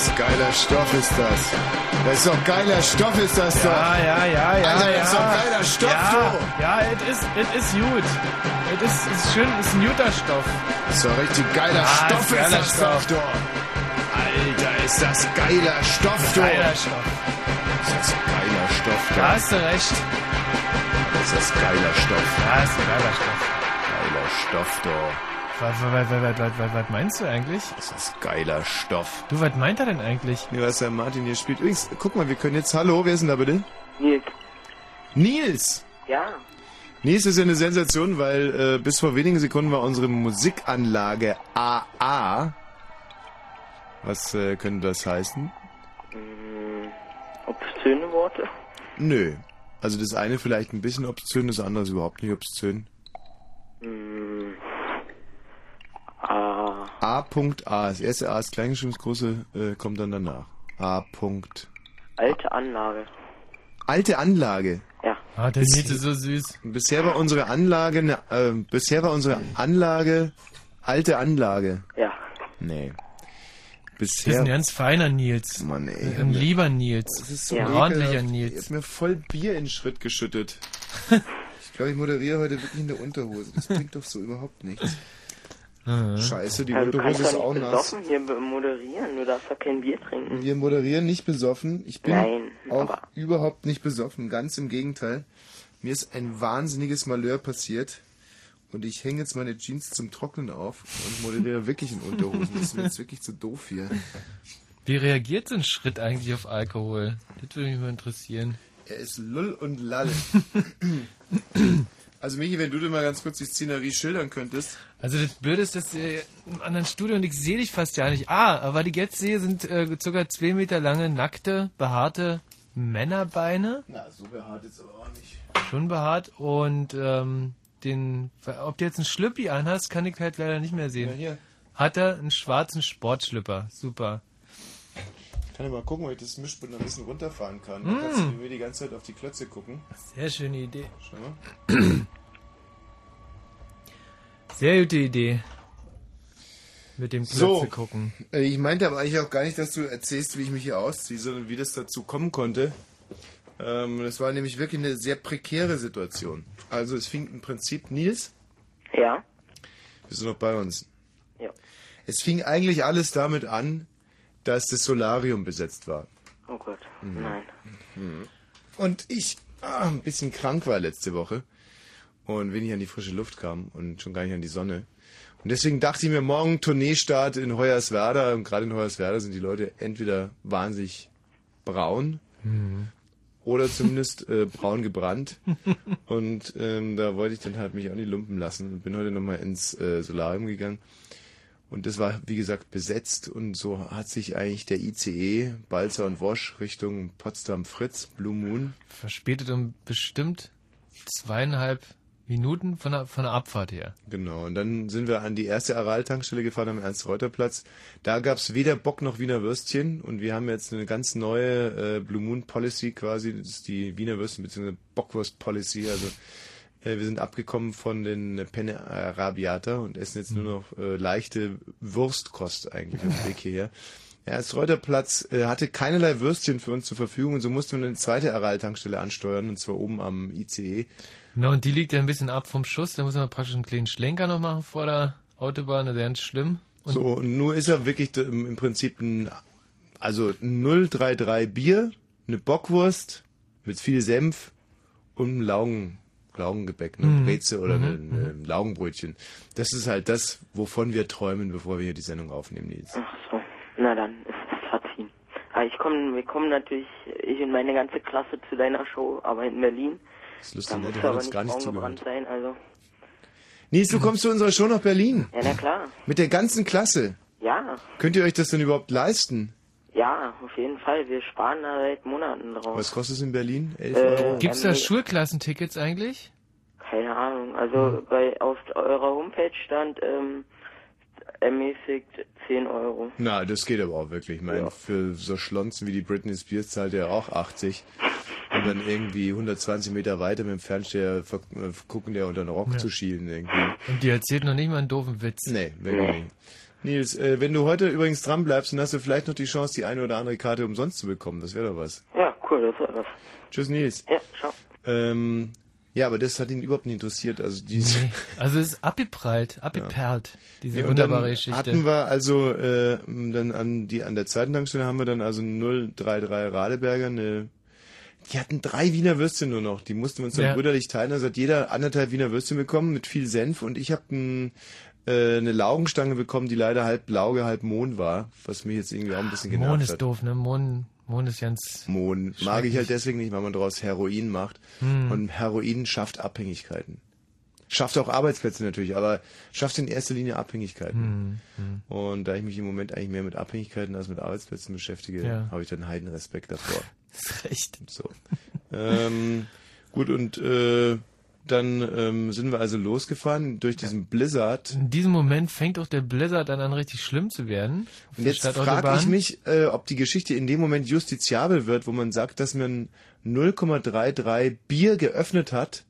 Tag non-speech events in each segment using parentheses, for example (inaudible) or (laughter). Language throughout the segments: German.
das geiler Stoff ist das. Das ist doch geiler Stoff ist das doch. Ja, ja, ja, ja. Alter, ja. das ist doch geiler Stoff, ja, du. Ja, es ist, es ist gut. Es ist, es ist schön, es ist ein guter Stoff. Das ist doch richtig geiler Ah, Stoff ist ist geiler das Stoff. doch. Alter, ist das geiler Stoff, du. Geiler Stoff. Ist das geiler Stoff, du. Da hast du recht. Ist das geiler Stoff. Ja, ist ein geiler Stoff. Geiler Stoff, du. Was, meinst du eigentlich? Das ist geiler Stoff. Du, was meint er denn eigentlich? Ja, was der Martin hier spielt. Übrigens, guck mal, wir können jetzt... Hallo, wer ist denn da bitte? Nils. Nils! Ja. Nils ist ja eine Sensation, weil äh, bis vor wenigen Sekunden war unsere Musikanlage AA. Was äh, könnte das heißen? Hm, obszöne Worte? Nö. Also das eine vielleicht ein bisschen obszön, das andere ist überhaupt nicht obszön. Hm, ah, A.A. Das erste A ist kleingeschrieben, das große äh, kommt dann danach. A. Punkt. alte Anlage. Alte Anlage. Ja. Ah, der Nils ist so süß. Bisher war unsere Anlage, ne, äh, bisher war unsere Anlage alte Anlage. Ja. Nee. Das ist Bisher. ein ganz feiner Nils. Mann, ey. Ein lieber Nils. Das ist so ein ekelhaft. ordentlicher Ihr Nils. habt mir voll Bier in den Schritt geschüttet. (laughs) ich glaube, ich moderiere heute wirklich in der Unterhose. Das bringt doch so überhaupt nichts. Scheiße, die also Unterhose ist auch nass. besoffen hier moderieren, du darfst doch kein Bier trinken. Wir moderieren nicht besoffen. Ich bin Nein, auch überhaupt nicht besoffen. Ganz im Gegenteil. Mir ist ein wahnsinniges Malheur passiert. Und ich hänge jetzt meine Jeans zum Trocknen auf und moderiere wirklich in Unterhosen. Das ist mir jetzt wirklich zu doof hier. Wie reagiert so ein Schritt eigentlich auf Alkohol? Das würde mich mal interessieren. Er ist Lull und Lall. (laughs) Also Michi, wenn du dir mal ganz kurz die Szenerie schildern könntest. Also das Blöde ist, dass äh, im anderen Studio und ich sehe dich fast ja nicht. Ah, aber die ich jetzt sehe, sind äh, circa zwei Meter lange, nackte, behaarte Männerbeine. Na, so behaart jetzt aber auch nicht. Schon behaart und ähm, den, ob du jetzt einen Schlüppi anhast, kann ich halt leider nicht mehr sehen. Ja, hier. Hat er einen schwarzen Sportschlüpper. Super. Ich kann ja mal gucken, ob ich das Mischpult noch ein bisschen runterfahren kann. Mm. Dann kannst du mir die ganze Zeit auf die Klötze gucken. Sehr schöne Idee. Schau mal. Sehr gute Idee. Mit dem Klötze So, gucken. äh, ich meinte aber eigentlich auch gar nicht, dass du erzählst, wie ich mich hier ausziehe, sondern wie das dazu kommen konnte. Ähm, das war nämlich wirklich eine sehr prekäre Situation. Also es fing im Prinzip, Nils, Ja. bist du noch bei uns? Ja. Es fing eigentlich alles damit an, dass das Solarium besetzt war. Oh Gott. Mhm. Nein. Und ich ah, ein bisschen krank war letzte Woche und wenig an die frische Luft kam und schon gar nicht an die Sonne. Und deswegen dachte ich mir, morgen Tourneestart in Hoyerswerda. Und gerade in Hoyerswerda sind die Leute entweder wahnsinnig braun oder zumindest (laughs) äh, braun gebrannt. Und ähm, da wollte ich dann halt mich auch nicht lumpen lassen und bin heute nochmal ins äh, Solarium gegangen. Und das war, wie gesagt, besetzt und so hat sich eigentlich der ICE Balzer und Wosch Richtung Potsdam-Fritz, Blue Moon. Verspätet um bestimmt zweieinhalb Minuten von der, von der Abfahrt her. Genau, und dann sind wir an die erste Aral-Tankstelle gefahren am Ernst-Reuter-Platz. Da gab's weder Bock noch Wiener Würstchen und wir haben jetzt eine ganz neue äh, Blue Moon Policy quasi, das ist die Wiener Würstchen bzw. Bockwurst Policy, also äh, wir sind abgekommen von den Penne Arabiata und essen jetzt nur noch äh, leichte Wurstkost eigentlich auf dem Weg hierher. (laughs) Der Ernst-Reuter-Platz äh, hatte keinerlei Würstchen für uns zur Verfügung und so mussten wir eine zweite Aral-Tankstelle ansteuern und zwar oben am ICE. Genau, und die liegt ja ein bisschen ab vom Schuss. Da muss man praktisch einen kleinen Schlenker noch machen vor der Autobahn. Das ist ganz schlimm. Und so, und nur ist er wirklich im, Prinzip ein, also ein 033 Bier, eine Bockwurst mit viel Senf und ein Laugen, Laugengebäck, eine Mhm. Breze oder Mhm, eine, ein Laugenbrötchen. Das ist halt das, wovon wir träumen, bevor wir hier die Sendung aufnehmen, Nils. Ach so. Na dann ist es verziehen. Aber ich komme, wir kommen natürlich, ich und meine ganze Klasse zu deiner Show, aber in Berlin. Das ist lustig, Da ne? aber haben uns gar nicht zugehört. sein, also. Nils, du (clears throat) kommst zu unserer Show nach Berlin. Ja, na klar. Mit der ganzen Klasse. Ja, Könnt ihr euch das denn überhaupt leisten? ja, auf jeden Fall. Wir sparen da seit Monaten drauf. Was kostet es in Berlin? 11 Äh, Euro? Gibt's da ähm, Schulklassentickets eigentlich? Keine Ahnung. Also bei auf eurer Homepage stand ähm, ermäßigt 10 Euro. Na, das geht aber auch wirklich. Ich meine, für so Schlonzen wie die Britney Spears zahlt er auch 80. Und dann irgendwie 120 Meter weiter mit dem Fernseher ver- äh, gucken, der unter den Rock Ja. zu schielen irgendwie. Und die erzählt noch nicht mal einen doofen Witz. Nee, wirklich nicht. Nils, äh, wenn du heute übrigens dran bleibst, dann hast du vielleicht noch die Chance, die eine oder andere Karte umsonst zu bekommen. Das wäre doch was. Ja, cool, das war was. Tschüss, Nils. Ja, ciao. Ähm, ja, aber das hat ihn überhaupt nicht interessiert. Also diese. Nee. (laughs) Also es ist abgeprallt, abgeperlt, diese Ja, und dann wunderbare Geschichte. hatten wir also äh, dann an die an der zweiten Tankstelle haben wir dann also 033 Radeberger eine die hatten drei Wiener Würstchen nur noch. Die mussten wir uns dann Ja. brüderlich teilen. Also hat jeder anderthalb Wiener Würstchen bekommen mit viel Senf und ich habe ein, äh, eine Laugenstange bekommen, die leider halb Lauge, halb Mohn war, was mich jetzt irgendwie auch ein bisschen genervt Mohn hat. ist doof, ne? Mohn, Mohn ist ganz... Mohn mag ich halt deswegen nicht, weil man daraus Heroin macht. Hm. Und Heroin schafft Abhängigkeiten. Schafft auch Arbeitsplätze natürlich, aber schafft in erster Linie Abhängigkeiten. Hm, Und da ich mich im Moment eigentlich mehr mit Abhängigkeiten als mit Arbeitsplätzen beschäftige, Ja. habe ich dann Heidenrespekt davor. (laughs) Ist recht. So. ähm, gut, und äh, dann ähm, sind wir also losgefahren durch diesen Blizzard. In diesem Moment fängt auch der Blizzard dann an, richtig schlimm zu werden. Und jetzt frage ich mich, äh, ob die Geschichte in dem Moment justiziabel wird, wo man sagt, dass man 0,33 Bier geöffnet hat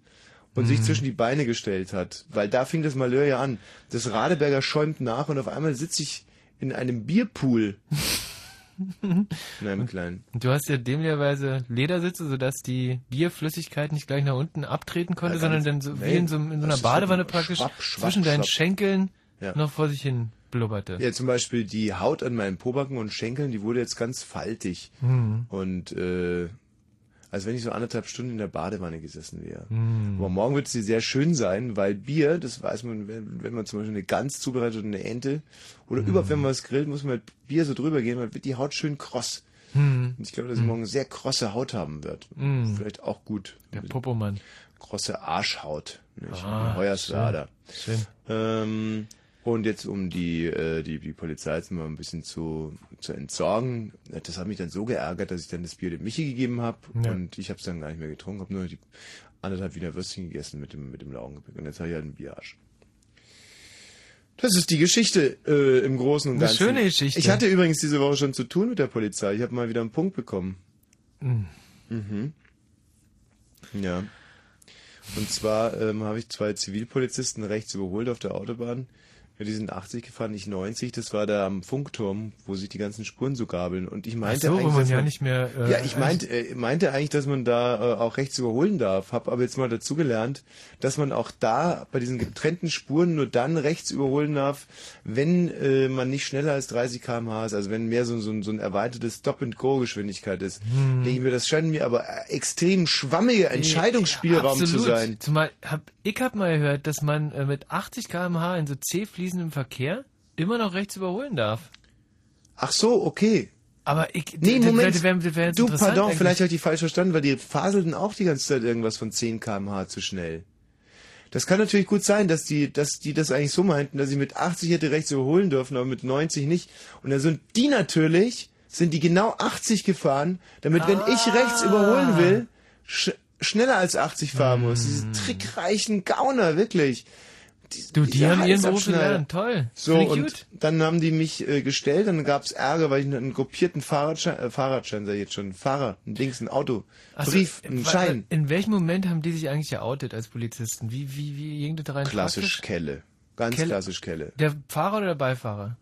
und Mhm. sich zwischen die Beine gestellt hat. Weil da fing das Malheur ja an. Das Radeberger schäumt nach und auf einmal sitze ich in einem Bierpool. (laughs) in einem kleinen. Du hast ja dämlicherweise Ledersitze, sodass die Bierflüssigkeit nicht gleich nach unten abtreten konnte, Ja, sondern dann so nee, wie in so, in so einer Badewanne praktisch schwapp, schwapp, zwischen deinen schwapp. Schenkeln Ja. noch vor sich hin blubberte. Ja, zum Beispiel die Haut an meinen Pobacken und Schenkeln, die wurde jetzt ganz faltig. Mhm. Und äh, als wenn ich so anderthalb Stunden in der Badewanne gesessen wäre. Mhm. Aber morgen wird sie sehr schön sein, weil Bier, das weiß man, wenn, wenn man zum Beispiel eine Gans zubereitet und eine Ente, oder überhaupt wenn man was grillt, muss man mit Bier so drüber gehen, dann wird die Haut schön kross. Mhm. Und ich glaube, dass ich morgen sehr krosse Haut haben wird. Vielleicht auch gut. Der Popomann. Krosse Arschhaut. Nicht? Ah, In Hoyerswerda. Schön. Ähm, und jetzt um die, äh, die, die Polizei jetzt mal ein bisschen zu, zu entsorgen. Das hat mich dann so geärgert, dass ich dann das Bier dem Michi gegeben habe Ja. und ich habe es dann gar nicht mehr getrunken, habe nur die anderthalb Wiener Würstchen gegessen mit dem, mit dem Laugengebäck und jetzt habe ich halt einen Bierarsch. Das ist die Geschichte äh, im Großen und Eine Ganzen. schöne Geschichte. Ich hatte übrigens diese Woche schon zu tun mit der Polizei. Ich habe mal wieder einen Punkt bekommen. Mhm. Mhm. Ja. Und zwar ähm, habe ich zwei Zivilpolizisten rechts überholt auf der Autobahn. Ja, die sind 80 gefahren, nicht 90. Das war da am Funkturm, wo sich die ganzen Spuren so gabeln. Und ich Ach meinte so, wo eigentlich, man dass ja man, nicht mehr... Äh, ja, ich meinte, äh, meinte eigentlich, dass man da äh, auch rechts überholen darf. Hab aber jetzt mal dazu gelernt, dass man auch da bei diesen getrennten Spuren nur dann rechts überholen darf, wenn äh, man nicht schneller als 30 km/h ist. Also wenn mehr so, so, ein- so ein erweitertes Stop-and-Go-Geschwindigkeit ist. Hm. Denke ich mir, das scheint mir aber äh, extrem schwammiger Entscheidungsspielraum zu Absolut. sein. Zumal hab, ich habe mal gehört, dass man äh, mit 80 km/h in so zäh fließendem Verkehr immer noch rechts überholen darf. Ach so, okay. Aber ich, Nee, Moment. wär- wär jetzt du, pardon, eigentlich. vielleicht habe ich die falsch verstanden, weil die faselten auch die ganze Zeit irgendwas von 10 km/h zu schnell. Das kann natürlich gut sein, dass die, dass die das eigentlich so meinten, dass ich mit 80 hätte rechts überholen dürfen, aber mit 90 nicht. Und dann sind die natürlich, sind die genau 80 gefahren, damit wenn ich Ah. rechts überholen will, sch schneller als 80 fahren muss. Diese Hm. trickreichen Gauner, wirklich. Die, Du, die haben ihren Beruf gelernt. Toll. So, und gut. dann haben die mich äh, gestellt, dann gab's Ärger, weil ich einen gruppierten Fahrradschein, äh, Fahrradschein ich jetzt schon, Fahrer, ein Dings, ein Auto, Also, Brief, äh, ein Schein. In welchem Moment haben die sich eigentlich geoutet als Polizisten? Wie, wie, wie ging das da rein? Klassisch praktisch? Kelle. Ganz Kelle. klassisch Kelle. Der Fahrer oder der Beifahrer?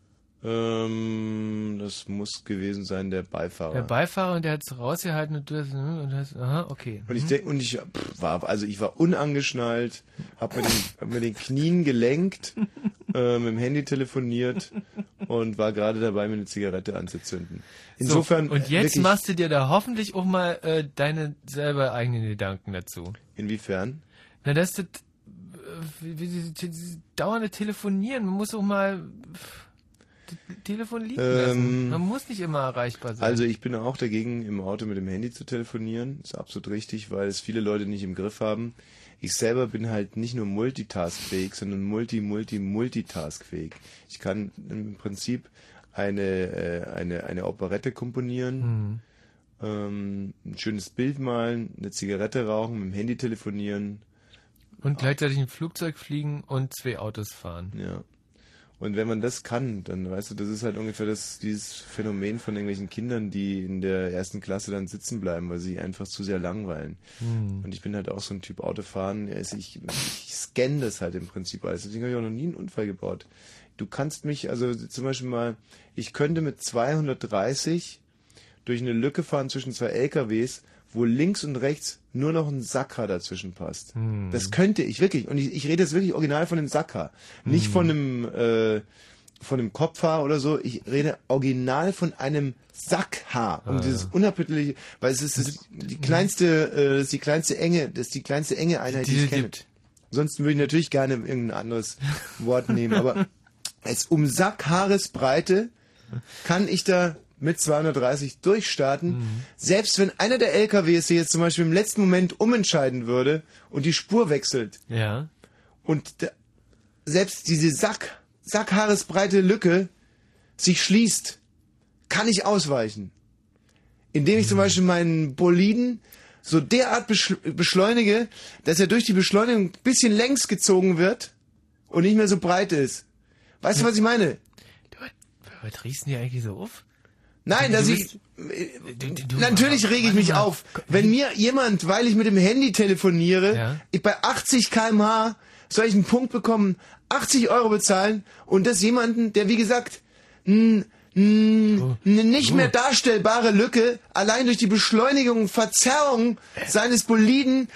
Ähm, das muss gewesen sein, der Beifahrer. Der Beifahrer und der hat es rausgehalten und du hast, hm, und hast aha, okay. und ich denk, und ich pff, war, also ich war unangeschnallt, hab mit den, hab mit den Knien gelenkt, (laughs) äh, mit dem Handy telefoniert und war gerade dabei, mir eine Zigarette anzuzünden. Insofern, so, und jetzt wirklich, machst du dir da hoffentlich auch mal äh, deine selber eigenen Gedanken dazu. inwiefern? Na, das ist das, äh, dauernde Telefonieren. Man muss auch mal pff, Telefon liegen lassen. Ähm, Man muss nicht immer erreichbar sein. Also ich bin auch dagegen, im Auto mit dem Handy zu telefonieren. Ist absolut richtig, weil es viele Leute nicht im Griff haben. Ich selber bin halt nicht nur multitaskfähig, sondern multi, multi, multitaskfähig. Ich kann im Prinzip eine, äh, eine, eine Operette komponieren, Hm. ähm, ein schönes Bild malen, eine Zigarette rauchen, mit dem Handy telefonieren. und gleichzeitig ein Flugzeug fliegen und zwei Autos fahren. Ja. Und wenn man das kann, dann weißt du, das ist halt ungefähr das, dieses Phänomen von irgendwelchen Kindern, die in der ersten Klasse dann sitzen bleiben, weil sie einfach zu sehr langweilen. Hm. Und ich bin halt auch so ein Typ Autofahren. Also ich, ich scanne das halt im Prinzip alles. Deswegen habe ich auch noch nie einen Unfall gebaut. Du kannst mich, also zum Beispiel mal, ich könnte mit 230 durch eine Lücke fahren zwischen zwei LKWs, wo links und rechts nur noch ein Sacker dazwischen passt. Hm. Das könnte ich wirklich. Und ich, ich rede jetzt wirklich original von einem Sacker. Nicht Hm. von einem, äh, von einem Kopfhaar oder so. Ich rede original von einem Sackhaar. Ah. Und dieses unappetitliche, weil es ist, ist die kleinste, äh, ist die kleinste enge, das ist die kleinste enge Einheit, die, Die ich es kenne. gibt. Sonst würde ich natürlich gerne irgendein anderes Wort nehmen, aber (laughs) es um Sackhaaresbreite kann ich da mit 230 durchstarten. Selbst wenn einer der LKWs hier jetzt zum Beispiel im letzten Moment umentscheiden würde und die Spur wechselt Ja. und der, selbst diese Sack, Sackhaaresbreite Lücke sich schließt, kann ich ausweichen. Indem ich zum Beispiel meinen Boliden so derart beschl beschleunige, dass er durch die Beschleunigung ein bisschen längs gezogen wird und nicht mehr so breit ist. Weißt du, was ich meine? Du, was riechst denn hier eigentlich so auf? Nein, dass ich. Du, Natürlich rege ich mich auf. Wenn mir jemand, weil ich mit dem Handy telefoniere, Ja. ich bei 80 kmh soll ich einen Punkt bekommen, 80 Euro bezahlen und das jemanden, der wie gesagt n, n, eine nicht mehr darstellbare Lücke allein durch die Beschleunigung und Verzerrung seines Boliden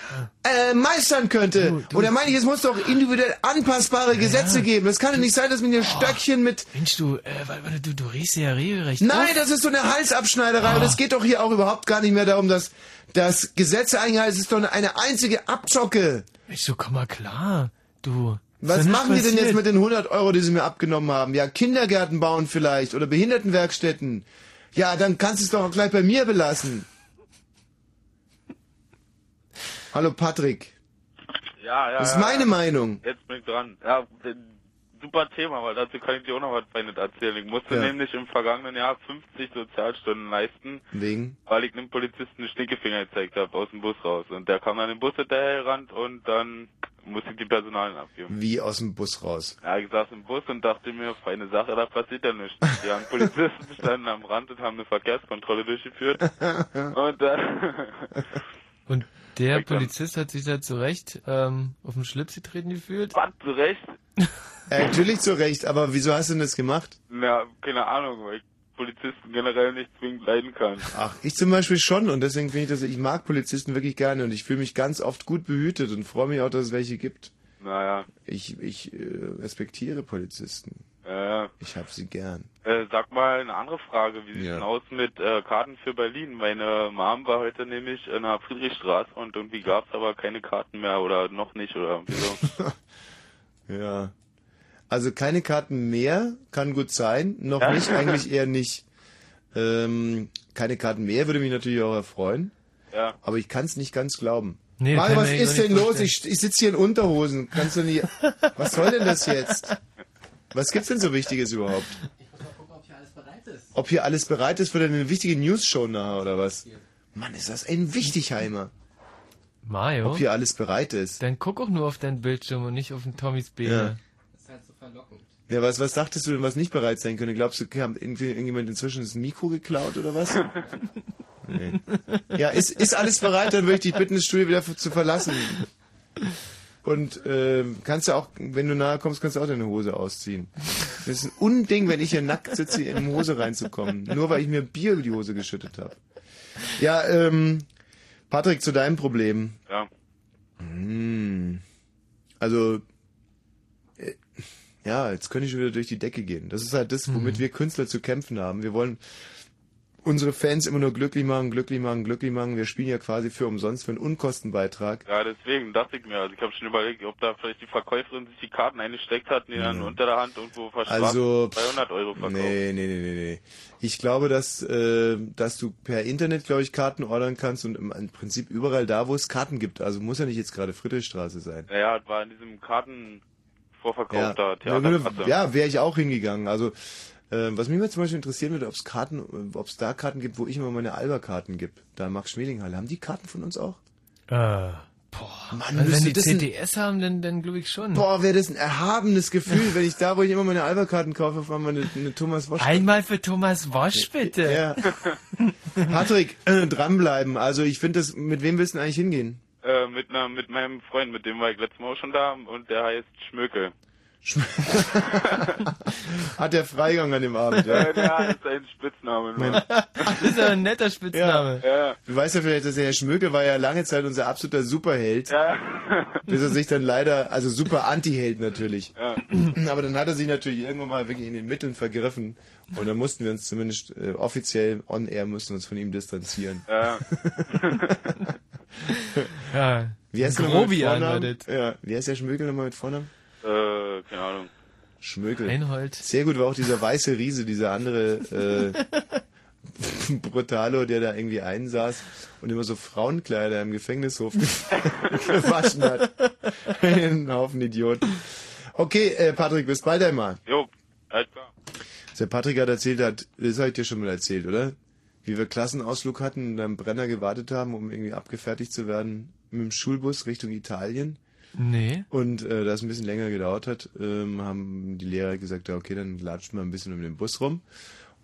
äh, meistern könnte. Oder meine ich, es muss doch individuell anpassbare Gesetze geben. Es kann doch nicht sein, dass mit Oh. einem Stöckchen mit Mensch, du, äh, warte, du, du riechst ja regelrecht Nein, auf. das ist so eine Halsabschneiderei. Und es geht doch hier auch überhaupt gar nicht mehr darum, dass das Gesetze eingehalten ist. Es ist doch eine einzige Abzocke. Mensch, du, komm mal klar. Du. Was machen die denn jetzt mit den 100 Euro, die sie mir abgenommen haben? Ja, Kindergärten bauen vielleicht oder Behindertenwerkstätten. Ja, dann kannst du es doch auch gleich bei mir belassen. Hallo Patrick, Ja, ja. das ist ja, meine ja. Meinung. Jetzt bin ich dran. Ja, super Thema, weil dazu kann ich dir auch noch was Feines erzählen. Ich musste Ja. nämlich im vergangenen Jahr 50 Sozialstunden leisten, Wegen? weil ich einem Polizisten einen Stinkefinger gezeigt habe aus dem Bus raus. Und der kam dann im Bus hinterhergerannt und dann musste ich die Personalien abgeben. Wie aus dem Bus raus. Ja, ich saß im Bus und dachte mir, feine Sache, da passiert ja nichts. Die haben Polizisten (laughs) standen am Rand und haben eine Verkehrskontrolle durchgeführt. (laughs) Und dann... (laughs) Und der dann. Polizist hat sich da zu Recht ähm, auf den Schlips getreten gefühlt. Was, zu Recht? Äh, natürlich zu Recht, aber wieso hast du denn das gemacht? Ja, keine Ahnung, weil ich Polizisten generell nicht zwingend leiden kann. Ach, ich zum Beispiel schon und deswegen finde ich das, ich mag Polizisten wirklich gerne und ich fühle mich ganz oft gut behütet und freue mich auch, dass es welche gibt. Naja, Ich, ich äh, respektiere Polizisten. Äh, Ich habe sie gern. äh, sag mal eine andere Frage. Wie sieht's Ja. denn aus mit äh, Karten für Berlin? Meine Mom war heute nämlich in der Friedrichstraße und irgendwie gab's aber keine Karten mehr oder noch nicht oder irgendwie so. (laughs) Ja. Also keine Karten mehr, kann gut sein. Noch Ja. nicht, (laughs) eigentlich eher nicht. Ähm, keine Karten mehr würde mich natürlich auch erfreuen, ja. aber ich kann es nicht ganz glauben. Nee, Mario, was ist denn nicht los? vorstellen. Ich, ich sitze hier in Unterhosen. Kannst du nie. Was soll denn das jetzt? Was gibt's denn so Wichtiges überhaupt? ob hier alles bereit ist. Ob hier alles bereit ist für deine wichtige News-Show nachher oder was? Mann, ist das ein Wichtigheimer. Mario, Ob hier alles bereit ist. dann guck auch nur auf deinen Bildschirm und nicht auf den Tommys Ja. Beine. Das ist halt so verlockend. Ja, was, was dachtest du denn, was nicht bereit sein könnte? Glaubst du, haben irgendwie irgendjemand inzwischen das Mikro geklaut oder was? (laughs) Nee. Ja, ist, ist alles bereit, dann würde ich dich bitten, das Studio wieder zu verlassen. Und ähm, kannst du auch, wenn du nahe kommst, kannst du auch deine Hose ausziehen. Das ist ein Unding, wenn ich hier nackt sitze, in eine Hose reinzukommen. Nur weil ich mir Bier über die Hose geschüttet habe. Ja, ähm, Patrick, zu deinem Problem. Ja. Hm. Also, äh, ja, jetzt könnte ich schon wieder durch die Decke gehen. Das ist halt das, womit wir Künstler zu kämpfen haben. Wir wollen unsere Fans immer nur glücklich machen, glücklich machen, glücklich machen. Wir spielen ja quasi für umsonst, für einen Unkostenbeitrag. Ja, deswegen dachte ich mir, also ich habe schon überlegt, ob da vielleicht die Verkäuferin sich die Karten eingesteckt hat die dann unter der Hand irgendwo verstraft Also, 200 Euro verkauft. Nee, nee, nee, nee, nee. Ich glaube, dass, äh, dass du per Internet, glaube ich, Karten ordern kannst und im, im Prinzip überall da, wo es Karten gibt. Also muss ja nicht jetzt gerade Friedrichstraße sein. Naja, war in diesem Kartenvorverkauf Ja, da, ja, Theaterkasse. ja wäre ich auch hingegangen. Also, was mich mal zum Beispiel interessieren würde, ob es Karten, ob es da Karten gibt, wo ich immer meine Alba-Karten gebe. Da Max Schmelinghalle. Haben die Karten von uns auch? Äh, Boah, Mann, also wenn die CDS haben, dann, dann glaube ich schon. Boah, wäre das ein erhabenes Gefühl, wenn ich da, wo ich immer meine Alberkarten kaufe, auf einmal eine, eine Thomas Wosch. Einmal für Thomas Wosch, bitte. Ja. Patrick, äh, dranbleiben. Also ich finde das, mit wem willst du denn eigentlich hingehen? Äh, mit, einer, mit meinem Freund, mit dem war ich letztes Mal auch schon da und der heißt Schmökel. (laughs) Hat der Freigang an dem Abend, ja? Äh, der ist ein Spitzname nur. Das ist aber ein netter Spitzname. Ja, Du weißt ja vielleicht, dass der Herr Schmökel war ja lange Zeit unser absoluter Superheld, ja. bis er sich dann leider, also super Anti-Held natürlich. ja. Aber dann hat er sich natürlich irgendwann mal wirklich in den Mitteln vergriffen und dann mussten wir uns zumindest äh, offiziell on air mussten uns von ihm distanzieren. ja. (laughs) Ja. Wie heißt der das. Ja, wie heißt der Schmökel nochmal mit Vornamen? Äh, keine Ahnung. Schmökel. Reinhold. Sehr gut war auch dieser weiße Riese, dieser andere äh, (laughs) Brutalo, der da irgendwie einsaß und immer so Frauenkleider im Gefängnishof (laughs) gewaschen hat. Ein Haufen Idioten. Okay, äh, Patrick, bis bald einmal. Jo, alles klar. Der Patrick hat erzählt, hat, das habe ich dir schon mal erzählt, oder? Wie wir Klassenausflug hatten und am Brenner gewartet haben, um irgendwie abgefertigt zu werden mit dem Schulbus Richtung Italien. Nee. Und äh, da es ein bisschen länger gedauert hat, ähm, haben die Lehrer gesagt, ja, okay, dann latscht mal ein bisschen um den Bus rum.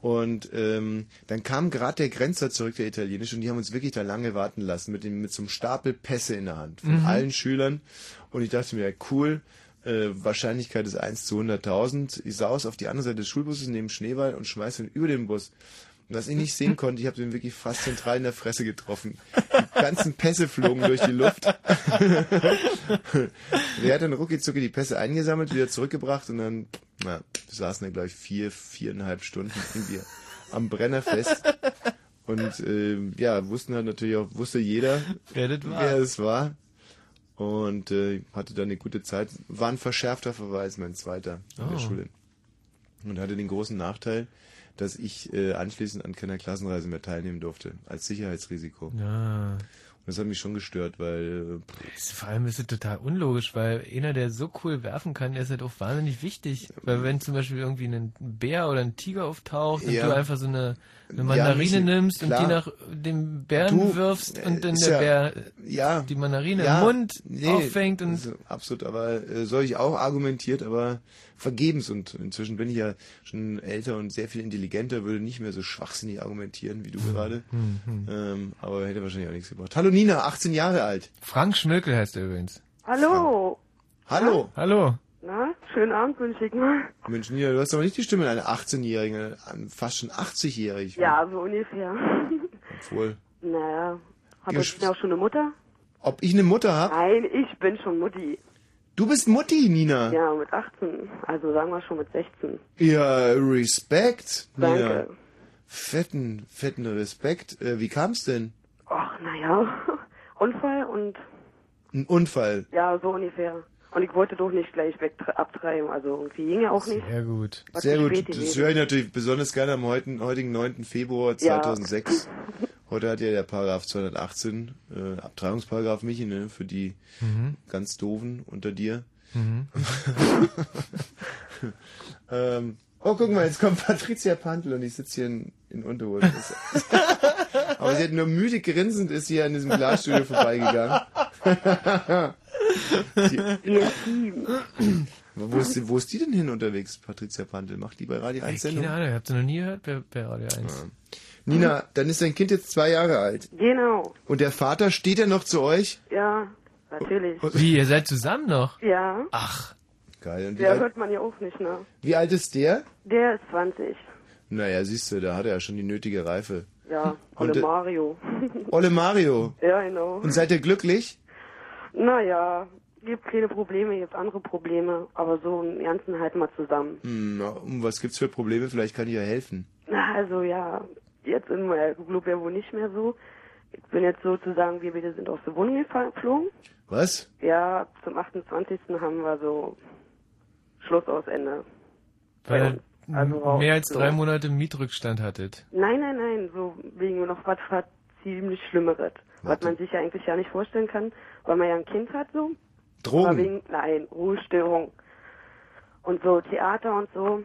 Und ähm, dann kam gerade der Grenzer zurück, der Italienische, und die haben uns wirklich da lange warten lassen, mit, dem, mit so einem Stapel Pässe in der Hand von allen Schülern. Und ich dachte mir, ja, cool, äh, Wahrscheinlichkeit ist 1 zu 100.000. Ich saus auf die andere Seite des Schulbusses neben Schneeball und schmeiße ihn über den Bus. Und was ich nicht sehen konnte, ich habe den wirklich fast zentral in der Fresse getroffen. Die ganzen Pässe flogen durch die Luft. (laughs) Der hat dann rucki zucki die Pässe eingesammelt, wieder zurückgebracht und dann, na, wir saßen da gleich vier, viereinhalb Stunden irgendwie am Brenner fest. Und ähm, ja, wussten halt natürlich auch, wusste jeder, Wer das war. wer es war. Und äh, hatte dann eine gute Zeit. War ein verschärfter Verweis, mein zweiter in Oh. der Schule. Und hatte den großen Nachteil, dass ich äh, anschließend an keiner Klassenreise mehr teilnehmen durfte, als Sicherheitsrisiko. Und Ja. das hat mich schon gestört, weil äh, Das- Vor allem ist es total unlogisch, weil einer, der so cool werfen kann, der ist halt auch wahnsinnig wichtig. Weil wenn zum Beispiel irgendwie ein Bär oder ein Tiger auftaucht und Ja. du einfach so eine, eine Ja, Mandarine nicht- nimmst und klar. die nach dem Bären Du, wirfst und dann ist der ja- Bär ja, die Mandarine ja, im Mund nee, auffängt und absolut, aber äh, soll ich auch argumentiert, aber vergebens und inzwischen bin ich ja schon älter und sehr viel intelligenter, würde nicht mehr so schwachsinnig argumentieren wie du Hm, gerade, ähm, aber hätte wahrscheinlich auch nichts gebracht. Hallo Nina, 18 Jahre alt. Frank Schmökel heißt er übrigens. Hallo. Hallo. Hallo. Na, schönen Abend wünsche ich mal. Mensch, Nina, du hast aber nicht die Stimme einer 18-Jährigen, einer fast schon 80-Jährigen. Ja, so ungefähr. Obwohl. naja. Hab Ja, ich auch schon eine Mutter? Ob ich eine Mutter habe? Nein, ich bin schon Mutti. Du bist Mutti, Nina. Ja, mit 18. Also sagen wir schon mit 16. Ja, Respekt, Nina. Danke. Fetten, fetten Respekt. Äh, wie kam's denn? Ach, naja. (laughs) Unfall und Ein Unfall. ja, so ungefähr. Und ich wollte doch nicht gleich weg abtreiben. Also irgendwie ging ja auch nicht. Sehr gut. Sehr gut. Das höre ich natürlich besonders gerne am heutigen, heutigen 9. Februar Ja. (laughs) 2006. Heute hat ja der Paragraph 218, äh, Abtreibungsparagraph Michi, ne, für die ganz doofen unter dir. (laughs) ähm, oh, guck mal, jetzt kommt Patricia Pantel und ich sitze hier in, in Unterhose. (laughs) Aber sie hat nur müde grinsend ist hier an diesem Glasstudio vorbeigegangen. (laughs) Wo ist, die, wo ist die denn hin unterwegs, Patricia Pantel? Macht die bei Radio 1 Keine Sendung? Ahnung, habt ihr noch nie gehört bei, bei Radio 1? Nina, dann ist dein Kind jetzt zwei Jahre alt. Genau. Und der Vater steht er noch zu euch? Ja, natürlich. Wie, ihr seid zusammen noch? Ja. Ach, Geil. Und wie, Der alt, hört man ja auch nicht, ne? wie alt ist der? Der ist 20. Naja, siehst du, da hat er ja schon die nötige Reife. Ja, Und, Olle äh, Mario. Olle Mario. ja, genau. Und seid ihr glücklich? Naja, gibt keine Probleme, gibt andere Probleme, aber so im Ganzen halt mal zusammen. Hm, na, um was gibt's für Probleme? Vielleicht kann ich ja helfen. Na, also ja, jetzt in meiner Club ja wohl nicht mehr so. Ich bin jetzt sozusagen, wir beide sind aus der Wohnung geflogen. Was? Ja, zum 28. haben wir so Schluss aus Ende. weil Ja, also mehr als so. drei Monate Mietrückstand hattet. Nein, nein, nein, so wegen noch was, was ziemlich Schlimmeres. Was Warte. man sich ja eigentlich ja nicht vorstellen kann, weil man ja ein Kind hat so. Drogen? wegen, nein, Ruhestörung. Und so Theater und so.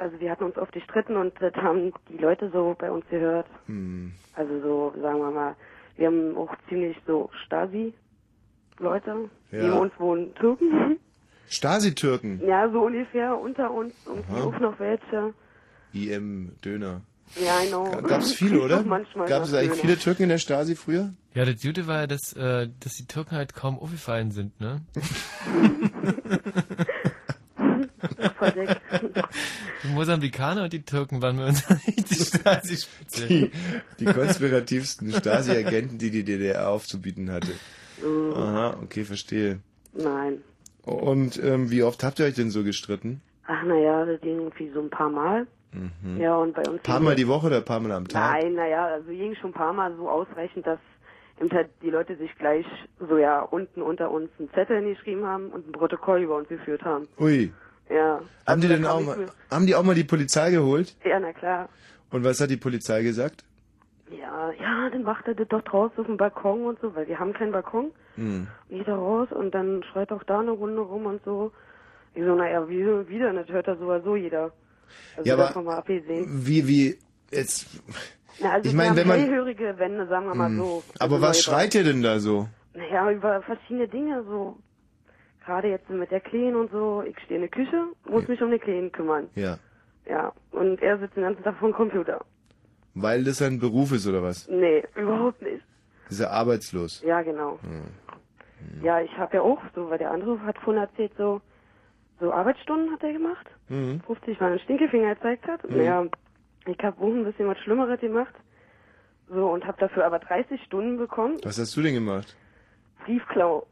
Also wir hatten uns oft gestritten und das haben die Leute so bei uns gehört. Hm. Also so, sagen wir mal, wir haben auch ziemlich so Stasi Leute. Ja. Neben uns wohnen Türken. Stasi-Türken. Ja, so ungefähr unter uns. Und Aha. auch noch welche. IM Döner. Ja, genau. Gab es viele, oder? Gab es eigentlich Döner. viele Türken in der Stasi früher? Ja, das Gute war ja, dass, äh, dass die Türken halt kaum aufgefallen sind, ne? (laughs) (laughs) Verdeckt. Die Mosambikaner und die Türken waren bei uns die Stasi-Spitze. Die, die konspirativsten Stasi-Agenten, die die DDR aufzubieten hatte. Aha, okay, verstehe. Nein. Und ähm, wie oft habt ihr euch denn so gestritten? Ach, naja, das ging irgendwie so ein paar Mal. Mhm. Ja, und bei uns. Ein paar Mal die Woche oder ein paar Mal am Tag? Nein, naja, also ging schon ein paar Mal so ausreichend, dass die Leute sich gleich so ja unten unter uns einen Zettel hingeschrieben haben und ein Protokoll über uns geführt haben. Ui. Ja. Haben Also die denn auch mal, haben die auch mal die Polizei geholt? Ja, na klar. Und was hat die Polizei gesagt? Ja, ja, dann macht er das doch draußen auf dem Balkon und so, weil wir haben keinen Balkon. Hm. Geht er raus und dann schreit auch da eine Runde rum und so. Ich so, naja, wie wieder, das hört da sowieso jeder. Also Ja, aber- mal abgesehen. Wie, wie, jetzt, Na, also ich meine, wenn man- hellhörige Wände, sagen wir mal Hm. so. aber Also was schreit ihr denn da so? Naja, über verschiedene Dinge, so. Gerade jetzt mit der Kleen und so. Ich stehe in der Küche, muss mich um die Kleen kümmern. Ja. Ja. Und er sitzt den ganzen Tag vor dem Computer. Weil das ein Beruf ist oder was? Nee, überhaupt nicht. Ist er arbeitslos? Ja, genau. Hm. Ja, ich habe ja auch so, weil der andere hat vorhin erzählt, so, so Arbeitsstunden hat er gemacht. Mhm. 50 Mal einen Stinkefinger gezeigt hat. Mhm. Naja, ich habe auch ein bisschen was Schlimmeres gemacht. So, und habe dafür aber 30 Stunden bekommen. Was hast du denn gemacht? Briefklau.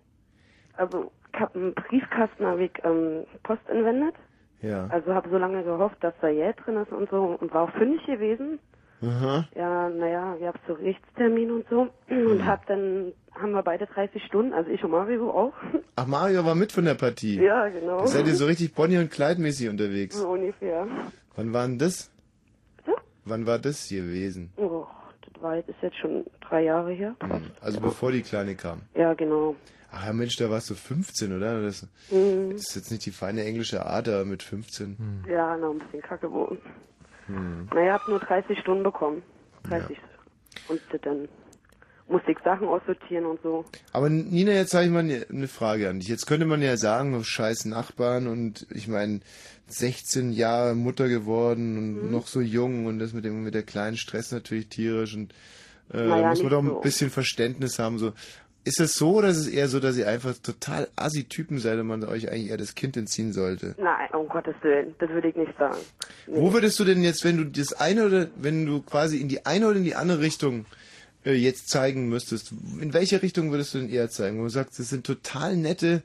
Also, Briefkasten, habe ich ähm, Post entwendet. Ja. Also habe so lange gehofft, dass da Geld drin ist und so und war auch fündig gewesen. Aha. Ja, naja, ich hab so Rechtstermin und so und hab dann, haben wir beide 30 Stunden, also ich und Mario auch. Ach, Mario war mit von der Partie. Ja, genau. Da seid ihr so richtig Bonnie und Clyde mäßig unterwegs. So ungefähr. Wann war denn das? Bitte? Wann war das gewesen? Oh, das war jetzt, ist jetzt schon drei Jahre her. Hm. Also bevor die Kleine kam. Ja, genau. Ach ja, Mensch, da warst du 15, oder? Das, Mhm. das ist jetzt nicht die feine englische Art, aber mit 15. Ja, noch ein bisschen kacke wohnen. Hm. Naja, hab nur 30 Stunden bekommen. 30. Und dann musste ich Sachen aussortieren und so. Aber Nina, jetzt habe ich mal eine eine Frage an dich. Jetzt könnte man ja sagen, oh, scheiß Nachbarn und ich meine, 16 Jahre Mutter geworden und Mhm. noch so jung und das mit dem mit der kleinen Stress natürlich tierisch und äh, Naja, muss man doch ein so. bisschen Verständnis haben. So ist es so oder ist es eher so, dass ihr einfach total assi-Typen seid und man euch eigentlich eher das Kind entziehen sollte? Nein, um Gottes Willen, das würde ich nicht sagen. Wo würdest du denn jetzt, wenn du das eine oder wenn du quasi in die eine oder in die andere Richtung äh, jetzt zeigen müsstest, in welche Richtung würdest du denn eher zeigen? Wo du sagst, das sind total nette,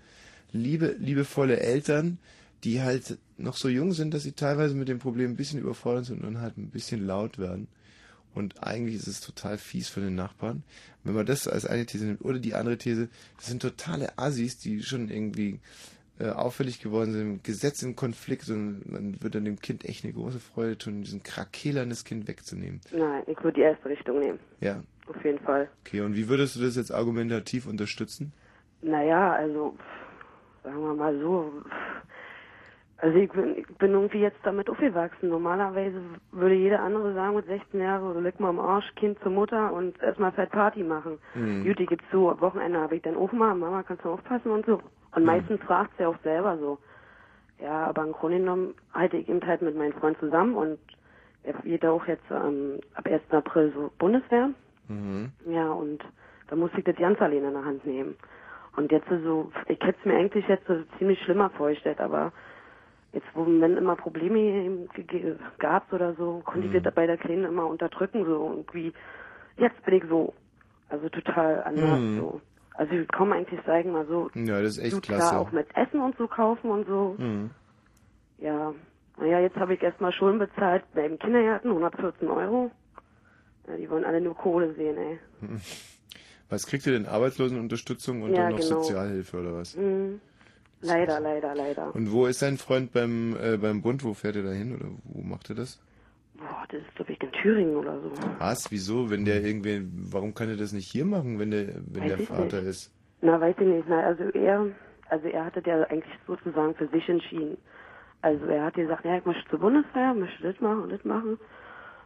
liebe, liebevolle Eltern, die halt noch so jung sind, dass sie teilweise mit dem Problem ein bisschen überfordert sind und halt ein bisschen laut werden. Und eigentlich ist es total fies für den Nachbarn. Wenn man das als eine These nimmt, oder die andere These, das sind totale Assis, die schon irgendwie äh, auffällig geworden sind, im Gesetz im Konflikt und man wird dann dem Kind echt eine große Freude tun, diesen Krakelern das Kind wegzunehmen. Nein, ich würde die erste Richtung nehmen. Ja, Auf jeden Fall. okay. Und wie würdest du das jetzt argumentativ unterstützen? Naja, also, sagen wir mal so. Also ich bin, ich bin irgendwie jetzt damit aufgewachsen. Normalerweise würde jeder andere sagen mit 16 Jahren, so leg mal am Arsch, Kind zur Mutter und erstmal fett Party machen. Mhm. Gut, die gibt's so, am Wochenende habe ich dann auch mal, Mama, kannst du aufpassen und so. Und meistens fragt sie auch selber so. Ja, aber im Grunde genommen halte ich eben halt mit meinem Freund zusammen und er geht auch jetzt ähm, ab 1. April so Bundeswehr. Mhm. Ja, und da musste ich das ganz alleine in der Hand nehmen. Und jetzt so, ich hätte es mir eigentlich jetzt so ziemlich schlimmer vorgestellt, aber jetzt, wo wenn immer Probleme gab oder so, konnte Mhm. ich das bei der Kleinen immer unterdrücken, so irgendwie, jetzt bin ich so. Also total anders Mhm. so. Also ich komme eigentlich sagen mal so, Ja, das ist echt klasse. klar auch mit Essen und so kaufen und so. Mhm. Ja. Naja, jetzt habe ich erstmal Schulden bezahlt beim Kindergarten, 114 Euro. Ja, die wollen alle nur Kohle sehen, ey. (laughs) Was kriegt ihr denn? Arbeitslosenunterstützung und Ja, dann noch genau. Sozialhilfe oder was? Mhm. Leider, leider, leider. Und wo ist dein Freund beim, äh, beim Bund? Wo fährt er da hin oder wo macht er das? Boah, das ist, glaube ich, in Thüringen oder so. Was? Wieso? Wenn der irgendwie, warum kann er das nicht hier machen, wenn der, wenn Weiß der Vater nicht. ist? Na, weiß ich nicht. Na, also er, also er hatte ja eigentlich sozusagen für sich entschieden. Also er hat gesagt, ja, ich möchte zur Bundeswehr, möchte das machen und das machen.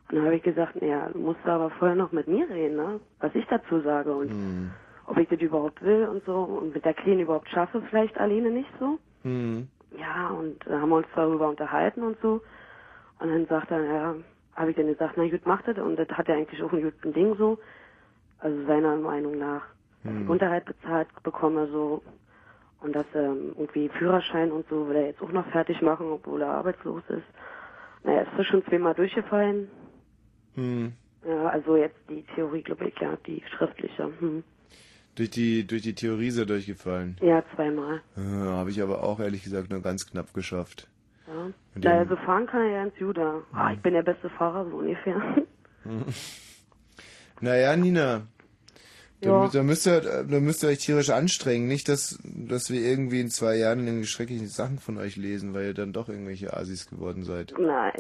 Und dann habe ich gesagt, naja, du musst aber vorher noch mit mir reden, ne? Was ich dazu sage. Und, Hm. Ob ich das überhaupt will und so und mit der Kleinen überhaupt schaffe, vielleicht alleine nicht so. Hm. Ja, und da haben wir uns darüber unterhalten und so. Und dann sagt er, ja, habe ich dann gesagt, na gut, macht das. Und das hat er eigentlich auch ein gutes Ding so. Also seiner Meinung nach. Dass ich Unterhalt bezahlt bekomme so. Und dass ähm, irgendwie Führerschein und so will er jetzt auch noch fertig machen, obwohl er arbeitslos ist. Naja, ist das schon zweimal durchgefallen. Hm. Ja, also jetzt die Theorie, glaube ich, ja, die schriftliche. Hm. Durch die, durch die Theorie durchgefallen. Ja, zweimal. Äh, Habe ich aber auch ehrlich gesagt nur ganz knapp geschafft. Ja. Und Naja, den- so fahren kann er ja ins Juda. Ah, ich bin der beste Fahrer, so ungefähr. (laughs) Naja, Nina. Da, Ja. da, müsst ihr, da müsst ihr euch tierisch anstrengen. Nicht, dass, dass wir irgendwie in zwei Jahren irgendwelche schrecklichen Sachen von euch lesen, weil ihr dann doch irgendwelche Asis geworden seid. Nein.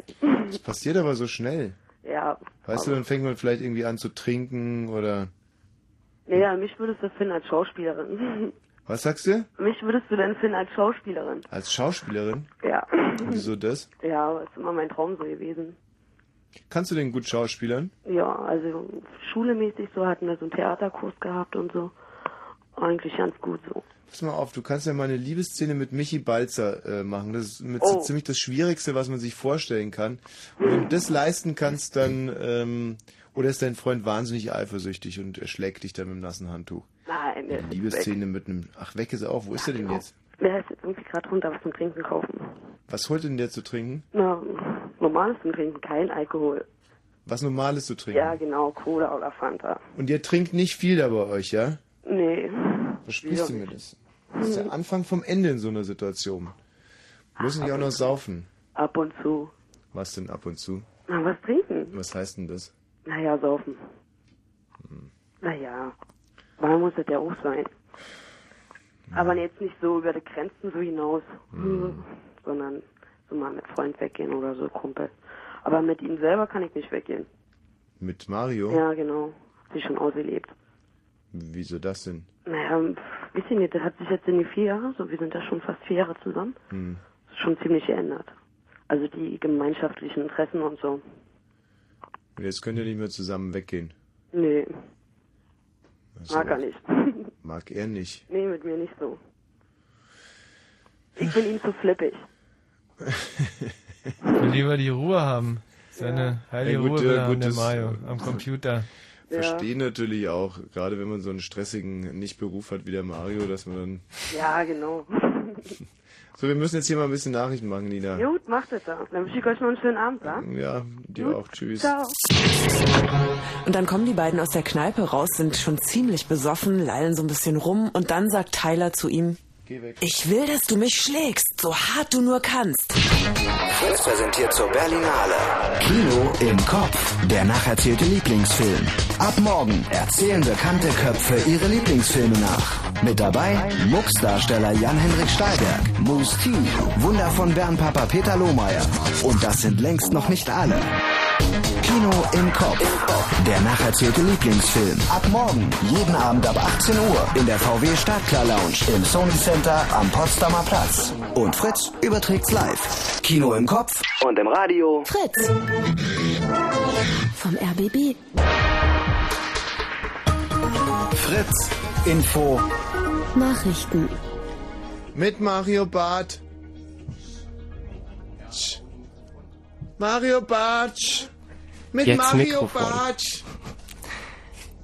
Das passiert aber so schnell. Ja. Weißt du, dann fängt man vielleicht irgendwie an zu trinken oder... Naja, mich würdest du finden als Schauspielerin. (laughs) Was sagst du? mich würdest du denn finden als Schauspielerin. Als Schauspielerin? Ja. Wieso das? Ja, ist immer mein Traum so gewesen. Kannst du denn gut schauspielern? Ja, also schulemäßig so hatten wir so einen Theaterkurs gehabt und so. Eigentlich ganz gut so. Pass mal auf, du kannst ja mal eine Liebesszene mit Michi Balzer äh, machen. Das ist mit Oh. so ziemlich das Schwierigste, was man sich vorstellen kann. Und wenn du das leisten kannst, dann... Ähm, oder ist dein Freund wahnsinnig eifersüchtig und er schlägt dich dann mit dem nassen Handtuch? Nein, der ist Liebesszene mit einem... Ach, weg ist er auch. Wo ist er denn jetzt? weg. Der ist jetzt irgendwie gerade runter was zum Trinken kaufen. Was holt denn der zu trinken? Na, normales zum Trinken, kein Alkohol. Was Normales zu trinken? Ja, genau, Cola oder Fanta. Und ihr trinkt nicht viel da bei euch, ja? Nee. Versprichst du mir das? Das ist der Anfang vom Ende in so einer Situation. Müssen die auch noch saufen. Ab und zu. Was denn ab und zu? Na, was trinken? Was heißt denn das? Naja, saufen. Naja, mal muss es ja auch sein. Aber jetzt nicht so über die Grenzen so hinaus, hm, sondern so mal mit Freund weggehen oder so, Kumpel. Aber mit ihm selber kann ich nicht weggehen. Mit Mario? Ja, genau. Hat sich schon ausgelebt. Wieso das denn? Naja, weiß ich nicht, das hat sich jetzt in die vier Jahre, so wir sind ja schon fast vier Jahre zusammen, Hm. schon ziemlich geändert. Also die gemeinschaftlichen Interessen und so. Jetzt könnt ihr nicht mehr zusammen weggehen. Nee, Also, mag er nicht. (laughs) Mag er nicht. nee, mit mir nicht so. Ich bin ihm zu flippig. (laughs) will lieber die Ruhe haben. Seine heilige Ja, gut, Ruhe haben, gut, der Mario, (laughs) am Computer. Ja. Verstehe natürlich auch, gerade wenn man so einen stressigen Nicht-Beruf hat wie der Mario, dass man dann... Ja, genau. So, wir müssen jetzt hier mal ein bisschen Nachrichten machen, Nina. Gut, macht es da. Dann wünsche ich euch noch einen schönen Abend, wa? Ja, dir auch. Tschüss. Ciao. Und dann kommen die beiden aus der Kneipe raus, sind schon ziemlich besoffen, lallen so ein bisschen rum und dann sagt Tyler zu ihm, Geh weg. ich will, dass du mich schlägst, so hart du nur kannst. Fritz präsentiert zur Berlinale. Kino im Kopf. Der nacherzählte Lieblingsfilm. Ab morgen erzählen bekannte Köpfe ihre Lieblingsfilme nach. Mit dabei Mucksdarsteller Jan-Henrik Stahlberg, Moose T, Wunder von Bernpapa Peter Lohmeier. Und das sind längst noch nicht alle. Kino im Kopf. Der nacherzählte Lieblingsfilm. Ab morgen, jeden Abend ab 18 Uhr in der VW Startklar Lounge im Sony Center am Potsdamer Platz. Und Fritz überträgt's live. Kino im Kopf und im Radio. Fritz. Vom RBB. Fritz Info. Nachrichten. Mit Mario Barth. Mario Bartsch. Mit Jetzt Mario Mikrofon. Bartsch.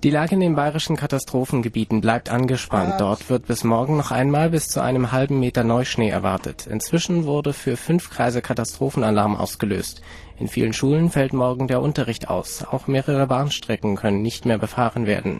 Die Lage in den bayerischen Katastrophengebieten bleibt angespannt. Dort wird bis morgen noch einmal bis zu einem halben Meter Neuschnee erwartet. Inzwischen wurde für fünf Kreise Katastrophenalarm ausgelöst. In vielen Schulen fällt morgen der Unterricht aus. Auch mehrere Bahnstrecken können nicht mehr befahren werden.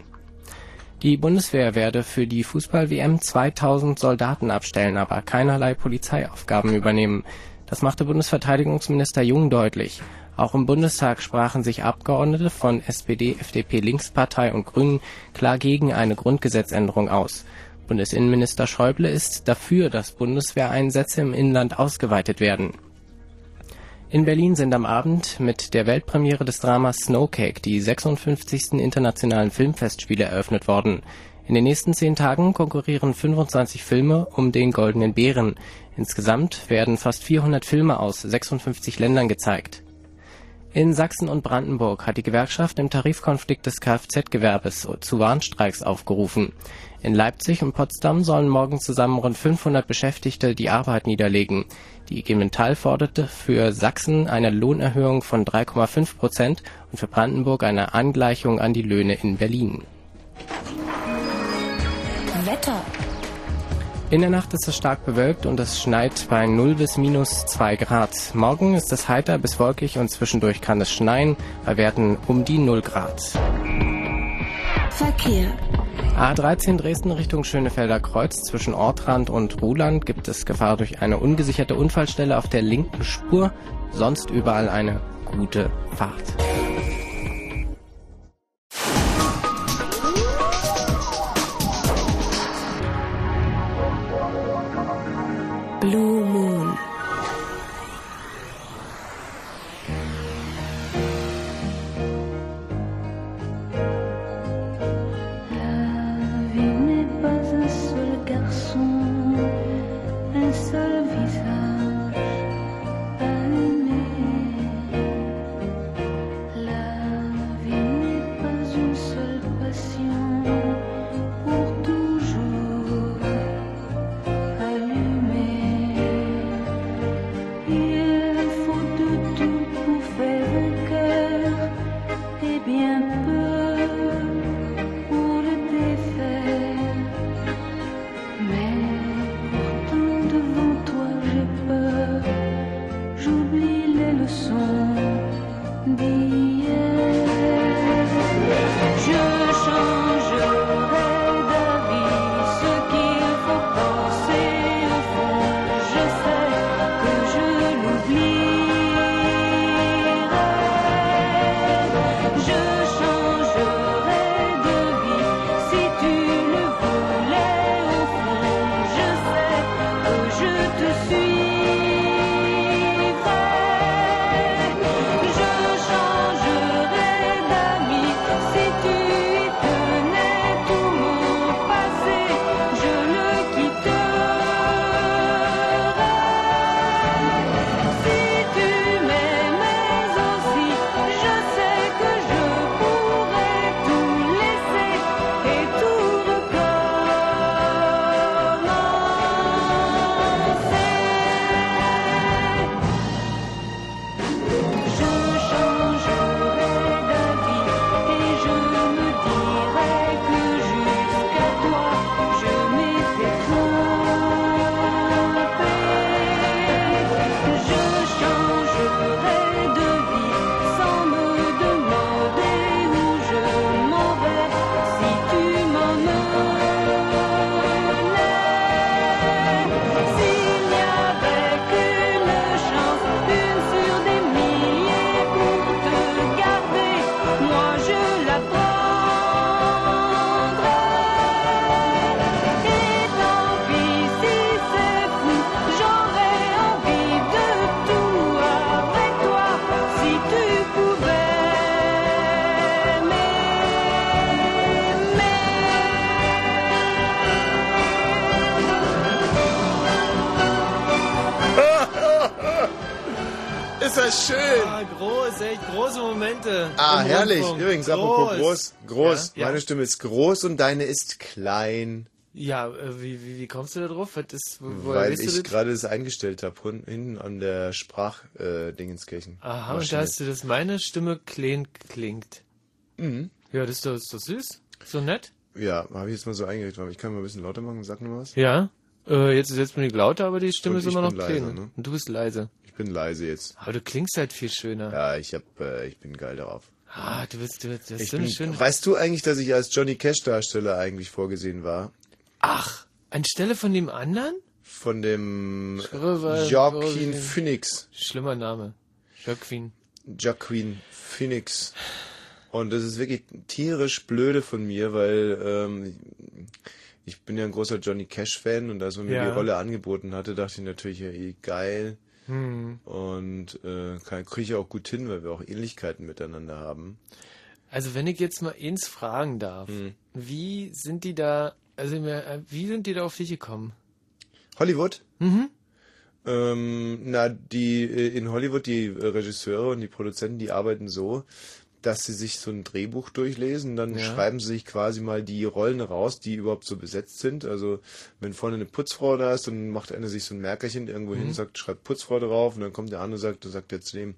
Die Bundeswehr werde für die Fußball-WM 2000 Soldaten abstellen, aber keinerlei Polizeiaufgaben übernehmen. Das machte Bundesverteidigungsminister Jung deutlich. Auch im Bundestag sprachen sich Abgeordnete von SPD, FDP, Linkspartei und Grünen klar gegen eine Grundgesetzänderung aus. Bundesinnenminister Schäuble ist dafür, dass Bundeswehreinsätze im Inland ausgeweitet werden. In Berlin sind am Abend mit der Weltpremiere des Dramas Snowcake die 56. internationalen Filmfestspiele eröffnet worden. In den nächsten zehn Tagen konkurrieren 25 Filme um den Goldenen Bären. Insgesamt werden fast 400 Filme aus 56 Ländern gezeigt. In Sachsen und Brandenburg hat die Gewerkschaft im Tarifkonflikt des Kfz-Gewerbes zu Warnstreiks aufgerufen. In Leipzig und Potsdam sollen morgen zusammen rund 500 Beschäftigte die Arbeit niederlegen. Die IG Metall forderte für Sachsen eine Lohnerhöhung von 3,5 Prozent und für Brandenburg eine Angleichung an die Löhne in Berlin. Wetter. In der Nacht ist es stark bewölkt und es schneit bei 0 bis minus 2 Grad. Morgen ist es heiter bis wolkig und zwischendurch kann es schneien bei Werten um die 0 Grad. Verkehr. A13 Dresden Richtung Schönefelder Kreuz zwischen Ortrand und Ruhland gibt es Gefahr durch eine ungesicherte Unfallstelle auf der linken Spur, sonst überall eine gute Fahrt. Blue Moon. Übrigens, apropos groß. Groß. Ja, ja. Meine Stimme ist groß und deine ist klein. Ja, äh, wie, wie, wie kommst du da drauf? Ist, woher Weil ich das? gerade das eingestellt habe, hinten an der Sprachdingenskirchen. Aha, und da hast du, dass meine Stimme klein klingt. Mhm. Ja, das ist doch, ist doch süß. So nett. Ja, habe ich jetzt mal so eingerichtet. aber Ich kann mal ein bisschen lauter machen. Sag nur was. Ja. Äh, jetzt, jetzt bin ich lauter, aber die Stimme Und ist immer noch leise, klein. ne? Und du bist leise. Ich bin leise jetzt. Aber du klingst halt viel schöner. Ja, ich hab, äh, ich bin geil darauf. Ah, du bist, du bist, das Ich so eine bin, schöne. weißt du eigentlich, dass ich als Johnny Cash Darsteller eigentlich vorgesehen war? Ach, anstelle von dem anderen? Von dem Joaquin Phoenix. Schlimmer Name. Joaquin. Joaquin Phoenix. Und das ist wirklich tierisch blöde von mir, weil ähm, ich bin ja ein großer Johnny Cash-Fan und als man mir Ja. die Rolle angeboten hatte, dachte ich natürlich, ja, eh, geil. Hm. Und äh, kriege ich auch gut hin, weil wir auch Ähnlichkeiten miteinander haben. Also wenn ich jetzt mal eins fragen darf, Hm. wie sind die da, also äh, wie sind die da auf dich gekommen? Hollywood? Mhm. Ähm, na, die äh, in Hollywood, die äh, Regisseure und die Produzenten, die arbeiten so, dass sie sich so ein Drehbuch durchlesen, dann Ja. schreiben sie sich quasi mal die Rollen raus, die überhaupt so besetzt sind. Also wenn vorne eine Putzfrau da ist, dann macht einer sich so ein Merkerchen irgendwo hin, Mhm. sagt, schreibt Putzfrau drauf und dann kommt der andere sagt, sagt der zu dem,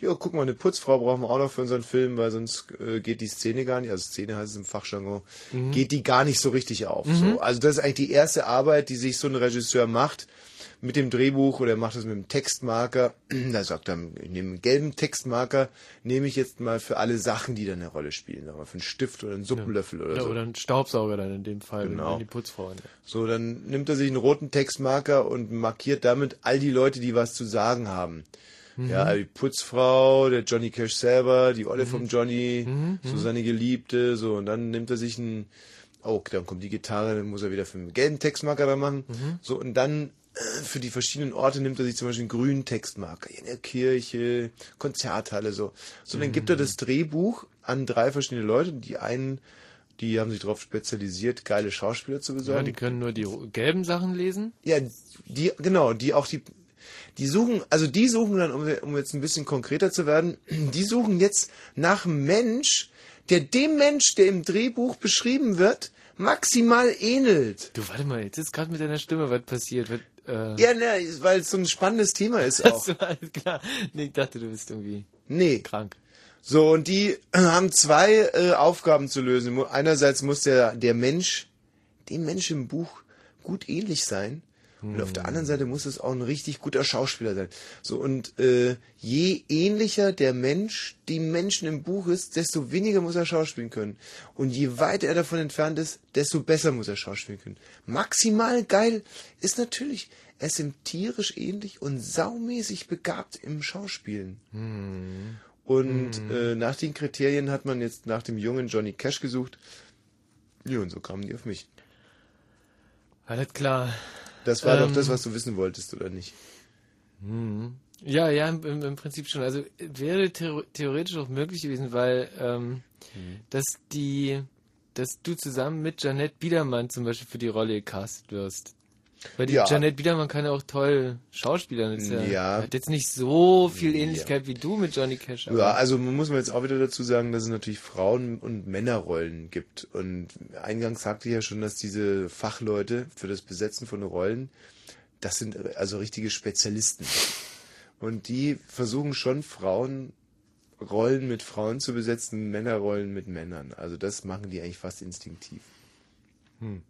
ja, guck mal, eine Putzfrau brauchen wir auch noch für unseren Film, weil sonst äh, geht die Szene gar nicht, also Szene heißt es im Fachjargon, Mhm. geht die gar nicht so richtig auf. Mhm. So. Also das ist eigentlich die erste Arbeit, die sich so ein Regisseur macht mit dem Drehbuch oder er macht es mit dem Textmarker. (clears throat) Da sagt er, ich nehme einen gelben Textmarker, nehme ich jetzt mal für alle Sachen, die da eine Rolle spielen. Sagen wir, für einen Stift oder einen Suppenlöffel oder Ja, so. oder ein Staubsauger dann in dem Fall, Genau. wenn die Putzfrau. ne? So, dann nimmt er sich einen roten Textmarker und markiert damit all die Leute, die was zu sagen haben. Mhm. Ja, die Putzfrau, der Johnny Cash selber, die Olle Mhm. vom Johnny, Mhm, so seine Geliebte, so, und dann nimmt er sich einen, oh, dann kommt die Gitarre, dann muss er wieder für einen gelben Textmarker da machen. Mhm. So, und dann für die verschiedenen Orte nimmt er sich zum Beispiel einen grünen Textmarker. In der Kirche, Konzerthalle, so. So, dann gibt er das Drehbuch an drei verschiedene Leute. Die einen, die haben sich darauf spezialisiert, geile Schauspieler zu besorgen. Ja, die können nur die gelben Sachen lesen. Ja, die, genau, die auch die, die suchen, also die suchen dann, um, um jetzt ein bisschen konkreter zu werden, (clears throat) die suchen jetzt nach einem Mensch, der dem Mensch, der im Drehbuch beschrieben wird, maximal ähnelt. Du, warte mal, jetzt ist gerade mit deiner Stimme was passiert. Was, äh, Ja, ne, weil es so ein spannendes Thema ist auch. Alles klar. Nee, ich dachte, du bist irgendwie Nee. krank. So, und die äh, haben zwei äh, Aufgaben zu lösen. Einerseits muss der, der Mensch, dem Mensch im Buch gut ähnlich sein. Und auf der anderen Seite muss es auch ein richtig guter Schauspieler sein. So, und äh, je ähnlicher der Mensch dem Menschen im Buch ist, desto weniger muss er schauspielen können. Und je weiter er davon entfernt ist, desto besser muss er schauspielen können. Maximal geil ist natürlich, er ist ihm tierisch ähnlich und saumäßig begabt im Schauspielen. Und äh, nach den Kriterien hat man jetzt nach dem jungen Johnny Cash gesucht. Ja, und so kamen die auf mich. Alles klar. Das war doch Ähm, das, was du wissen wolltest, oder nicht? Hm. Ja, ja, im, im Prinzip schon. Also wäre theo theoretisch auch möglich gewesen, weil ähm, Hm. dass die, dass du zusammen mit Janette Biedermann zum Beispiel für die Rolle gecastet wirst. Weil die Ja. Janette Biedermann kann ja auch toll schauspielern. Ist ja, Ja. Hat jetzt nicht so viel Ähnlichkeit wie du mit Johnny Cash. Ja, also man muss man jetzt auch wieder dazu sagen, dass es natürlich Frauen- und Männerrollen gibt. Und eingangs sagte ich ja schon, dass diese Fachleute für das Besetzen von Rollen, das sind also richtige Spezialisten. Und die versuchen schon Frauenrollen mit Frauen zu besetzen, Männerrollen mit Männern. Also das machen die eigentlich fast instinktiv. Hm.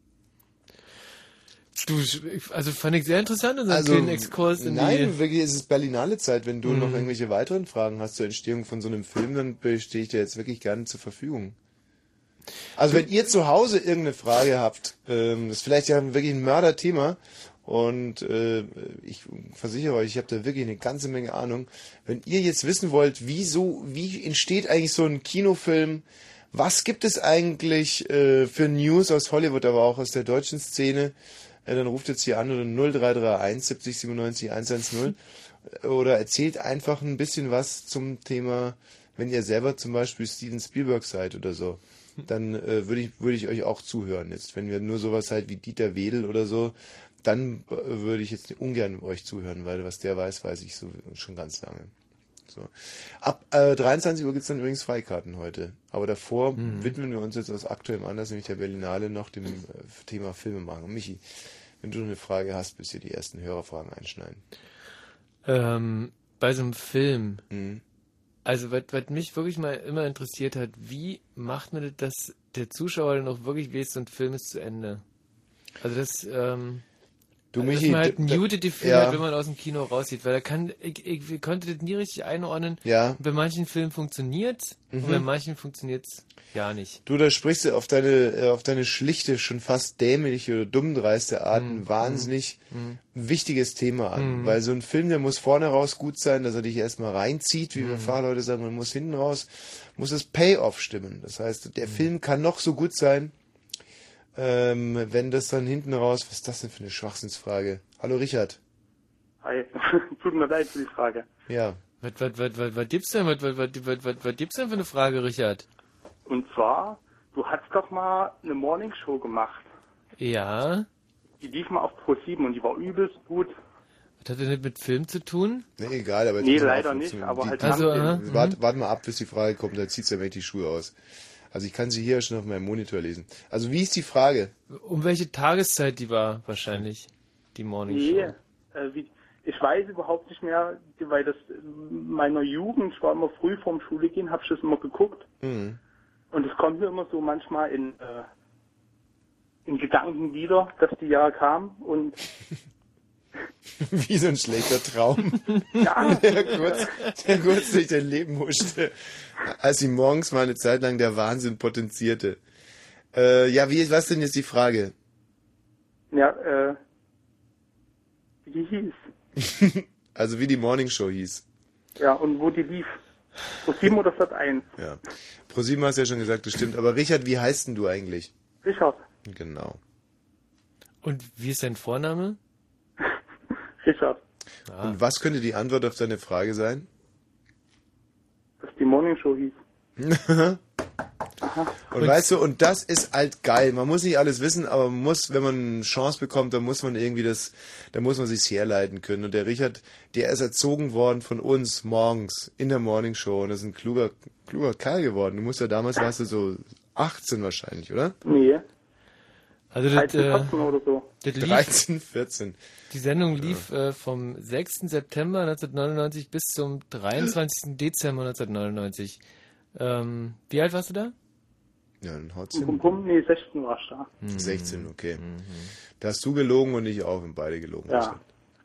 Du, also fand ich sehr interessant, unseren Also, kleinen Exkurs in nein, die... wirklich, es ist Berlinale Zeit. Wenn du Mhm. noch irgendwelche weiteren Fragen hast zur Entstehung von so einem Film, dann stehe ich dir jetzt wirklich gerne zur Verfügung. Also wenn ihr zu Hause irgendeine Frage habt, ähm, das ist vielleicht ja wirklich ein Mörderthema und äh, ich versichere euch, ich habe da wirklich eine ganze Menge Ahnung. Wenn ihr jetzt wissen wollt, wieso, wie entsteht eigentlich so ein Kinofilm, was gibt es eigentlich äh, für News aus Hollywood, aber auch aus der deutschen Szene, äh, dann ruft jetzt hier an oder 0331 70 97 110 oder erzählt einfach ein bisschen was zum Thema, wenn ihr selber zum Beispiel Steven Spielberg seid oder so, dann äh, würde ich, würde ich euch auch zuhören jetzt. Wenn wir nur sowas halt wie Dieter Wedel oder so, dann äh, würde ich jetzt ungern euch zuhören, weil was der weiß, weiß ich so schon ganz lange. So. Ab äh, 23 Uhr gibt's dann übrigens Freikarten heute. Aber davor Mhm. widmen wir uns jetzt aus aktuellem Anlass, nämlich der Berlinale, noch dem äh, Thema Filme machen. Michi, wenn du eine Frage hast, bis wir die ersten Hörerfragen einschneiden. Ähm, bei so einem Film. Mhm. Also, was, was mich wirklich mal immer interessiert hat, wie macht man das, dass der Zuschauer dann auch wirklich weiß, so ein Film ist zu Ende? Also, das, ähm, Du, also, Michi, dass man halt muted Gefühl ja. hat, wenn man aus dem Kino raussieht, weil da kann, ich, ich, ich konnte das nie richtig einordnen. Ja. Bei manchen Filmen funktioniert's Mhm. und bei manchen funktioniert's ja nicht. Du, da sprichst du auf deine, äh, auf deine schlichte, schon fast dämliche oder dummdreiste Art ein Mhm. wahnsinnig Mhm. wichtiges Thema an. Mhm. Weil so ein Film, der muss vorne raus gut sein, dass er dich erstmal reinzieht, wie wir Mhm. Fahrleute sagen, man muss hinten raus, muss das Payoff stimmen. Das heißt, Mhm. der Film kann noch so gut sein, ähm, wenn das dann hinten raus, was ist das denn für eine Schwachsinnsfrage? Hallo Richard. Hi, (laughs) tut mir leid für die Frage. Ja. Was, was, was, was, was gibt's denn, was, was, was, was, was, was gibt's denn für eine Frage, Richard? Und zwar, du hast doch mal eine Morningshow gemacht. Ja. Die lief mal auf Pro 7 und die war übelst gut. Was hat denn das mit Film zu tun? Nee, egal, aber Nee, leider nicht, aber die, halt Also, Fernsehen. aha. wart, wart mal ab, bis die Frage kommt, dann zieht's ja weg die Schuhe aus. Also ich kann sie hier schon auf meinem Monitor lesen. Also wie ist die Frage? Um welche Tageszeit die war, wahrscheinlich. Die Morning Nee, Show. äh, wie, ich weiß überhaupt nicht mehr, weil das in meiner Jugend, ich war immer früh vorm Schule gehen, habe ich das immer geguckt. Hm. Und es kommt mir immer so manchmal in, äh, in Gedanken wieder, dass die ja kam und (laughs) (laughs) Wie so ein schlechter Traum, (laughs) ja, (laughs) der kurz, der kurz durch dein Leben huschte, als sie morgens mal eine Zeit lang der Wahnsinn potenzierte. Äh, ja, wie, was denn jetzt die Frage? ja, äh, wie die hieß. Also wie die Morning Show hieß. Ja, und wo die lief. Pro 7 oder Sat 1. Ja. ProSieben hast ja schon gesagt, das stimmt. Aber Richard, wie heißt denn du eigentlich? Richard. Genau. Und wie ist dein Vorname? Richard. Ah. Und was könnte die Antwort auf deine Frage sein? Dass die Morning Show hieß. (laughs) Und, weißt du, und das ist halt geil. Man muss nicht alles wissen, aber man muss, wenn man eine Chance bekommt, dann muss man irgendwie das, da muss man sich's herleiten können. Und der Richard, der ist erzogen worden von uns morgens in der Morning Show und das ist ein kluger, kluger Kerl geworden. Du musst ja damals, warst du so 18 wahrscheinlich, oder? Nee, Also das, 13, äh, 14 oder so. das lief, 13, 14. die Sendung lief äh, vom 6. September 1999 bis zum 23. Dezember 1999. Ähm, wie alt warst du da? Ja, dann haut's hin. nee, 16 war ich da. 16, okay. Da hast du gelogen und ich auch, und beide gelogen. Ja.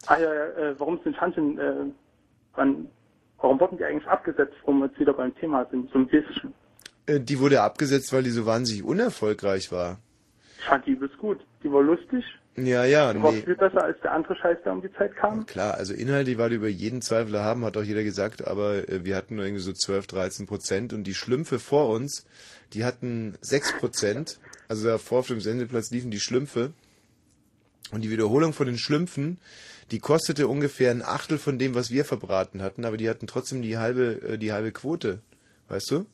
Ah ja, ja, äh, warum sind Schanzen, äh, wann, warum wurden die eigentlich abgesetzt, wo wir jetzt wieder beim Thema sind, so ein bisschen. Äh, Die wurde abgesetzt, weil die so wahnsinnig unerfolgreich war. Ich fand die übelst gut. Die war lustig. Ja, ja, Die war nee. viel besser als der andere Scheiß, der um die Zeit kam. Klar, also inhaltlich war die über jeden Zweifel haben, hat auch jeder gesagt, aber äh, wir hatten nur irgendwie so 12, 13 Prozent und die Schlümpfe vor uns, die hatten 6 Prozent. Also davor auf dem Sendeplatz liefen die Schlümpfe und die Wiederholung von den Schlümpfen, die kostete ungefähr ein Achtel von dem, was wir verbraten hatten, aber die hatten trotzdem die halbe, äh, die halbe Quote, weißt du?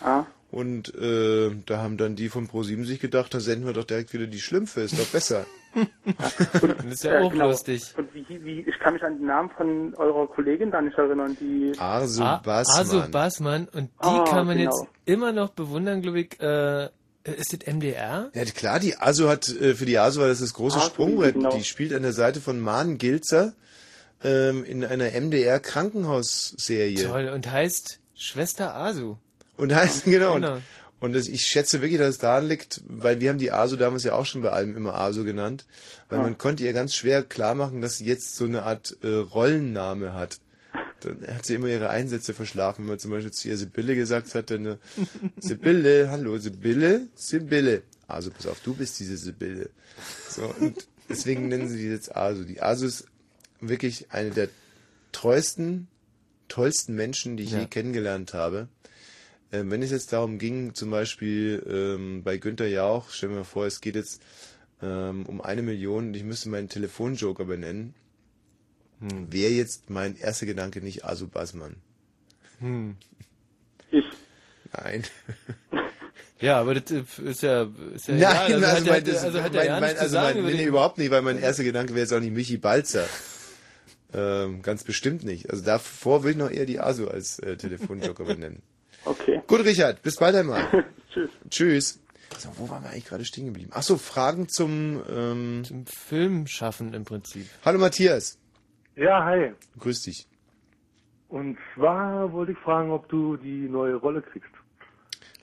Ah, Und äh, da haben dann die von Pro7 sich gedacht, da senden wir doch direkt wieder die Schlümpfe, ist doch besser. (laughs) Das ist ja äh, auch genau. lustig. Und wie, wie, ich kann mich an den Namen von eurer Kollegin da nicht erinnern, die, Arso A- Bassmann. Aso Bassmann. Und die Ah, kann man genau. jetzt immer noch bewundern, glaube ich. Äh, ist das MDR? Ja, klar, die ASO hat, äh, für die ASO war das das große ASO, Sprungbrett. genau. Die spielt an der Seite von Maren Gilzer ähm, in einer MDR Krankenhausserie. Toll. Und heißt Schwester Asu. Und heißt, genau. (laughs) Genau. Und, und das, ich schätze wirklich, dass es daran liegt, weil wir haben die ASO damals ja auch schon bei allem immer ASO genannt, weil man konnte ihr ganz schwer klar machen, dass sie jetzt so eine Art äh, Rollenname hat. Dann hat sie immer ihre Einsätze verschlafen, wenn man zum Beispiel zu ihr Sibylle gesagt hat, dann äh, (laughs) Sibylle, hallo Sibylle, Sibylle. Also pass auf, du bist diese Sibylle. So, und deswegen nennen sie die jetzt ASO. Die ASO ist wirklich eine der treuesten, tollsten Menschen, die ich Ja. je kennengelernt habe. Ähm, wenn es jetzt darum ging, zum Beispiel ähm, bei Günther Jauch, stellen wir mal vor, es geht jetzt ähm, um eine Million und ich müsste meinen Telefonjoker benennen, Hm. wäre jetzt mein erster Gedanke nicht Asu Bassmann. Hm. ich. Nein. (laughs) Ja, aber das äh, ist ja, ist ja Nein, egal. also, hat, mein, das, also hat er mein, ja mein, also mein, nee, überhaupt nicht, weil mein erster Gedanke wäre jetzt auch nicht Michi Balzer. Ähm, ganz bestimmt nicht. Also davor will ich noch eher die ASU als äh, Telefonjoker benennen. Okay. Gut, Richard, bis bald einmal. (laughs) Tschüss. Tschüss. So, wo waren wir eigentlich gerade stehen geblieben? Ach so, Fragen zum, ähm, Zum Film schaffen im Prinzip. Hallo Matthias. Ja, hi. Grüß dich. Und zwar wollte ich fragen, ob du die neue Rolle kriegst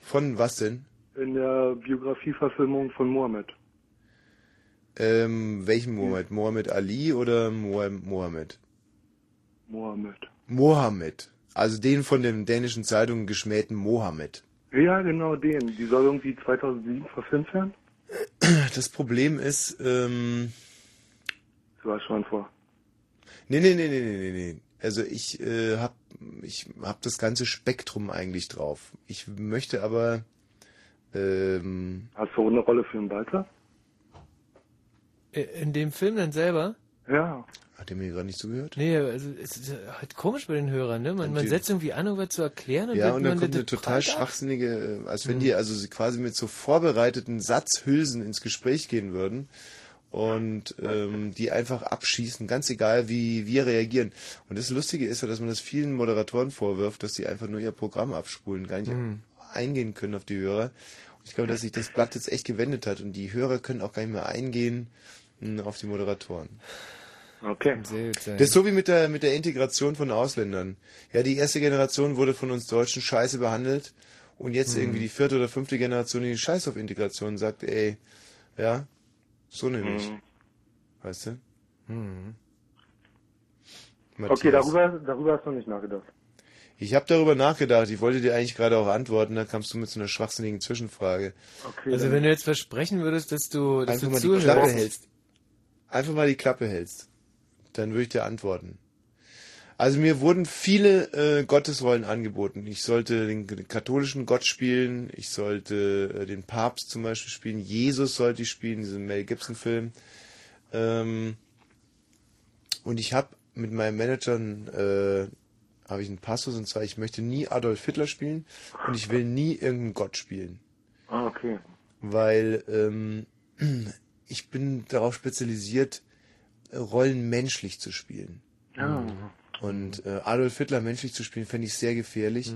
Von was denn? in der Biografieverfilmung von Mohammed. Ähm, welchen Mohammed? Mohammed Ali oder Mo- Mohammed? Mohammed. Mohammed. Also den von den dänischen Zeitungen geschmähten Mohammed. Ja, genau den. Die soll irgendwie 2007 verfilmt werden. (clears throat) Das Problem ist, ähm, Das war schon vor. nee, nee, nee, nee, nee, nee, nee. Also ich äh, hab, ich hab das ganze Spektrum eigentlich drauf. Ich möchte aber, ähm, Hast du eine Rolle für den Balzer? Äh, In dem Film dann selber? Ja. Hat er mir gerade nicht zugehört? Nee, also es ist halt komisch bei den Hörern, ne? Man, man setzt irgendwie an, um was zu erklären und Ja, und dann man kommt eine total schwachsinnige, äh, als wenn Mhm. die also quasi mit so vorbereiteten Satzhülsen ins Gespräch gehen würden und ähm, die einfach abschießen, ganz egal wie wir reagieren. Und das Lustige ist ja, dass man das vielen Moderatoren vorwirft, dass sie einfach nur ihr Programm abspulen, gar nicht Mhm. eingehen können auf die Hörer. Und ich glaube, dass sich das Blatt jetzt echt gewendet hat und die Hörer können auch gar nicht mehr eingehen mh, auf die Moderatoren. Okay. Das ist so wie mit der, mit der Integration von Ausländern. Ja, die erste Generation wurde von uns Deutschen scheiße behandelt und jetzt Mhm. irgendwie die vierte oder fünfte Generation, die scheiß auf Integration sagt, ey, ja, so nämlich. Mhm. Weißt du? Mhm. Okay, darüber, darüber hast du nicht nachgedacht. Ich habe darüber nachgedacht. Ich wollte dir eigentlich gerade auch antworten. Da kamst du mit so einer schwachsinnigen Zwischenfrage. Okay, Also wenn du jetzt versprechen würdest, dass du, dass Einfach du mal die zuhörst. Klappe hältst. Einfach mal die Klappe hältst. Dann würde ich dir antworten. Also mir wurden viele äh, Gottesrollen angeboten. Ich sollte den, den katholischen Gott spielen. Ich sollte äh, den Papst zum Beispiel spielen. Jesus sollte ich spielen, diesen Mel Gibson Film. Ähm, und ich habe mit meinem Manager äh, habe ich einen Passus und zwar ich möchte nie Adolf Hitler spielen und ich will nie irgendeinen Gott spielen Ah, okay. weil ähm, (clears throat) ich bin darauf spezialisiert, Rollen menschlich zu spielen. Ah. Und äh, Adolf Hitler menschlich zu spielen, fände ich sehr gefährlich.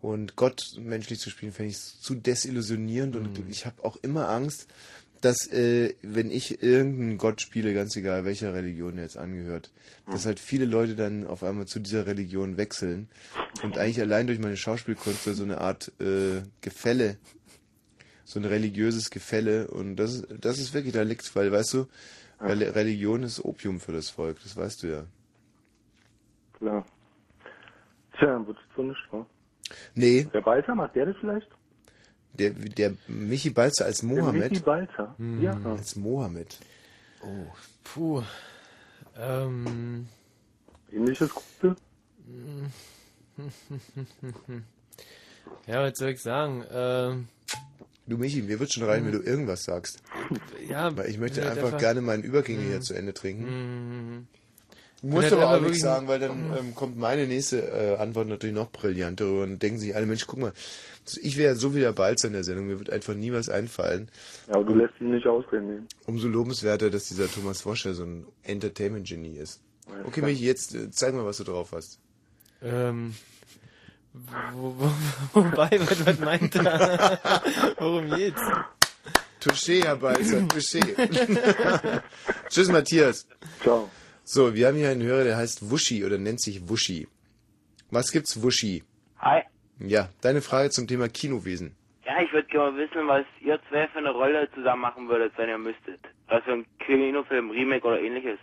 Und Gott menschlich zu spielen, fände ich zu desillusionierend. Und ich habe auch immer Angst, dass äh, wenn ich irgendeinen Gott spiele, ganz egal welcher Religion er jetzt angehört, dass halt viele Leute dann auf einmal zu dieser Religion wechseln und eigentlich allein durch meine Schauspielkunst so eine Art äh, Gefälle, so ein religiöses Gefälle und das ist, das ist wirklich, da liegt's, weil, weißt du, Reli- Religion ist Opium für das Volk, das weißt du ja. Klar. Tja, dann wird's so nicht, wa? Nee. Der Balzer, macht der das vielleicht? Der, der Michi Balzer als Der Mohammed. Michi Balzer. Mhm. Ja. Als Mohammed. Oh. Puh. Ähm. Ähnliches Gruppe? (laughs) Ja, was soll ich sagen? Ähm, Du Michi, mir wird schon rein, wenn du irgendwas sagst. (laughs) ja, Weil ich möchte halt einfach, gerne meinen Übergänge Mhm. hier zu Ende trinken. Mhm. Bin halt aber auch einfach nichts sagen, weil dann ähm, kommt meine nächste äh, Antwort natürlich noch brillanter und dann denken sich alle, Mensch, guck mal, ich wäre so wie der Balzer in der Sendung, mir wird einfach nie was einfallen. Ja, aber du lässt ihn nicht ausreden. Nee. Umso lobenswerter, dass dieser Thomas Woscher so ein Entertainment-Genie ist. Okay. Michi, jetzt äh, zeig mal, was du drauf hast. Ähm. Wo, wo, wobei, (laughs) was, was meint er? (laughs) Worum geht's? Touché, Herr Balzer, touché. (laughs) Tschüss, Matthias. Ciao. So, wir haben hier einen Hörer, der heißt Wuschi oder nennt sich Wuschi. Was gibt's, Wuschi? Hi. Ja, deine Frage zum Thema Kinowesen. Ja, ich würde gerne mal wissen, was ihr zwei für eine Rolle zusammen machen würdet, wenn ihr müsstet. Was für ein Kinofilm, Remake oder ähnliches.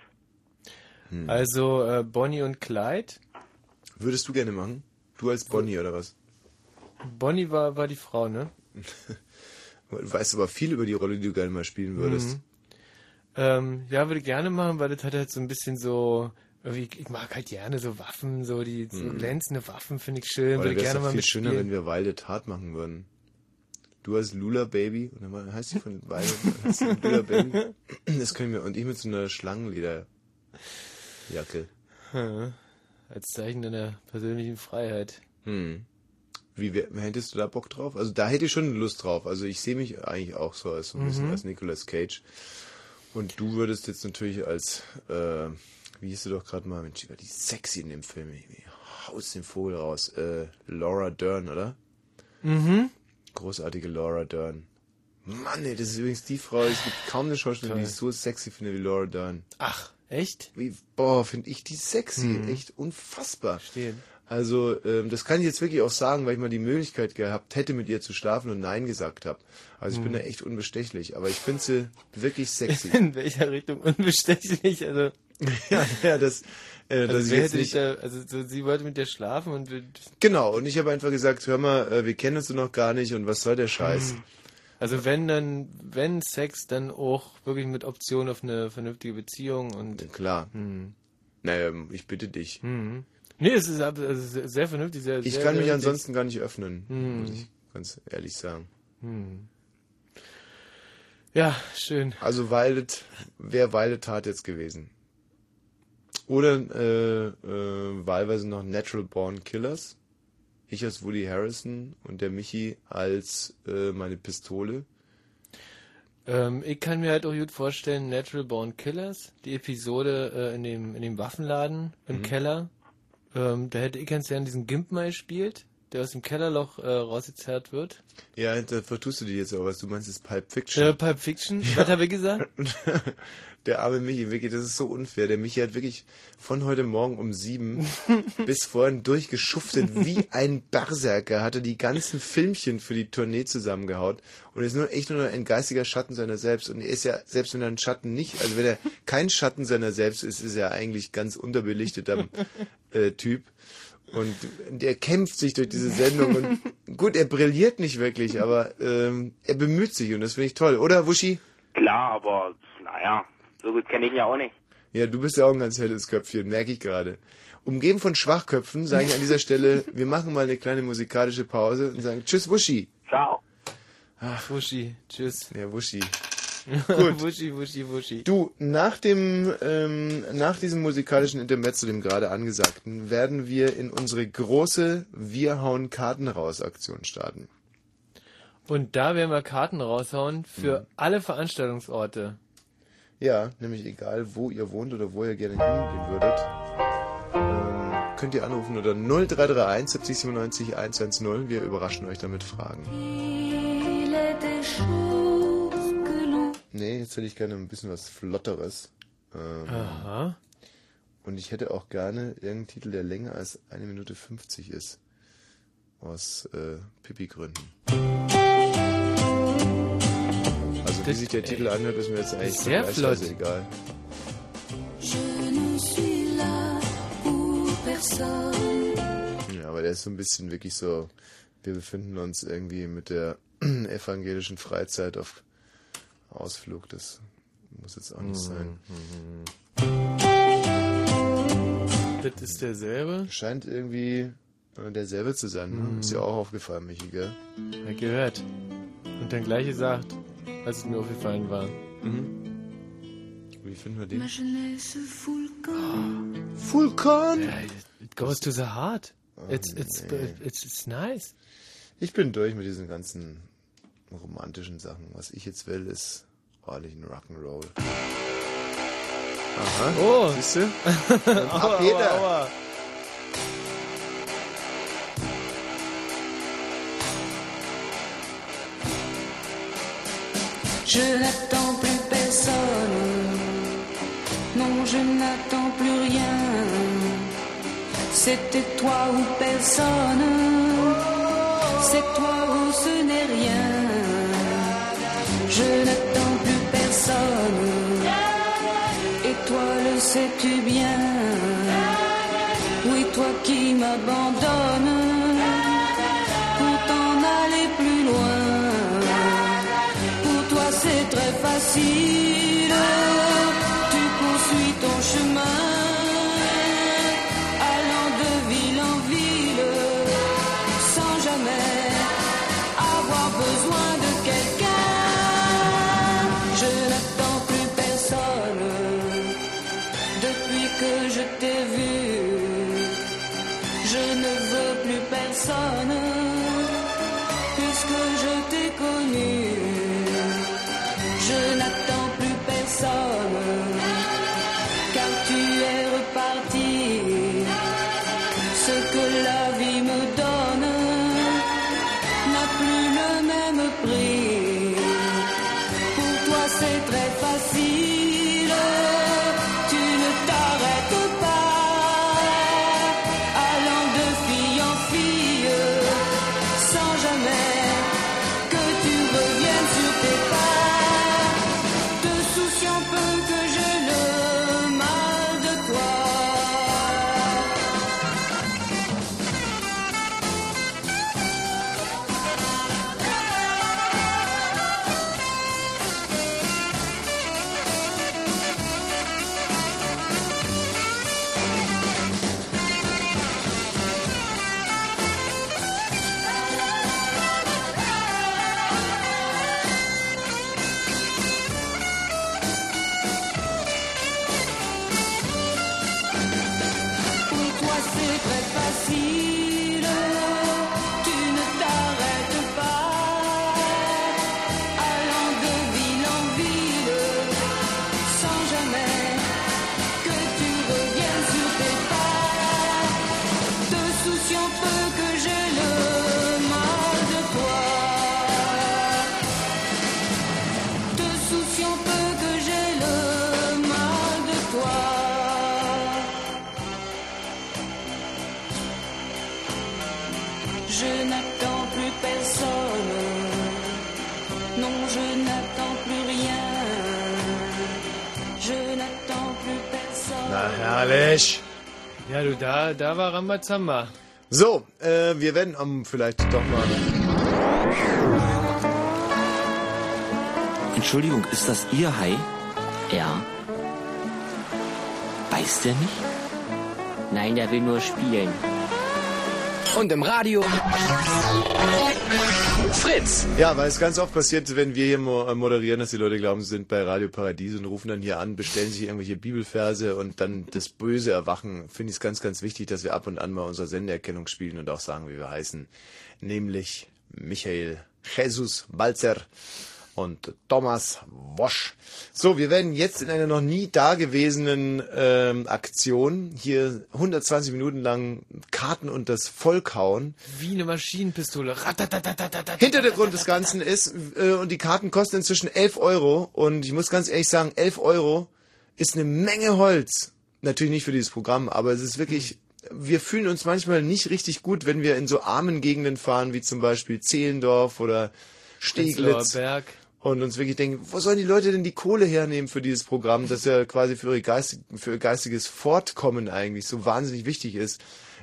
Also äh, Bonnie und Clyde. Würdest du gerne machen? Du als Bonnie oder was? Bonnie war, war die Frau, ne? (laughs) Du weißt aber viel über die Rolle, die du gerne mal spielen würdest. Mhm. Ähm, ja, würde gerne machen, weil das hat halt so ein bisschen so, ich mag halt gerne so Waffen, so die so Mhm. glänzende Waffen finde ich schön, Aber würde gerne mal viel mitspielen. schöner, wenn wir Wilde Tat machen würden. Du als Lula Baby, und dann heißt sie von Wilde, (laughs) Lula Baby. Das können wir, und ich mit so einer Schlangenlederjacke. Hm. Als Zeichen deiner persönlichen Freiheit. Hm. Wie wär, hättest du da Bock drauf? Also da hätte ich schon Lust drauf. Also ich sehe mich eigentlich auch so als so ein bisschen Mhm. als Nicolas Cage. Und du würdest jetzt natürlich als, äh, wie hieß du doch gerade mal, Mensch, die war die sexy in dem Film. Haus den Vogel raus. Äh, Laura Dern, oder? Mhm. Großartige Laura Dern. Mann, ey, das ist übrigens die Frau, es gibt kaum eine Schauspielerin, die ich so sexy finde wie Laura Dern. Ach, echt? Wie, boah, finde ich die sexy. Mhm. Echt unfassbar. Verstehen. Also, ähm, das kann ich jetzt wirklich auch sagen, weil ich mal die Möglichkeit gehabt hätte, mit ihr zu schlafen und Nein gesagt habe. Also ich bin Mhm. da echt unbestechlich, aber ich finde sie wirklich sexy. (laughs) In welcher Richtung unbestechlich? Also, (laughs) ja, ja, das, äh, also jetzt hätte nicht... da, also so, sie wollte mit dir schlafen und Genau, und ich habe einfach gesagt, hör mal, äh, wir kennen uns noch gar nicht und was soll der Scheiß? Also wenn dann, wenn Sex, dann auch wirklich mit Option auf eine vernünftige Beziehung und Klar. Hm. Naja, ich bitte dich. Mhm. Nee, es ist also sehr, vernünftig, sehr, Ich sehr, kann mich ansonsten gar nicht öffnen, Hm. muss ich ganz ehrlich sagen. Hm. Ja, schön. Also Violet, wäre Violet Tat jetzt gewesen. Oder äh, äh, wahlweise noch Natural Born Killers. Ich als Woody Harrison und der Michi als äh, meine Pistole. Ähm, ich kann mir halt auch gut vorstellen, Natural Born Killers, die Episode äh, in, dem, in dem Waffenladen im Mhm. Keller. Ähm, da hätte ich ganz gern diesen Gimp mal gespielt, der aus dem Kellerloch äh, rausgezerrt wird. Ja, da vertust du dir jetzt aber was. Du meinst, das ist Pulp Fiction. Äh, Pulp Fiction? Was habe ich gesagt? (laughs) Der arme Michi, wirklich, das ist so unfair. Der Michi hat wirklich von heute Morgen um sieben (laughs) bis vorhin durchgeschuftet wie ein Berserker, hatte die ganzen Filmchen für die Tournee zusammengehaut und ist nur echt nur ein geistiger Schatten seiner selbst. Und er ist ja, selbst wenn er ein Schatten nicht, also wenn er kein Schatten seiner selbst ist, ist er eigentlich ganz unterbelichteter äh, Typ. Und der kämpft sich durch diese Sendung und (laughs) gut, er brilliert nicht wirklich, aber ähm, er bemüht sich und das finde ich toll, oder Wuschi? Klar, aber naja, so gut kenne ich ihn ja auch nicht. Ja, du bist ja auch ein ganz helles Köpfchen, merke ich gerade. Umgeben von Schwachköpfen sage ich an dieser Stelle, (laughs) wir machen mal eine kleine musikalische Pause und sagen Tschüss, Wuschi. Ciao. Ach, Wuschi, tschüss. Ja, Wuschi. (laughs) Gut. Wuschi, Wuschi, Wuschi. Du, nach dem, ähm, nach diesem musikalischen Intermezzo, dem gerade angesagten, werden wir in unsere große Wir hauen Karten raus Aktion starten. Und da werden wir Karten raushauen für Mhm. alle Veranstaltungsorte. Ja, nämlich egal, wo ihr wohnt oder wo ihr gerne hingehen würdet. Ähm, könnt ihr anrufen unter 0331 70 97 110. Wir überraschen euch damit Fragen. Nee, jetzt hätte ich gerne ein bisschen was Flotteres. Ähm, Aha. Und ich hätte auch gerne irgendeinen Titel, der länger als eine Minute 50 ist. Aus äh, Pipi-Gründen. Also wie Das- sich der Titel anhört, ist mir jetzt eigentlich sehr flott. egal. Ja, aber der ist so ein bisschen wirklich so, wir befinden uns irgendwie mit der (clears throat) evangelischen Freizeit auf Ausflug. Das muss jetzt auch nicht sein. Das ist derselbe? Scheint irgendwie äh, derselbe zu sein. Ne? Mhm. Ist ja auch aufgefallen, Michi, gell? Ja, gehört. Und dann gleich gesagt, als es mir aufgefallen war. Wie finden wir den? Le camp. Vulkan! It goes to the heart. Oh, It's, it's, nee. it's, it's nice. Ich bin durch mit diesen ganzen romantischen Sachen. Was ich jetzt will, ist ordentlichen Rock'n'Roll. Aha. Oh. Siehst du? (laughs) Aua, ab jeder. aua, aua. Je n'attends plus personne. Non, je n'attends plus rien. C'était toi ou personne. C'est toi ou ce n'est rien. Je n'attends plus personne. Et toi le sais-tu bien? Oui, toi qui m'abandonnes. Pour t'en aller plus loin. Pour toi c'est très facile, war Rambazamba. So, äh, wir werden am vielleicht doch mal. Entschuldigung, ist das Ihr Hai? Ja. Beißt der nicht? Nein, der will nur spielen. Und im Radio. Fritz. Ja, weil es ganz oft passiert, wenn wir hier äh, moderieren, dass die Leute glauben, sie sind bei Radio Paradies und rufen dann hier an, bestellen sich irgendwelche Bibelverse und dann das Böse erwachen. Finde ich es ganz, ganz wichtig, dass wir ab und an mal unsere Sendeerkennung spielen und auch sagen, wie wir heißen. Nämlich Michael Jesus Balzer und Thomas Wosch. So, wir werden jetzt in einer noch nie dagewesenen ähm, Aktion hier 120 Minuten lang Karten und das Volk hauen. Wie eine Maschinenpistole. Hintergrund des Ganzen ist, äh, und die Karten kosten inzwischen 11 Euro. Und ich muss ganz ehrlich sagen, 11 Euro ist eine Menge Holz. Natürlich nicht für dieses Programm, aber es ist wirklich, wir fühlen uns manchmal nicht richtig gut, wenn wir in so armen Gegenden fahren, wie zum Beispiel Zehlendorf oder Prenzlauer Steglitz. Berg. Und uns wirklich denken, wo sollen die Leute denn die Kohle hernehmen für dieses Programm, das ja quasi für, ihre geistig, für ihr geistiges Fortkommen eigentlich so wahnsinnig wichtig ist.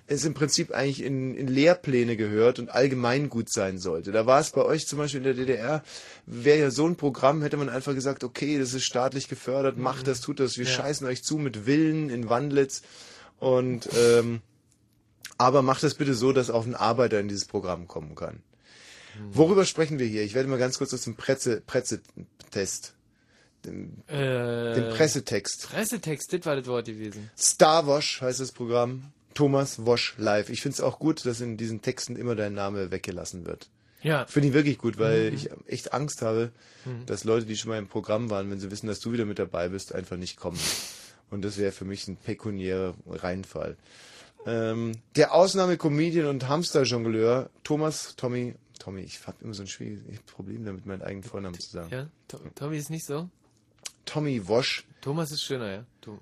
Es im Prinzip eigentlich in, in Lehrpläne gehört und allgemeingut sein sollte. Da war es bei euch zum Beispiel in der DDR, wäre ja so ein Programm, hätte man einfach gesagt, okay, das ist staatlich gefördert, macht das, tut das, wir Ja. scheißen euch zu mit Villen in Wandlitz und ähm, aber macht das bitte so, dass auch ein Arbeiter in dieses Programm kommen kann. Worüber sprechen wir hier? Ich werde mal ganz kurz aus dem Presse, Presse-Test, dem, Äh, dem Pressetext. Pressetext, das war das Wort gewesen. Star Wosch heißt das Programm. Thomas Wosch live. Ich finde es auch gut, dass in diesen Texten immer dein Name weggelassen wird. Ja. Finde ich wirklich gut, weil Mhm. ich echt Angst habe, Mhm. dass Leute, die schon mal im Programm waren, wenn sie wissen, dass du wieder mit dabei bist, einfach nicht kommen. Und das wäre für mich ein pekuniärer Reinfall. Ähm, der Ausnahme-Comedian und Hamster-Jongleur Thomas, Tommy, Tommy, ich habe immer so ein schwieriges Problem damit, meinen eigenen Vornamen zu sagen. Ja, To- Tommy ist nicht so. Tommy Wosch. Thomas ist schöner, ja. Tom.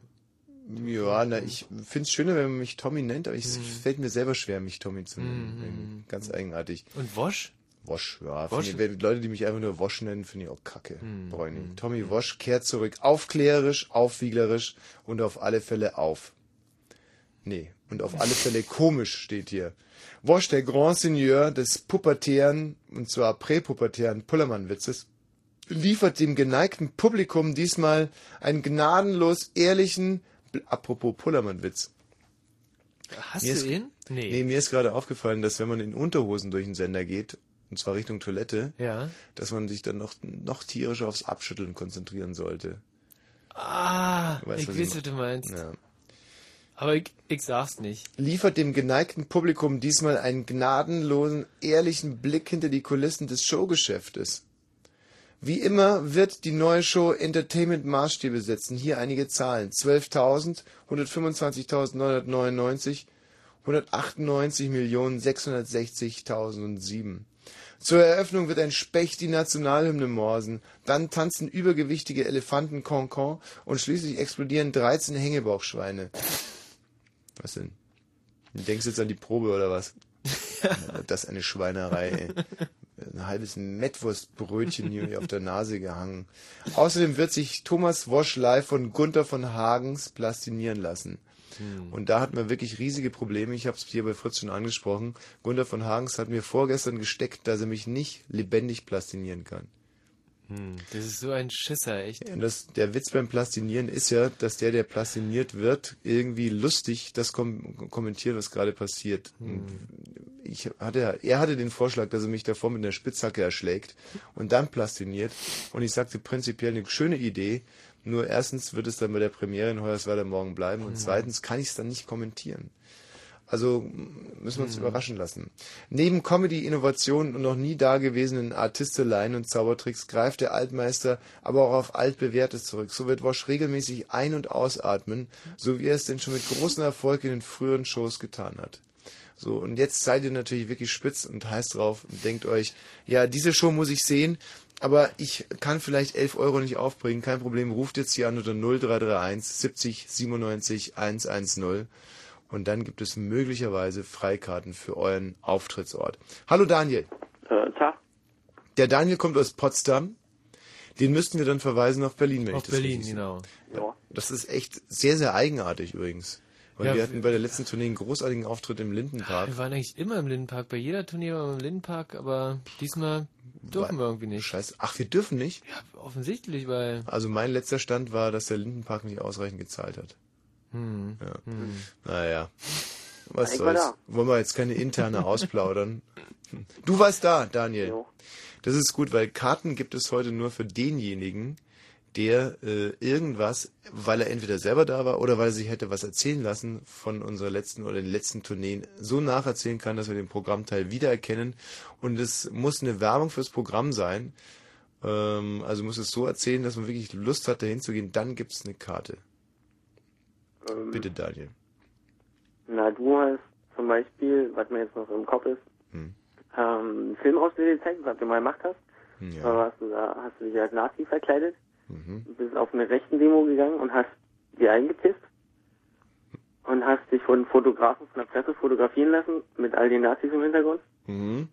Ja, na, ich find's schöner, wenn man mich Tommy nennt, aber es Mhm. fällt mir selber schwer, mich Tommy zu nennen. Mhm. Ganz eigenartig. Und Wosch? Wosch, ja. Wosch? Finde ich, Leute, die mich einfach nur Wosch nennen, finde ich auch kacke. Mhm. Brauche ich nicht. Tommy Wosch kehrt zurück. Aufklärerisch, aufwieglerisch und auf alle Fälle auf. Nee, und auf alle Fälle komisch steht hier. Wosch, der Grand Seigneur des pubertären, und zwar präpubertären Pullermann-Witzes, liefert dem geneigten Publikum diesmal einen gnadenlos ehrlichen, apropos Pullermann-Witz. Hast Mir du ist- ihn? Nee. Nee, mir ist gerade aufgefallen, dass wenn man in Unterhosen durch den Sender geht, und zwar Richtung Toilette, Ja. dass man sich dann noch, noch tierischer aufs Abschütteln konzentrieren sollte. Ah, weißt, ich weiß, was du meinst. Ja. Aber ich, ich sag's nicht. Liefert dem geneigten Publikum diesmal einen gnadenlosen, ehrlichen Blick hinter die Kulissen des Showgeschäftes. Wie immer wird die neue Show Entertainment-Maßstäbe setzen. Hier einige Zahlen. 12.000, 125.999, 198.660.007. Zur Eröffnung wird ein Specht die Nationalhymne morsen, dann tanzen übergewichtige Elefanten Concon und schließlich explodieren 13 Hängebauchschweine. Was denn? Du denkst jetzt an die Probe oder was? (laughs) Das ist eine Schweinerei, ey. Ein halbes Mettwurstbrötchen hier auf der Nase gehangen. Außerdem wird sich Thomas Wosch live von Gunther von Hagens plastinieren lassen. Hm. Und da hatten wir wirklich riesige Probleme. Ich habe es hier bei Fritz schon angesprochen. Gunther von Hagens hat mir vorgestern gesteckt, dass er mich nicht lebendig plastinieren kann. Hm, das ist so ein Schisser, echt. Und das, der Witz beim Plastinieren ist ja, dass der, der plastiniert wird, irgendwie lustig das kom kommentiert, was gerade passiert. Und Ich hatte, er hatte den Vorschlag, dass er mich davor mit einer Spitzhacke erschlägt und dann plastiniert. Und ich sagte prinzipiell eine schöne Idee. Nur erstens wird es dann bei der Premiere in Hoyerswerda morgen bleiben und Mhm. zweitens kann ich es dann nicht kommentieren. Also müssen wir uns Mhm. überraschen lassen. Neben Comedy, Innovationen und noch nie dagewesenen Artisteleien und Zaubertricks greift der Altmeister aber auch auf altbewährtes zurück. So wird Wosch regelmäßig ein- und ausatmen, so wie er es denn schon mit großem Erfolg in den früheren Shows getan hat. So, und jetzt seid ihr natürlich wirklich spitz und heiß drauf und denkt euch, ja, diese Show muss ich sehen, aber ich kann vielleicht 11 Euro nicht aufbringen, kein Problem, ruft jetzt hier an unter 0331 70 97 110 und dann gibt es möglicherweise Freikarten für euren Auftrittsort. Hallo Daniel. Äh, Tag. Der Daniel kommt aus Potsdam. Den müssten wir dann verweisen auf Berlin, wenn Auf ich das Berlin, richtig genau. sehe. Das ist echt sehr, sehr eigenartig übrigens. Weil Ja, wir hatten bei der letzten Tournee einen großartigen Auftritt im Lindenpark. Wir waren eigentlich immer im Lindenpark. Bei jeder Tournee waren wir im Lindenpark, aber diesmal dürfen wir irgendwie nicht. Scheiße. Ach, wir dürfen nicht? Ja, offensichtlich, weil. Also mein letzter Stand war, dass der Lindenpark nicht ausreichend gezahlt hat. Hm. Ja. Hm. Naja. Was Ich soll's. Wollen wir jetzt keine interne ausplaudern? Du warst da, Daniel. Das ist gut, weil Karten gibt es heute nur für denjenigen, der äh, irgendwas, weil er entweder selber da war oder weil er sich hätte was erzählen lassen von unserer letzten oder den letzten Tourneen, so nacherzählen kann, dass wir den Programmteil wiedererkennen. Und es muss eine Werbung fürs Programm sein. Ähm, also muss es so erzählen, dass man wirklich Lust hat, dahin zu gehen. Dann gibt es eine Karte. Ähm, Bitte, Daniel. Na, du hast zum Beispiel, was mir jetzt noch im Kopf ist, Hm. ähm, einen Film ausgewählt, was du mal gemacht hast. Ja. Da warst du da, hast du dich als Nazi verkleidet, Mhm. bist auf eine rechten Demo gegangen und hast dir eingepisst und hast dich von Fotografen von der Presse fotografieren lassen mit all den Nazis im Hintergrund. Mhm.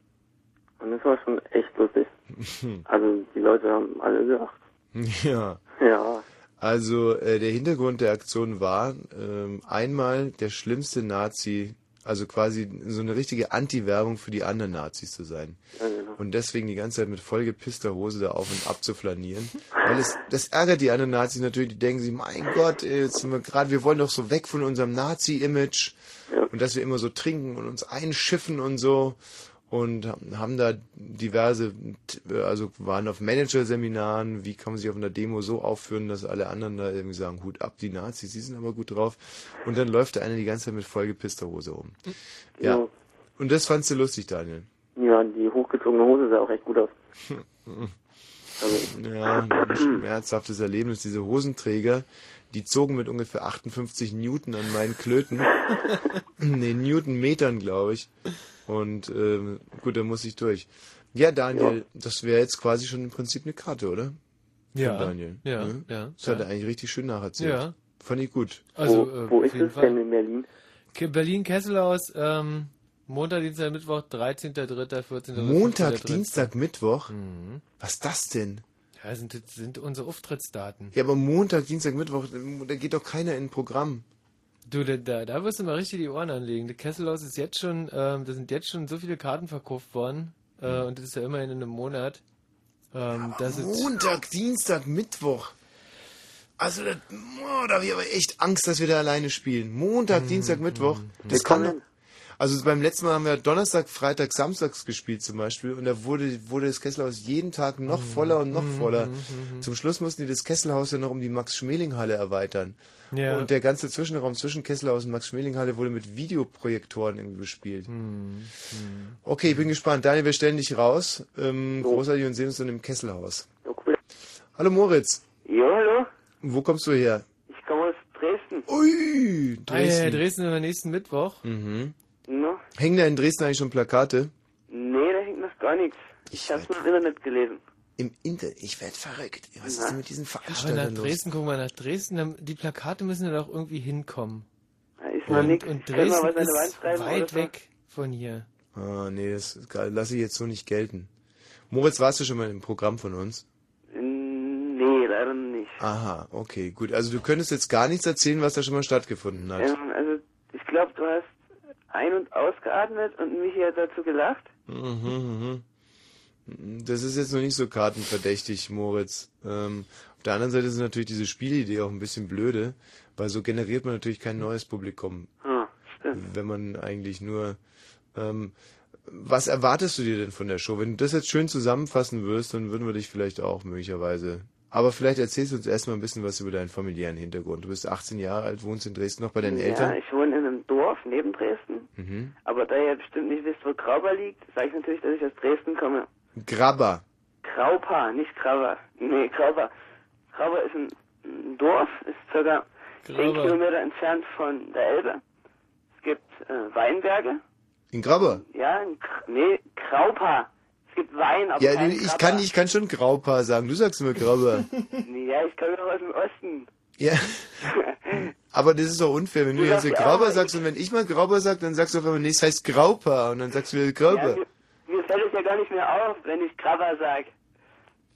Und das war schon echt lustig. (laughs) Also die Leute haben alle gelacht. Ja. Ja. Also äh, der Hintergrund der Aktion war ähm, einmal der schlimmste Nazi, also quasi so eine richtige Anti-Werbung für die anderen Nazis zu sein. Ja, genau. Und deswegen die ganze Zeit mit vollgepisster Hose da auf und ab zu flanieren. Weil es, das ärgert die anderen Nazis natürlich, die denken sich, mein Gott, jetzt sind wir gerade, wir wollen doch so weg von unserem Nazi-Image. Und dass wir immer so trinken und uns einschiffen und so. Und haben da diverse, also waren auf Managerseminaren, wie kann man sich auf einer Demo so aufführen, dass alle anderen da irgendwie sagen, Hut ab, die Nazis, die sind aber gut drauf. Und dann läuft der eine die ganze Zeit mit vollgepisster Hose rum. Ja. Ja. Und das fandst du lustig, Daniel. Ja, die hochgezogene Hose sah auch echt gut aus. (laughs) Ja, ein schmerzhaftes Erlebnis. Diese Hosenträger, die zogen mit ungefähr 58 Newton an meinen Klöten. (laughs) nee, Newtonmetern, glaube ich. Und ähm, gut, da muss ich durch. Ja, Daniel, das wäre jetzt quasi schon im Prinzip eine Karte, oder? Von Ja, Daniel. ja, ne? ja, Das hat ja. er eigentlich richtig schön nacherzählt. Ja. Fand ich gut. Also, wo äh, wo auf ist es Fall. denn in Berlin? Berlin Kesselhaus, ähm, Montag, Dienstag, Mittwoch, 13.3., 14. Montag, 15.3.. Dienstag, Mittwoch? Mhm. Was ist das denn? Ja, sind, sind unsere Auftrittsdaten. Ja, aber Montag, Dienstag, Mittwoch, da geht doch keiner in ein Programm. Du, da, da, da wirst du mal richtig die Ohren anlegen. Das Kesselhaus ist jetzt schon, ähm, da sind jetzt schon so viele Karten verkauft worden, äh, und das ist ja immerhin in einem Monat. Ähm, das ist, Montag, Dienstag, Mittwoch. Also, das, oh, da habe ich aber echt Angst, dass wir da alleine spielen. Montag, Mhm, Dienstag, Mittwoch. Das kann doch. Also beim letzten Mal haben wir Donnerstag, Freitag, Samstags gespielt zum Beispiel und da wurde, wurde das Kesselhaus jeden Tag noch Mhm. voller und noch voller. Zum Schluss mussten die das Kesselhaus ja noch um die Max-Schmeling-Halle erweitern. Ja. Und der ganze Zwischenraum zwischen Kesselhaus und Max-Schmeling-Halle wurde mit Videoprojektoren irgendwie bespielt. Mhm. Okay, ich bin gespannt. Daniel, wir stellen dich raus. Ähm, Großartig und sehen uns dann im Kesselhaus. Hallo Moritz. Ja, hallo? Wo kommst du her? Ich komme aus Dresden. Ui, Ah, ja, ja, Dresden. Dresden am nächsten Mittwoch. Mhm. No? Hängen da in Dresden eigentlich schon Plakate? Nee, da hängt noch gar nichts. Ich hab's nur im Internet gelesen. Im Internet? Ich werd verrückt. Was Na? ist denn mit diesen Aber nach Veranstaltern los? Dresden, guck mal, nach Dresden, die Plakate müssen ja doch irgendwie hinkommen. Da ist noch Und, nix. und Dresden ist weit so? weg von hier. Ah, nee, das lasse ich jetzt so nicht gelten. Moritz, warst du schon mal im Programm von uns? Nee, leider nicht. Aha, okay, gut. Also du könntest jetzt gar nichts erzählen, was da schon mal stattgefunden hat. Ähm, also, ich glaube, du hast ein- und ausgeatmet und mich hat dazu gelacht. Mhm, mhm. Das ist jetzt noch nicht so kartenverdächtig, Moritz. Ähm, auf der anderen Seite ist natürlich diese Spielidee auch ein bisschen blöde, weil so generiert man natürlich kein neues Publikum. Ah, stimmt. Wenn man eigentlich nur... Ähm, was erwartest du dir denn von der Show? Wenn du das jetzt schön zusammenfassen würdest, dann würden wir dich vielleicht auch möglicherweise... Aber vielleicht erzählst du uns erstmal ein bisschen was über deinen familiären Hintergrund. Du bist 18 Jahre alt, wohnst in Dresden noch bei deinen Ja, Eltern. ich wohne in einem Dorf neben Dresden. Mhm. Aber da ihr bestimmt nicht wisst, wo Graupa liegt, sage ich natürlich, dass ich aus Dresden komme. Grabber. Graupa, nicht Graupa. Nee, Graupa. Graupa ist ein, ein Dorf, ist circa 10 Graupa. Kilometer entfernt von der Elbe. Es gibt äh, Weinberge. In Grabber? Ja, in Kr nee, Kraupa. Es gibt Wein, aber Ja, kein ich Krabber. kann, ich kann schon Graupa sagen. Du sagst immer. Nee, ja, ich komme doch aus dem Osten. ja. Aber das ist doch unfair, wenn du Du jetzt sagst ja Grauber auch, sagst und wenn ich mal Grauber sag, dann sagst du auf einmal, nee, es heißt Graupa und dann sagst du wieder Ja, Grauber. mir, mir fällt es ja gar nicht mehr auf, wenn ich Krabber sag.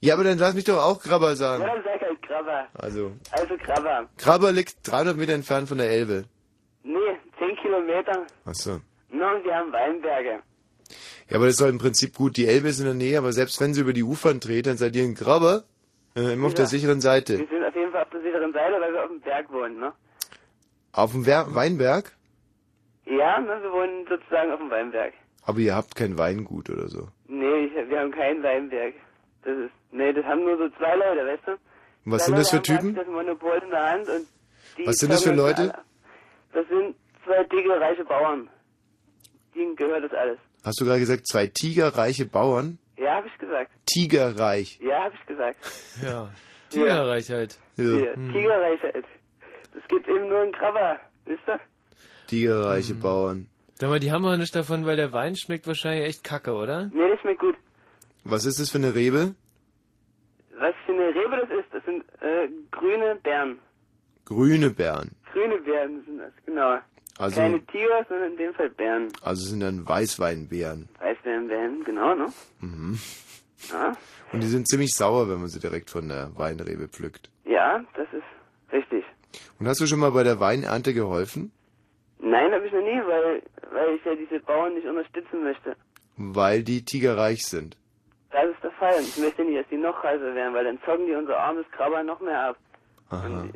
Ja, aber dann lass mich doch auch Grabber Ja, sagen. dann sag halt Krabber. Also, Also Krabber. Grabber liegt 300 Meter entfernt von der Elbe. Nee, 10 Kilometer. Achso. Na, und wir haben Weinberge. Ja, aber das ist doch im Prinzip gut. Die Elbe ist in der Nähe, aber selbst wenn sie über die Ufern dreht, dann seid ihr in Grabber äh, immer auf der sicheren Seite. Wir sind auf jeden Fall auf der sicheren Seite, weil wir auf dem Berg wohnen, ne? Auf dem Wer Weinberg? Ja, ne, wir wohnen sozusagen auf dem Weinberg. Aber ihr habt kein Weingut oder so. Nee, ich, wir haben keinen Weinberg. Das ist, nee, das haben nur so zwei Leute, weißt du? Und was Zwei sind das für Typen? Das Monopol in der Hand und die Was sind das für Leute? alle. Das sind zwei dicke, reiche Bauern. Denen gehört das alles. Hast du gerade gesagt, zwei tigerreiche Bauern? Ja, hab ich gesagt. Tigerreich. Ja, hab ich gesagt. (laughs) Ja. Tigerreich halt. Ja. Hier, Tigerreich halt. Das gibt eben nur in Krabber, wisst ihr? Tigerreiche Hm. Bauern. Sag mal, die haben auch nichts davon, weil der Wein schmeckt wahrscheinlich echt kacke, oder? Nee, das schmeckt gut. Was ist das für eine Rebe? Was für eine Rebe das ist, das sind äh, grüne Beeren. Grüne Beeren. Grüne Beeren sind das, genau. Also- Keine Tiger, sondern in dem Fall Bären. Also sind dann Weißweinbeeren. Weißbeeren, genau, ne? Mhm. Ja, Und die sind ziemlich sauer, wenn man sie direkt von der Weinrebe pflückt. ja das ist richtig. Und hast du schon mal bei der Weinernte geholfen? Nein, habe ich noch nie, weil, weil ich ja diese Bauern nicht unterstützen möchte. Weil die tigerreich sind. Das ist der Fall. Und ich möchte nicht, dass die noch reicher werden, weil dann zocken die unser armes Krabber noch mehr ab. Aha. Und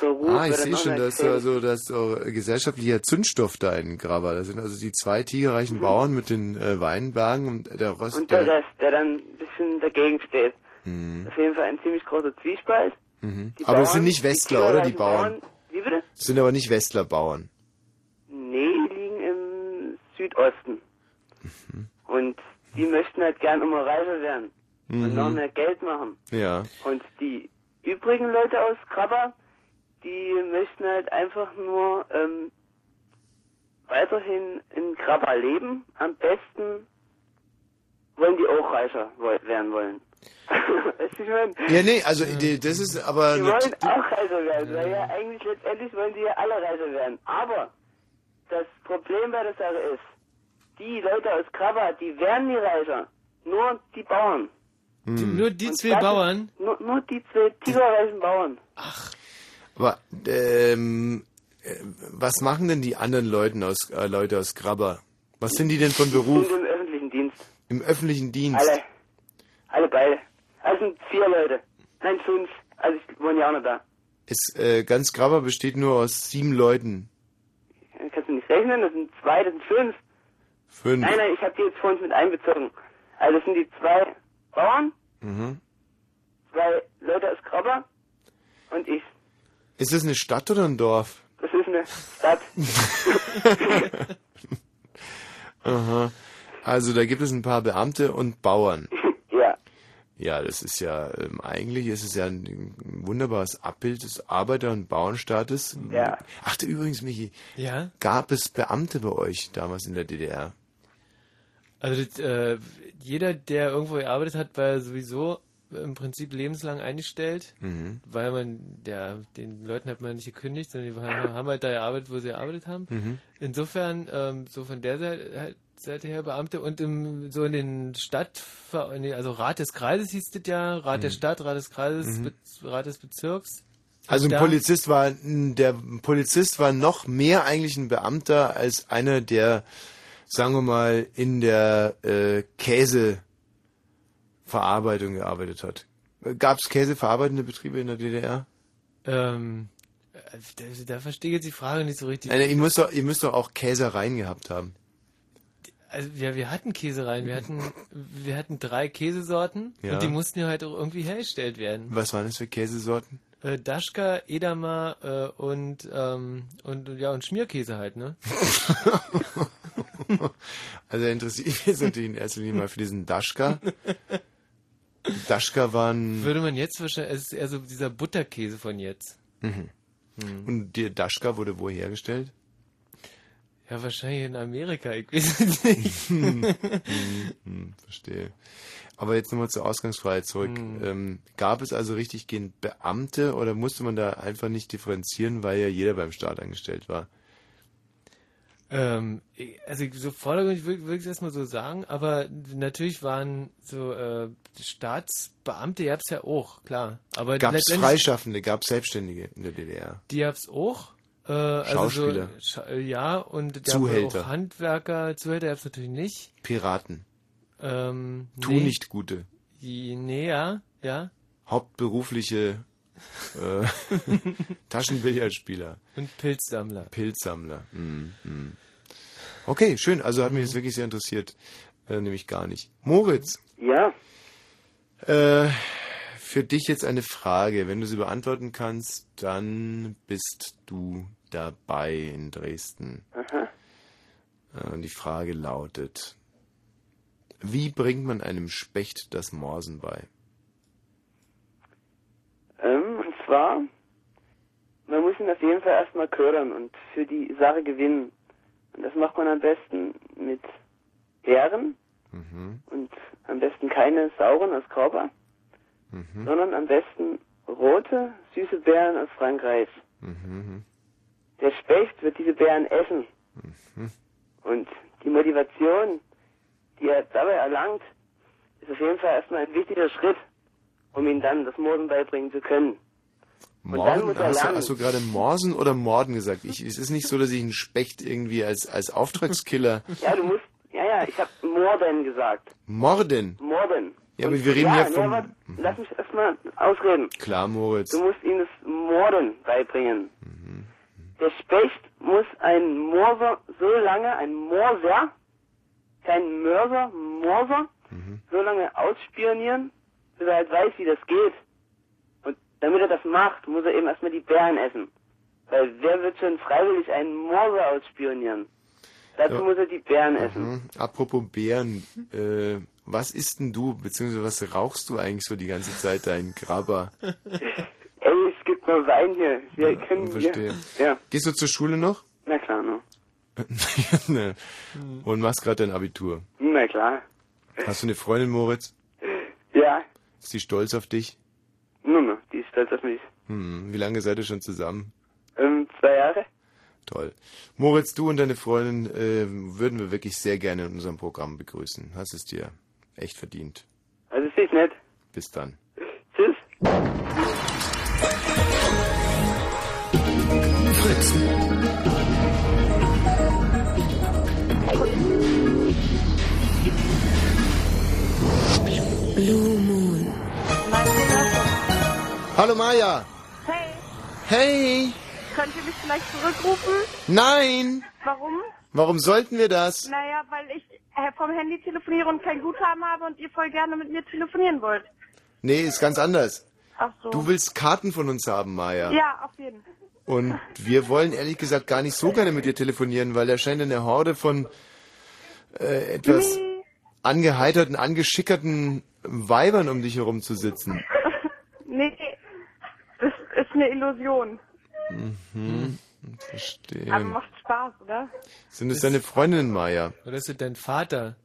so Ruf Ah, ich sehe schon, mehr da ist also das ist so gesellschaftlicher Zündstoff da in Graber. Das sind also die zwei tigerreichen Bauern mit den äh, Weinbergen und der Rost. Mhm. Und der Rest, der dann ein bisschen dagegen steht. Mhm. Auf jeden Fall ein ziemlich großer Zwiespalt. Mhm. Die Aber das sind Bauern, nicht die Westler, oder die tigerreichen Bauern? Wie bitte? Das sind aber nicht Westler-Bauern. Nee, die liegen im Südosten. Mhm. Und die möchten halt gern immer reicher werden. Und Mhm. noch mehr Geld machen. Ja. Und die übrigen Leute aus Krabber, die möchten halt einfach nur ähm, weiterhin in Krabber leben. Am besten wollen die auch reicher werden wollen. (laughs) weißt du, ich mein, Ja, nee, also die, das ist aber... die wollen auch reicher werden, weil ja eigentlich letztendlich wollen die ja alle reicher werden. Aber das Problem bei der Sache ist, die Leute aus Krabber, die werden nie reicher. Nur die Bauern. Die, Hm. nur die Und zwei ist- Bauern? Nur, nur die zwei tigerreichen Bauern. Aber ähm, äh, was machen denn die anderen Leuten aus, äh, Leute aus Grabber? Was sind die denn von Beruf? Sind im öffentlichen Dienst. Im öffentlichen Dienst? Alle. Alle beide. Also vier Leute. Nein, fünf. Also ich wohne ja auch noch da. Ist, äh, ganz Grabber besteht nur aus sieben Leuten. Kannst du nicht rechnen? Das sind zwei, das sind fünf. Fünf. Nein, nein, ich habe die jetzt vor uns mit einbezogen. Also das sind die zwei Bauern, Mhm. zwei Leute aus Krabber und ich. Ist das eine Stadt oder ein Dorf? Das ist eine Stadt. (laughs) Aha. Also da gibt es ein paar Beamte und Bauern. (laughs) ja. Ja, das ist ja, ähm, eigentlich ist es ja ein wunderbares Abbild des Arbeiter- und Bauernstaates. Ja. Ach, du, übrigens, Michi. Ja? Gab es Beamte bei euch damals in der DDR? Also das, äh, jeder, der irgendwo gearbeitet hat, war ja sowieso im Prinzip lebenslang eingestellt, Mhm. weil man, der, den Leuten hat man nicht gekündigt, sondern die haben halt da gearbeitet, wo sie gearbeitet haben. Mhm. Insofern, ähm, so von der Seite, halt, Seite her Beamte und im, so in den Stadt, also Rat des Kreises hieß das ja, Rat der Mhm. Stadt, Rat des Kreises, Mhm. Rat des Bezirks. Also ein Polizist war, der Polizist war noch mehr eigentlich ein Beamter als einer, der, sagen wir mal, in der äh, Käseverarbeitung gearbeitet hat. Gab es käseverarbeitende Betriebe in der DDR? Ähm, äh, da, da verstehe ich jetzt die Frage nicht so richtig. Nein, ihr müsst doch, ihr müsst doch auch Käsereien gehabt haben. Also ja, wir hatten Käsereien, wir hatten, wir hatten drei Käsesorten Ja. und die mussten ja halt auch irgendwie hergestellt werden. Was waren das für Käsesorten? Äh, Daschka, Edamer äh, und ähm, und ja und Schmierkäse halt, ne? (laughs) Also er interessiert mich jetzt natürlich in erster Linie mal für diesen Daschka. Daschka waren... Würde man jetzt wahrscheinlich, es ist eher so dieser Butterkäse von jetzt. Mhm. Hm. Und der Daschka wurde wo hergestellt? Ja, wahrscheinlich in Amerika, ich weiß es nicht. (laughs) Hm, hm, verstehe. Aber jetzt nochmal zur Ausgangsfreiheit zurück. Hm. Ähm, gab es also richtiggehend Beamte oder musste man da einfach nicht differenzieren, weil ja jeder beim Staat angestellt war? Ähm, also so vordergründig würde würd ich es erstmal so sagen, aber natürlich waren so äh, Staatsbeamte, die es ja auch, klar. Aber Gab es Freischaffende, gab es Selbstständige in der DDR? Die gab's auch. Äh, also Schauspieler. So, Scha äh, ja, und gab Zuhälter. auch Handwerker, Zuhälter gab's natürlich nicht. Piraten. Ähm, Tu nee. nicht Gute. Die- Nee, ja, ja. Hauptberufliche (laughs) Taschenbillardspieler. Und Pilzsammler. Pilzsammler. Mm, mm. Okay, schön. Also hat mich das wirklich sehr interessiert. Äh, nämlich gar nicht. Moritz. Ja. Äh, für dich jetzt eine Frage. Wenn du sie beantworten kannst, dann bist du dabei in Dresden. Aha. Äh, Und die Frage lautet, wie bringt man einem Specht das Morsen bei? Und zwar, man muss ihn auf jeden Fall erstmal ködern und für die Sache gewinnen. Und das macht man am besten mit Beeren Mhm. und am besten keine sauren aus Körper, Mhm. sondern am besten rote, süße Beeren aus Frankreich. Mhm. Der Specht wird diese Beeren essen. Mhm. Und die Motivation, die er dabei erlangt, ist auf jeden Fall erstmal ein wichtiger Schritt, um ihm dann das Morden beibringen zu können. Morden? Hast hast du gerade Morsen oder Morden gesagt? Ich, es ist nicht so, dass ich einen Specht irgendwie als, als Auftragskiller (laughs) Ja, du musst, ja, ja, ich habe Morden gesagt. morden. Morden. Ja, aber wir reden ja, ja vom... aber lass mich erstmal ausreden. Klar, Moritz. Du musst ihm das Morden beibringen. Der Specht muss ein Morser so lange, ein Morser, kein Mörser, Morser, so lange ausspionieren, bis er halt weiß, wie das geht. Damit er das macht, muss er eben erstmal die Bären essen. Weil wer wird schon freiwillig einen Morser ausspionieren? Dazu Ja. muss er die Bären essen. Mhm. Apropos Bären, äh, was isst denn du, beziehungsweise was rauchst du eigentlich so die ganze Zeit, dein Grabber? (laughs) Ey, es gibt nur Wein hier. Wir können Verstehe. hier. Ja, Gehst du zur Schule noch? na klar, (laughs) ne? ne. Und machst gerade dein Abitur. Na klar. Hast du eine Freundin, Moritz? Ja, Ist die stolz auf dich? nur noch. Stolz auf mich. Hm. Wie lange seid ihr schon zusammen? Ähm, zwei Jahre? Toll. Moritz, du und deine Freundin äh, würden wir wirklich sehr gerne in unserem Programm begrüßen. Hast es dir echt verdient. Also ist nicht nett. Bis dann. Tschüss. Blue Moon. Hallo Maja. Hey, Hey. könnt ihr mich vielleicht zurückrufen? Nein. Warum? Warum sollten wir das? Naja, weil ich äh, vom Handy telefoniere und kein Guthaben habe und ihr voll gerne mit mir telefonieren wollt. Nee, ist ganz anders. Ach so. Du willst Karten von uns haben, Maja. Ja, auf jeden Fall. Und wir wollen ehrlich gesagt gar nicht so gerne mit dir telefonieren, weil da scheint eine Horde von äh, etwas angeheiterten, angeschickerten Weibern um dich herum zu sitzen. Nee, das ist eine Illusion. Mhm. Verstehe. Aber macht Spaß, oder? Sind es deine Freundinnen, Maja? Oder ist es dein Vater?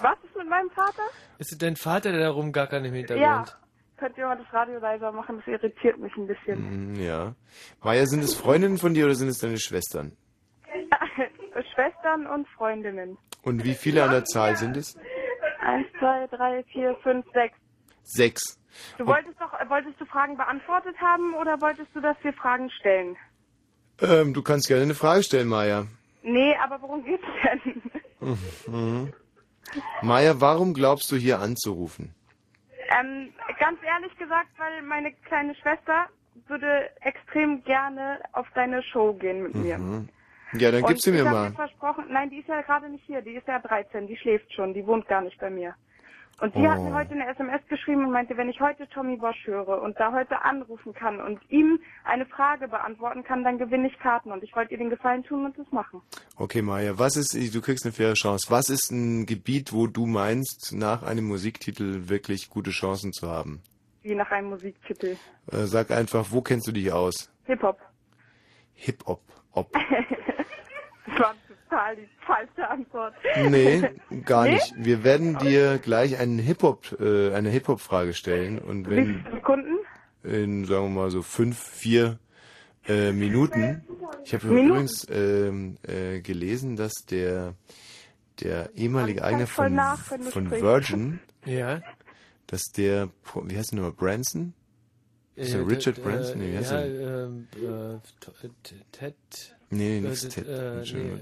Was ist mit meinem Vater? Ist es dein Vater, der da rumgackert im Hintergrund? Ja. Könnt ihr mal das Radio leiser machen? Das irritiert mich ein bisschen. Mhm, Ja. Maja, sind es Freundinnen von dir oder sind es deine Schwestern? (laughs) Schwestern und Freundinnen. Und wie viele an der Zahl sind es? Eins, zwei, drei, vier, fünf, sechs. Sechs. Du wolltest doch, wolltest du Fragen beantwortet haben oder wolltest du, dass wir Fragen stellen? Ähm, du kannst gerne eine Frage stellen, Maja. Nee, aber worum geht's denn? Mhm. Maja, warum glaubst du hier anzurufen? Ähm, ganz ehrlich gesagt, weil meine kleine Schwester würde extrem gerne auf deine Show gehen mit mir. Mhm. Ja, dann gib sie mir mal. ihr versprochen, nein, die ist ja gerade nicht hier, die ist ja 13, die schläft schon, die wohnt gar nicht bei mir. Und hat Oh. mir heute eine SMS geschrieben und meinte, wenn ich heute Tommy Bosch höre und da heute anrufen kann und ihm eine Frage beantworten kann, dann gewinne ich Karten und ich wollte ihr den Gefallen tun und das machen. Okay, Maja, was ist, du kriegst eine faire Chance. Was ist ein Gebiet, wo du meinst, nach einem Musiktitel wirklich gute Chancen zu haben? Wie nach einem Musiktitel. Äh, sag einfach, wo kennst du dich aus? Hip-Hop. Hip-Hop. Ob. (laughs) das war total die falsche Antwort. Nee, (laughs) gar Nee? nicht. Wir werden dir gleich einen Hip-Hop, äh, eine Hip-Hop-Frage stellen und Wie wenn viele Sekunden? in, sagen wir mal, so fünf, vier äh, Minuten. Ich habe übrigens ähm, äh, gelesen, dass der der ehemalige Eigner von, nach, von. Virgin, Ja. dass der, wie heißt der nochmal, Branson? Ist der Äh, Richard Branson? Nee, wie heißt ja, der? ähm, äh, Ted. Nee, äh, nichts d- Ted. äh, nee,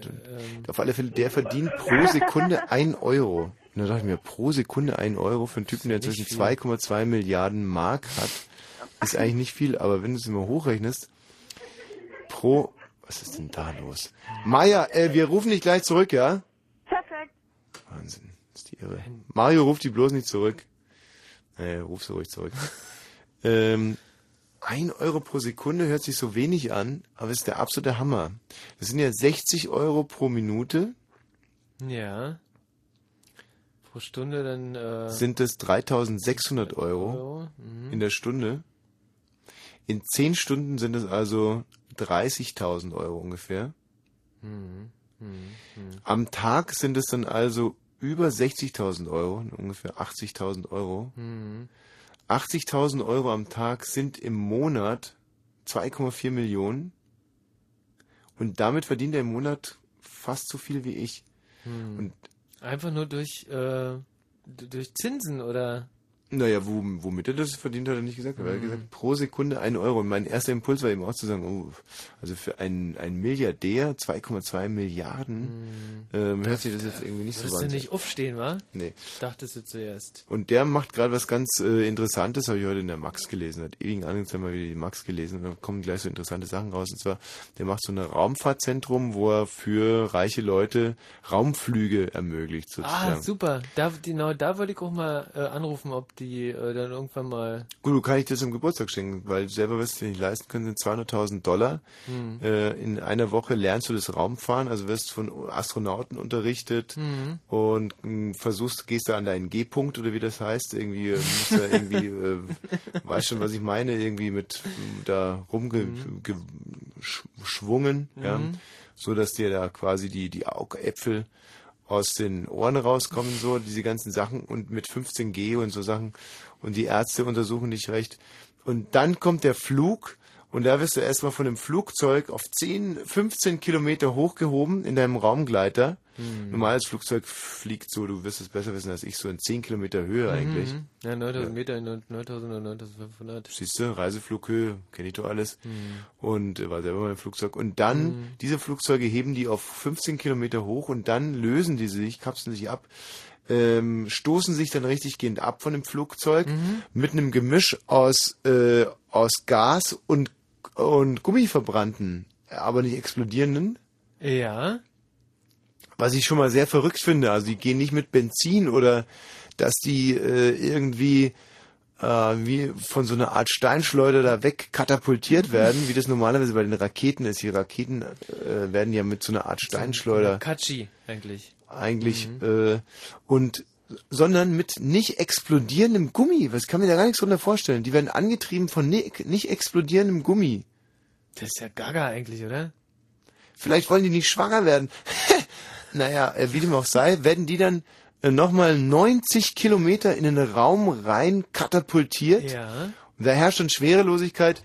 Auf alle Fälle, der verdient pro Sekunde ein Euro. Und da dachte ich mir, pro Sekunde ein Euro für einen Typen, der inzwischen viel. 2,2 Milliarden Mark hat, ist eigentlich nicht viel. Aber wenn du es immer hochrechnest, pro, was ist denn da los? Maja, äh, wir rufen dich gleich zurück, ja? Perfekt. Wahnsinn, ist die irre. Mario ruft die bloß nicht zurück. Äh, ruf sie ruhig zurück. (laughs) ähm, ein Euro pro Sekunde hört sich so wenig an, aber ist der absolute Hammer. Das sind ja 60 Euro pro Minute, Ja. Pro Stunde dann. Äh, sind das 3600 Euro Euro, mhm. in der Stunde. In 10 Stunden sind es also 30.000 Euro ungefähr. Mhm. Mhm. Mhm. Am Tag sind es dann also über 60.000 Euro, ungefähr 80.000 Euro. Mhm. 80.000 Euro am Tag sind im Monat 2,4 Millionen. Und damit verdient er im Monat fast so viel wie ich. Mhm. Und Einfach nur durch, äh, durch Zinsen oder. Naja, wo, womit er das verdient, hat er nicht gesagt. Er hat Mhm. gesagt, pro Sekunde ein Euro. Und mein erster Impuls war eben auch zu sagen, oh, also für einen, einen Milliardär 2,2 Milliarden, ähm, hört sich das jetzt irgendwie nicht so Wirst du nicht aufstehen, wa? Nee. Dachtest du zuerst. Und der macht gerade was ganz äh, Interessantes, habe ich heute in der Max gelesen. Hat ewigen Angezeigt mal wieder die Max gelesen und da kommen gleich so interessante Sachen raus. Und zwar, der macht so ein Raumfahrtzentrum, wo er für reiche Leute Raumflüge ermöglicht Ah, sozusagen. super. Da, genau, da wollte ich auch mal äh, anrufen, ob die äh, dann irgendwann mal. Gut, du kann ich das zum Geburtstag schenken, weil selber wirst du dir nicht leisten können, sind 200.000 Dollar. Hm. Äh, in einer Woche lernst du das Raumfahren, also wirst von Astronauten unterrichtet Mhm. und mh, versuchst, gehst da an deinen G-Punkt oder wie das heißt, irgendwie, äh, musst da irgendwie, äh, (laughs) weißt schon, was ich meine, irgendwie mit äh, da rumgeschwungen, ja, Mhm. so dass dir da quasi die, die Augäpfel aus den Ohren rauskommen, so, diese ganzen Sachen und mit 15G und so Sachen und die Ärzte untersuchen dich recht. Und dann kommt der Flug und da wirst du erstmal von dem Flugzeug auf 10, 15 Kilometer hochgehoben in deinem Raumgleiter. Hm. Normales Flugzeug fliegt so, du wirst es besser wissen als ich, so in 10 Kilometer Höhe eigentlich. Mhm. Ja, 9000 Meter, 9000 oder 9500. Siehst du, Reiseflughöhe, kenne ich doch alles. Mhm. Und äh, war selber mal im Flugzeug. Und dann, Mhm. diese Flugzeuge heben die auf 15 Kilometer hoch und dann lösen die sich, kapseln sich ab, ähm, stoßen sich dann richtig gehend ab von dem Flugzeug Mhm. mit einem Gemisch aus, äh, aus Gas und, und Gummiverbrannten, aber nicht explodierenden. Ja. Was ich schon mal sehr verrückt finde. Also die gehen nicht mit Benzin oder dass die äh, irgendwie äh, wie von so einer Art Steinschleuder da weg katapultiert werden, wie das normalerweise bei den Raketen ist. Die Raketen äh, werden ja mit so einer Art Steinschleuder Katschi, eigentlich. eigentlich äh, und sondern mit nicht explodierendem Gummi. Was kann mir da gar nichts drunter vorstellen? Die werden angetrieben von ni nicht explodierendem Gummi. Das ist ja gaga eigentlich, oder? Vielleicht wollen die nicht schwanger werden. (laughs) naja, äh, wie dem auch sei, werden die dann äh, nochmal 90 Kilometer in den Raum rein katapultiert. Ja. Und da herrscht dann Schwerelosigkeit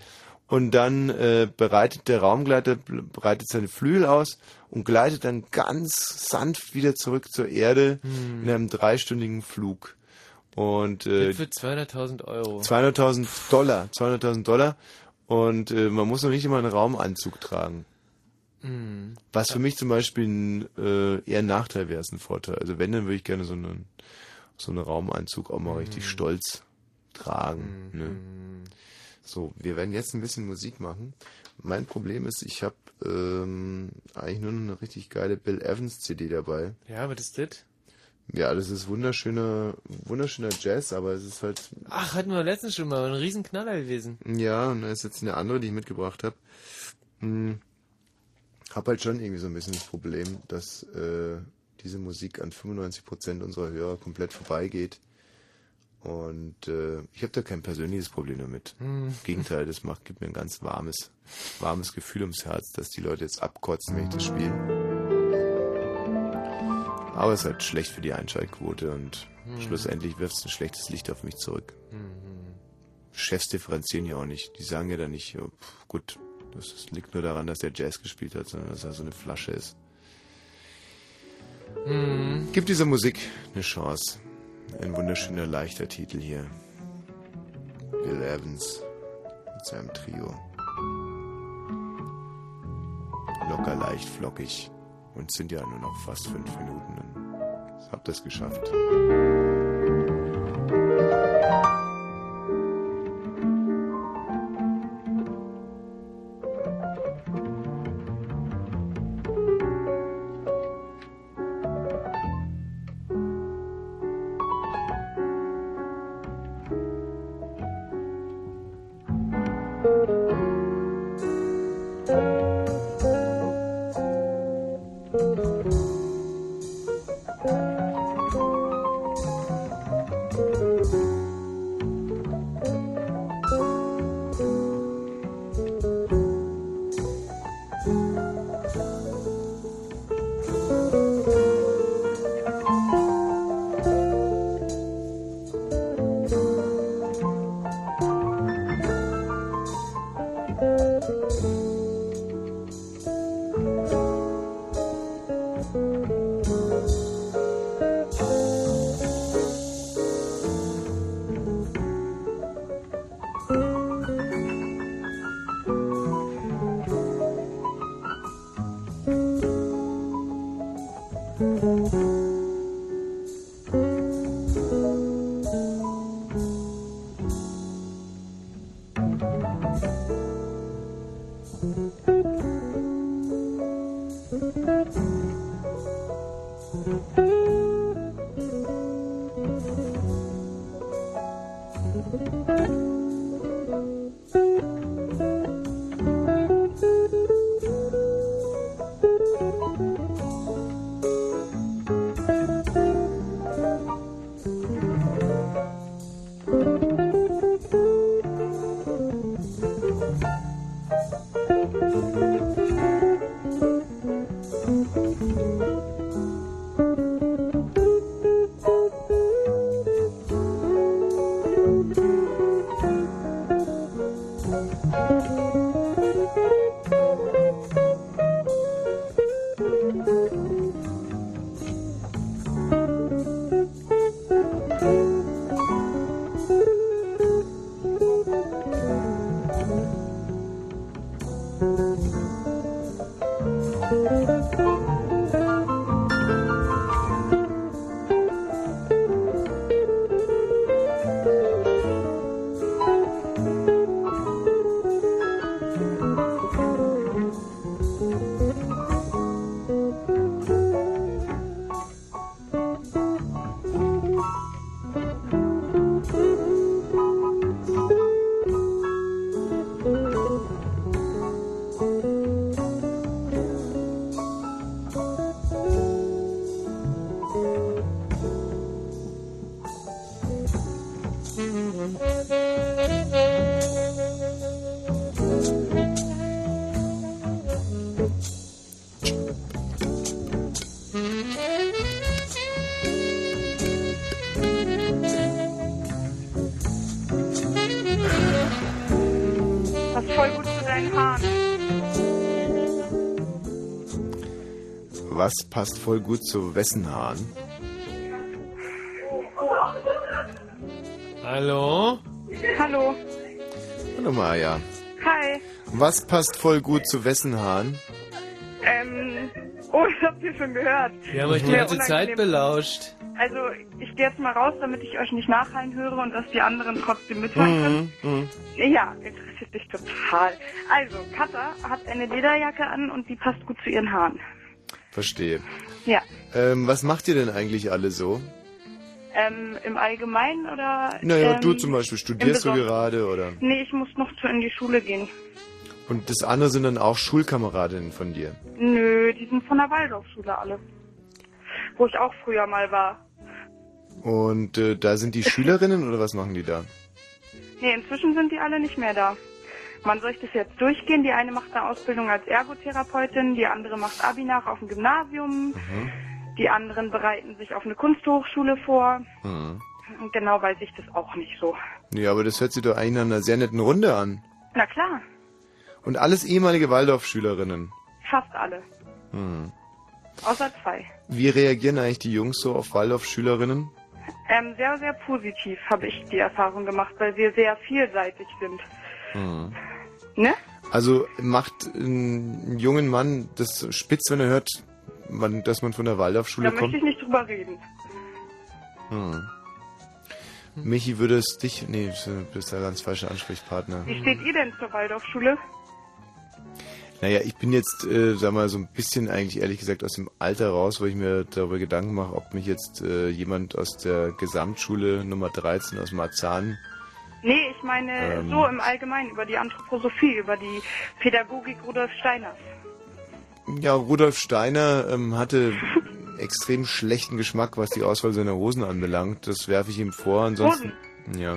und dann äh, bereitet der Raumgleiter bereitet seine Flügel aus und gleitet dann ganz sanft wieder zurück zur Erde Hm. in einem dreistündigen Flug. Und äh, für 200.000 Euro. 200.000 Dollar, 200.000 Dollar und äh, man muss noch nicht immer einen Raumanzug tragen. Mhm. Was für mich zum Beispiel ein, äh, eher ein Nachteil wäre als ein Vorteil. Also wenn, dann würde ich gerne so einen, so einen Raumanzug auch mal richtig Mhm. stolz tragen. Ne? So, wir werden jetzt ein bisschen Musik machen. Mein Problem ist, ich habe ähm, eigentlich nur eine richtig geile Bill Evans CD dabei. Ja, was ist das? Ja, das ist wunderschöner, wunderschöner Jazz, aber es ist halt Ach, hatten wir letztens schon mal, ein Riesenknaller gewesen. Ja, und da ist jetzt eine andere, die ich mitgebracht habe. Hm, hab halt schon irgendwie so ein bisschen das Problem, dass äh, diese Musik an 95% unserer Hörer komplett vorbeigeht. Und äh, ich habe da kein persönliches Problem damit. Hm. Im Gegenteil, das macht, gibt mir ein ganz warmes, warmes Gefühl ums Herz, dass die Leute jetzt abkotzen, wenn ich das spiele. Aber es ist halt schlecht für die Einschaltquote und Mhm. schlussendlich wirft es ein schlechtes Licht auf mich zurück. Mhm. Chefs differenzieren ja auch nicht. Die sagen ja dann nicht, ja, pff, gut, das liegt nur daran, dass der Jazz gespielt hat, sondern dass er so eine Flasche ist. Mhm. Gib dieser Musik eine Chance. Ein wunderschöner, leichter Titel hier. Bill Evans mit seinem Trio. Locker, leicht, flockig. Und sind ja nur noch fast fünf Minuten. Habt es geschafft. Was passt voll gut zu wessen Haaren? Hallo? Hallo. Hallo Maja. Hi. Was passt voll gut zu wessen Haaren? Ähm, oh, ich hab dir schon gehört. Wir haben euch die ganze Zeit belauscht. Also, ich gehe jetzt mal raus, damit ich euch nicht nachhallen höre und dass die anderen trotzdem mithören können. Mhm, mhm. Ja, interessiert dich total. Also, Katha hat eine Lederjacke an und die passt gut zu ihren Haaren. Verstehe. Ja. Ähm, was macht ihr denn eigentlich alle so? Ähm, im Allgemeinen oder? Naja, ähm, du zum Beispiel, studierst du gerade oder? Nee, ich muss noch in die Schule gehen. Und das andere sind dann auch Schulkameradinnen von dir. Nö, die sind von der Waldorfschule alle. Wo ich auch früher mal war. Und äh, da sind die (laughs) Schülerinnen oder was machen die da? Nee, inzwischen sind die alle nicht mehr da. Man soll ich das jetzt durchgehen. Die eine macht eine Ausbildung als Ergotherapeutin, die andere macht Abi nach auf dem Gymnasium. Die anderen bereiten sich auf eine Kunsthochschule vor. Hm. Und genau weiß ich das auch nicht so. Ja, aber das hört sich doch eigentlich nach einer sehr netten Runde an. Na klar, Und alles ehemalige Waldorfschülerinnen. fast alle. Hm. Außer zwei. Wie reagieren eigentlich die Jungs so auf Waldorfschülerinnen? Ähm, sehr, sehr positiv habe ich die Erfahrung gemacht, weil wir sehr vielseitig sind. Hm. Ne? Also macht ein jungen Mann das spitz, wenn er hört, man, dass man von der Waldorfschule Da möchte kommt? ich nicht drüber reden. Hm. Michi, würde es dich... Nee, du bist der ganz falsche Ansprechpartner. Wie steht ihr denn zur Waldorfschule? Naja, ich bin jetzt, äh, sag mal, so ein bisschen eigentlich ehrlich gesagt aus dem Alter raus, wo ich mir darüber Gedanken mache, ob mich jetzt äh, jemand aus der Gesamtschule Nummer 13 aus Marzahn... Nee, ich meine Ähm. so im Allgemeinen über die Anthroposophie, über die Pädagogik Rudolf Steiners. Ja, Rudolf Steiner ähm, hatte (laughs) extrem schlechten Geschmack, was die Auswahl seiner Hosen anbelangt. Das werfe ich ihm vor. Ansonsten, ja.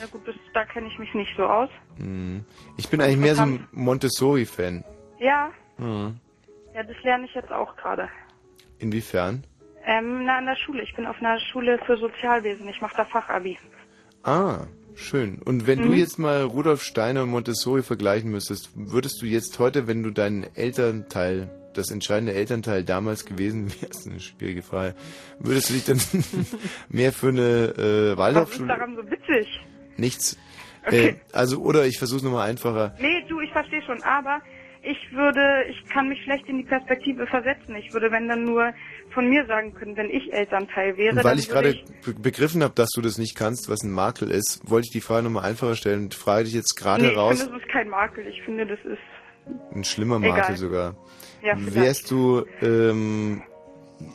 Ja gut, das, da kenne ich mich nicht so aus. Hm. Ich bin eigentlich mehr so ein Montessori-Fan. Ja, Hm. ja, das lerne ich jetzt auch gerade. Inwiefern? Ähm, na, an der Schule. Ich bin auf einer Schule für Sozialwesen. Ich mache da Fachabi. Ah, schön. Und wenn du Mhm. jetzt mal Rudolf Steiner und Montessori vergleichen müsstest, würdest du jetzt heute, wenn du deinen Elternteil, das entscheidende Elternteil damals gewesen (laughs) wärst, eine schwierige Frage, würdest du dich dann (laughs) mehr für eine äh, Was ist Waldorfschule... daran so witzig? Nichts. Okay. Äh, also, oder ich versuche nochmal einfacher. Nee, du, ich verstehe schon, aber ich würde, ich kann mich schlecht in die Perspektive versetzen. Ich würde, wenn dann nur von mir sagen können, wenn ich Elternteil wäre, Und weil ich gerade be begriffen habe, dass du das nicht kannst, was ein Makel ist, wollte ich die Frage nochmal einfacher stellen und frage dich jetzt gerade nee, ich raus. finde, das ist kein Makel. Ich finde, das ist, Ein schlimmer Makel Egal. sogar. ja. Wärst du ähm,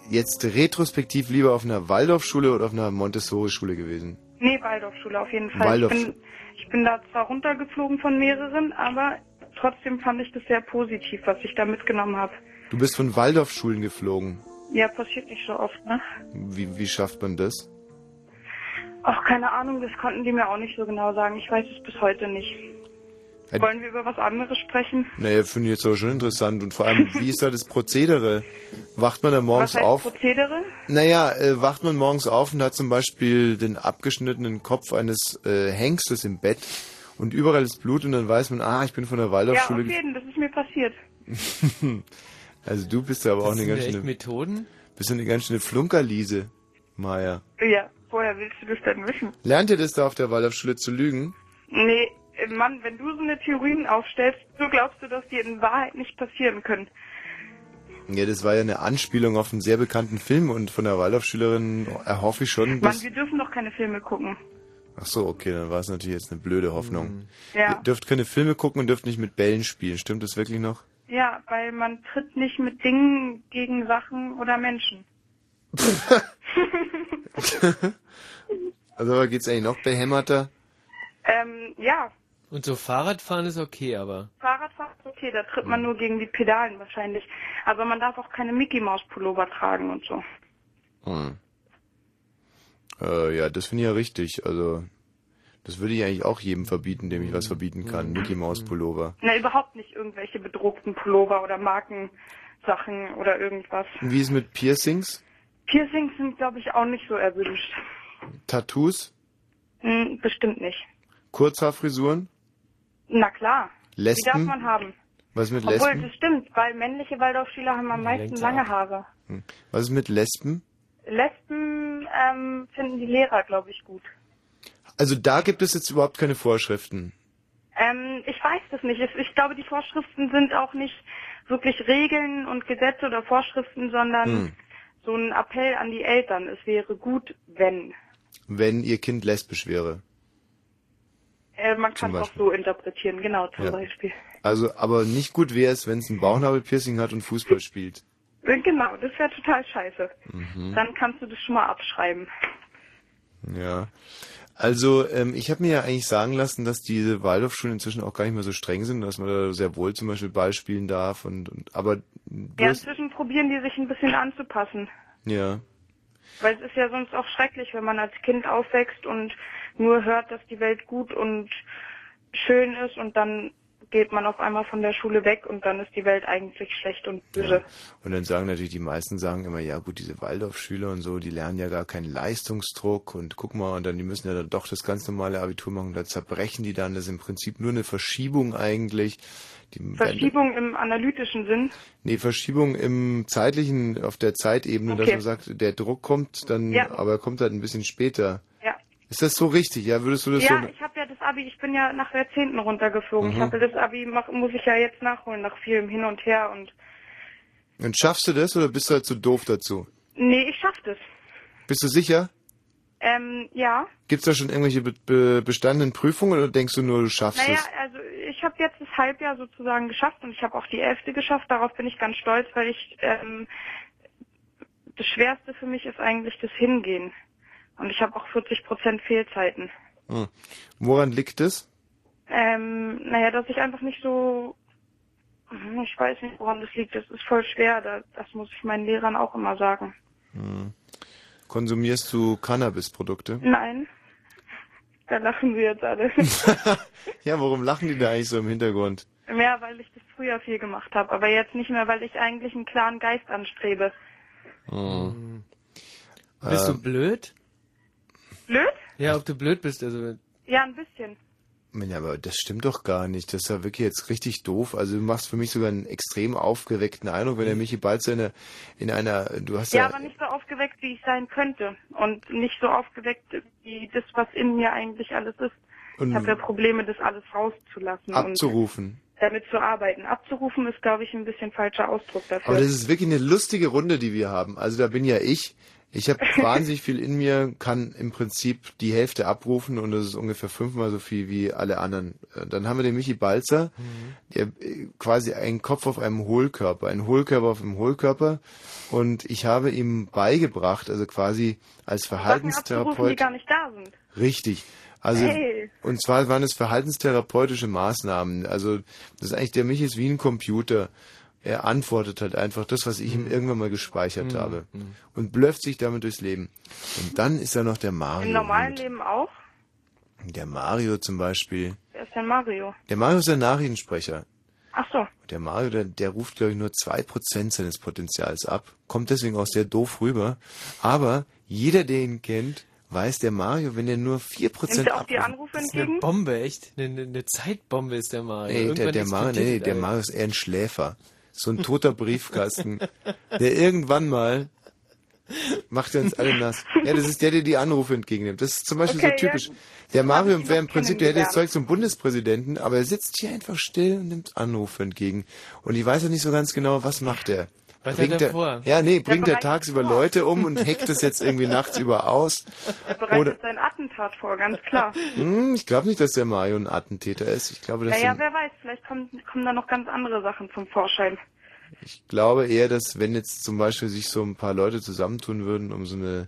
jetzt retrospektiv lieber auf einer Waldorfschule oder auf einer Montessori-Schule gewesen? Nee, Waldorfschule auf jeden Fall. Ich Waldorf- bin, ich bin da zwar runtergeflogen von mehreren, aber trotzdem fand ich das sehr positiv, was ich da mitgenommen habe. Du bist von Waldorfschulen geflogen. Ja, passiert nicht so oft, ne? Wie, wie schafft man das? Ach, keine Ahnung, das konnten die mir auch nicht so genau sagen. Ich weiß es bis heute nicht. Äh, Wollen wir über was anderes sprechen? Naja, finde ich jetzt aber schon interessant. Und vor allem, (laughs) wie ist da das Prozedere? Wacht man da morgens was heißt auf? Prozedere? Naja, äh, wacht man morgens auf und hat zum Beispiel den abgeschnittenen Kopf eines äh, Hengstes im Bett und überall ist Blut und dann weiß man, ah, ich bin von der Ja, Waldorfschule. auf jeden, das ist mir passiert. (laughs) also du bist ja aber auch Das eine sind ganz schöne Methoden. bist du eine ganz schöne Flunkerliese, Maja. Ja, woher willst du das denn wissen? Lernt ihr das da auf der Waldorfschule zu lügen? Nee, äh, Mann, wenn du so eine Theorien aufstellst, so glaubst du, dass die in Wahrheit nicht passieren können. Ja, das war ja eine Anspielung auf einen sehr bekannten Film und von der Waldorfschülerin erhoffe ich schon, Mann, wir dürfen doch keine Filme gucken. Ach so, okay, dann war es natürlich jetzt eine blöde Hoffnung. Mhm. Ja. Ihr dürft keine Filme gucken und dürft nicht mit Bällen spielen. Stimmt das wirklich noch? Ja, weil man tritt nicht mit Dingen gegen Sachen oder Menschen. (laughs) Also geht's eigentlich noch behämmerter? Ähm, ja, Und so Fahrradfahren ist okay, aber. Fahrradfahren ist okay, da tritt man nur gegen die Pedalen wahrscheinlich. Aber man darf auch keine Mickey Maus Pullover tragen und so. Hm. Äh, ja, das finde ich ja richtig. Also, das würde ich eigentlich auch jedem verbieten, dem ich was verbieten kann. Mickey Maus Pullover. Na, überhaupt nicht irgendwelche bedruckten Pullover oder Markensachen oder irgendwas. Wie ist mit Piercings? Piercings sind, glaube ich, auch nicht so erwünscht. Tattoos? Hm, bestimmt nicht. Kurzhaarfrisuren? Na klar. Lesben? Die darf man haben. Was ist mit Obwohl, Lesben? das stimmt, weil männliche Waldorfschüler haben am meisten lange. Haare. Hm. Was ist mit Lesben? Lesben ähm, finden die Lehrer, glaube ich, gut. Also da gibt es jetzt überhaupt keine Vorschriften. Ähm, ich weiß das nicht. Ich, glaube, die Vorschriften sind auch nicht wirklich Regeln und Gesetze oder Vorschriften, sondern Hm. so ein Appell an die Eltern. Es wäre gut, wenn. Wenn ihr Kind lesbisch wäre. Äh, man kann es auch so interpretieren, genau, zum Ja. Beispiel. Also, aber nicht gut wäre es, wenn es ein Bauchnabelpiercing hat und Fußball spielt. Äh, Genau, das wäre total scheiße. Mhm. Dann kannst du das schon mal abschreiben. Ja. Also, ähm, ich habe mir ja eigentlich sagen lassen, dass diese Waldorfschulen inzwischen auch gar nicht mehr so streng sind, dass man da sehr wohl zum Beispiel Ball spielen darf und, und aber Ja, inzwischen probieren die sich ein bisschen anzupassen. ja. Weil es ist ja sonst auch schrecklich, wenn man als Kind aufwächst und nur hört, dass die Welt gut und schön ist und dann geht man auf einmal von der Schule weg und dann ist die Welt eigentlich schlecht und böse. Und dann sagen natürlich die meisten sagen immer, ja gut, diese Waldorfschüler und so, die lernen ja gar keinen Leistungsdruck und guck mal, und dann die müssen ja dann doch das ganz normale Abitur machen, da zerbrechen die dann, das ist im Prinzip nur eine Verschiebung eigentlich. Die werden- Verschiebung im analytischen Sinn. Nee, Verschiebung im zeitlichen, auf der Zeitebene, dass Okay. man sagt, der Druck kommt dann, Ja. aber er kommt halt ein bisschen später. Ja. Ist das so richtig? Ja, würdest du das Ja, so? ich habe ja Abi, ich bin ja nach der 10. runtergeflogen. Mhm. Ich habe das Abi, mach, muss ich ja jetzt nachholen, nach vielem Hin und Her und Und schaffst du das oder bist du halt zu doof dazu? nee, ich schaff das. Bist du sicher? Ähm, ja. Gibt's da schon irgendwelche be be bestandenen Prüfungen oder denkst du nur, du schaffst Naja, es? also ich habe jetzt das Halbjahr sozusagen geschafft und ich habe auch die Elfte geschafft. Darauf bin ich ganz stolz, weil ich ähm, das Schwerste für mich ist eigentlich das Hingehen. Und ich habe auch 40 Prozent Fehlzeiten. Hm. Woran liegt es? Ähm, naja, dass ich einfach nicht so, ich weiß nicht, woran das liegt. Das ist voll schwer. Da, das muss ich meinen Lehrern auch immer sagen. Hm. Konsumierst du Cannabisprodukte? Nein. Da lachen sie jetzt alle. (laughs) Ja, warum lachen die da eigentlich so im Hintergrund? Mehr, weil ich das früher viel gemacht habe, aber jetzt nicht mehr, weil ich eigentlich einen klaren Geist anstrebe. Hm. Bist du Ähm, blöd? Blöd? Ja, ob du blöd bist, also. Ja, ein bisschen. Ja, aber das stimmt doch gar nicht. Das ist ja wirklich jetzt richtig doof. Also du machst für mich sogar einen extrem aufgeweckten Eindruck, wenn der Michi Balzer in einer, in einer du hast Ja, ja, aber nicht so aufgeweckt, wie ich sein könnte. Und nicht so aufgeweckt, wie das, was in mir eigentlich alles ist. Und- ich habe ja Probleme, das alles rauszulassen abzurufen. und damit zu arbeiten. Abzurufen ist, glaube ich, ein bisschen falscher Ausdruck dafür. Aber das ist wirklich eine lustige Runde, die wir haben. Also da bin ja ich. Ich habe wahnsinnig viel in mir, kann im Prinzip die Hälfte abrufen und das ist ungefähr fünfmal so viel wie alle anderen. Äh, Dann haben wir den Michi Balzer, der äh, quasi einen Kopf auf einem Hohlkörper, ein Hohlkörper auf einem Hohlkörper. Und ich habe ihm beigebracht, also quasi als Sachen abzurufen, die Verhaltenstherapeut. gar nicht da sind. Richtig. Also, Hey. und zwar waren es verhaltenstherapeutische Maßnahmen. Also, das ist eigentlich, der Michi ist wie ein Computer. Er antwortet halt einfach das, was ich ihm irgendwann mal gespeichert Mhm. habe. Und blöfft sich damit durchs Leben. Und dann ist da noch der Mario. Im normalen Leben auch. Der Mario zum Beispiel. Wer ist denn Mario? Der Mario ist der Nachrichtensprecher. Ach so. Der Mario, der, der ruft, glaube ich, nur zwei Prozent seines Potenzials ab. Kommt deswegen auch sehr doof rüber. Aber jeder, der ihn kennt, weiß, der Mario, wenn er nur vier Nimmt Prozent er auch die Anrufe Das ist eine entgegen? Bombe, echt. Eine, eine, Zeitbombe ist der Mario. Nee, der, Irgendwann der Mario, nee, der. Mario ist eher ein Schläfer. So ein toter Briefkasten, der irgendwann mal macht er uns alle nass. Ja, das ist der, der die Anrufe entgegennimmt. Das ist zum Beispiel Okay, so ja, typisch. gut. Der Mario wäre im Prinzip, der hätte das. Zeug zum Bundespräsidenten, aber er sitzt hier einfach still und nimmt Anrufe entgegen. Und ich weiß ja nicht so ganz genau, was macht er. Was hat er vor? Ja, nee, bringt er tagsüber vor. Leute um und hackt es jetzt irgendwie nachts über aus. Er bereitet Oder, sein Attentat vor, ganz klar. hm, ich glaube nicht, dass der Mario ein Attentäter ist. Ich glaube, dass Naja, er- wer weiß, vielleicht kommen, kommen da noch ganz andere Sachen zum Vorschein. Ich glaube eher, dass wenn jetzt zum Beispiel sich so ein paar Leute zusammentun würden, um so eine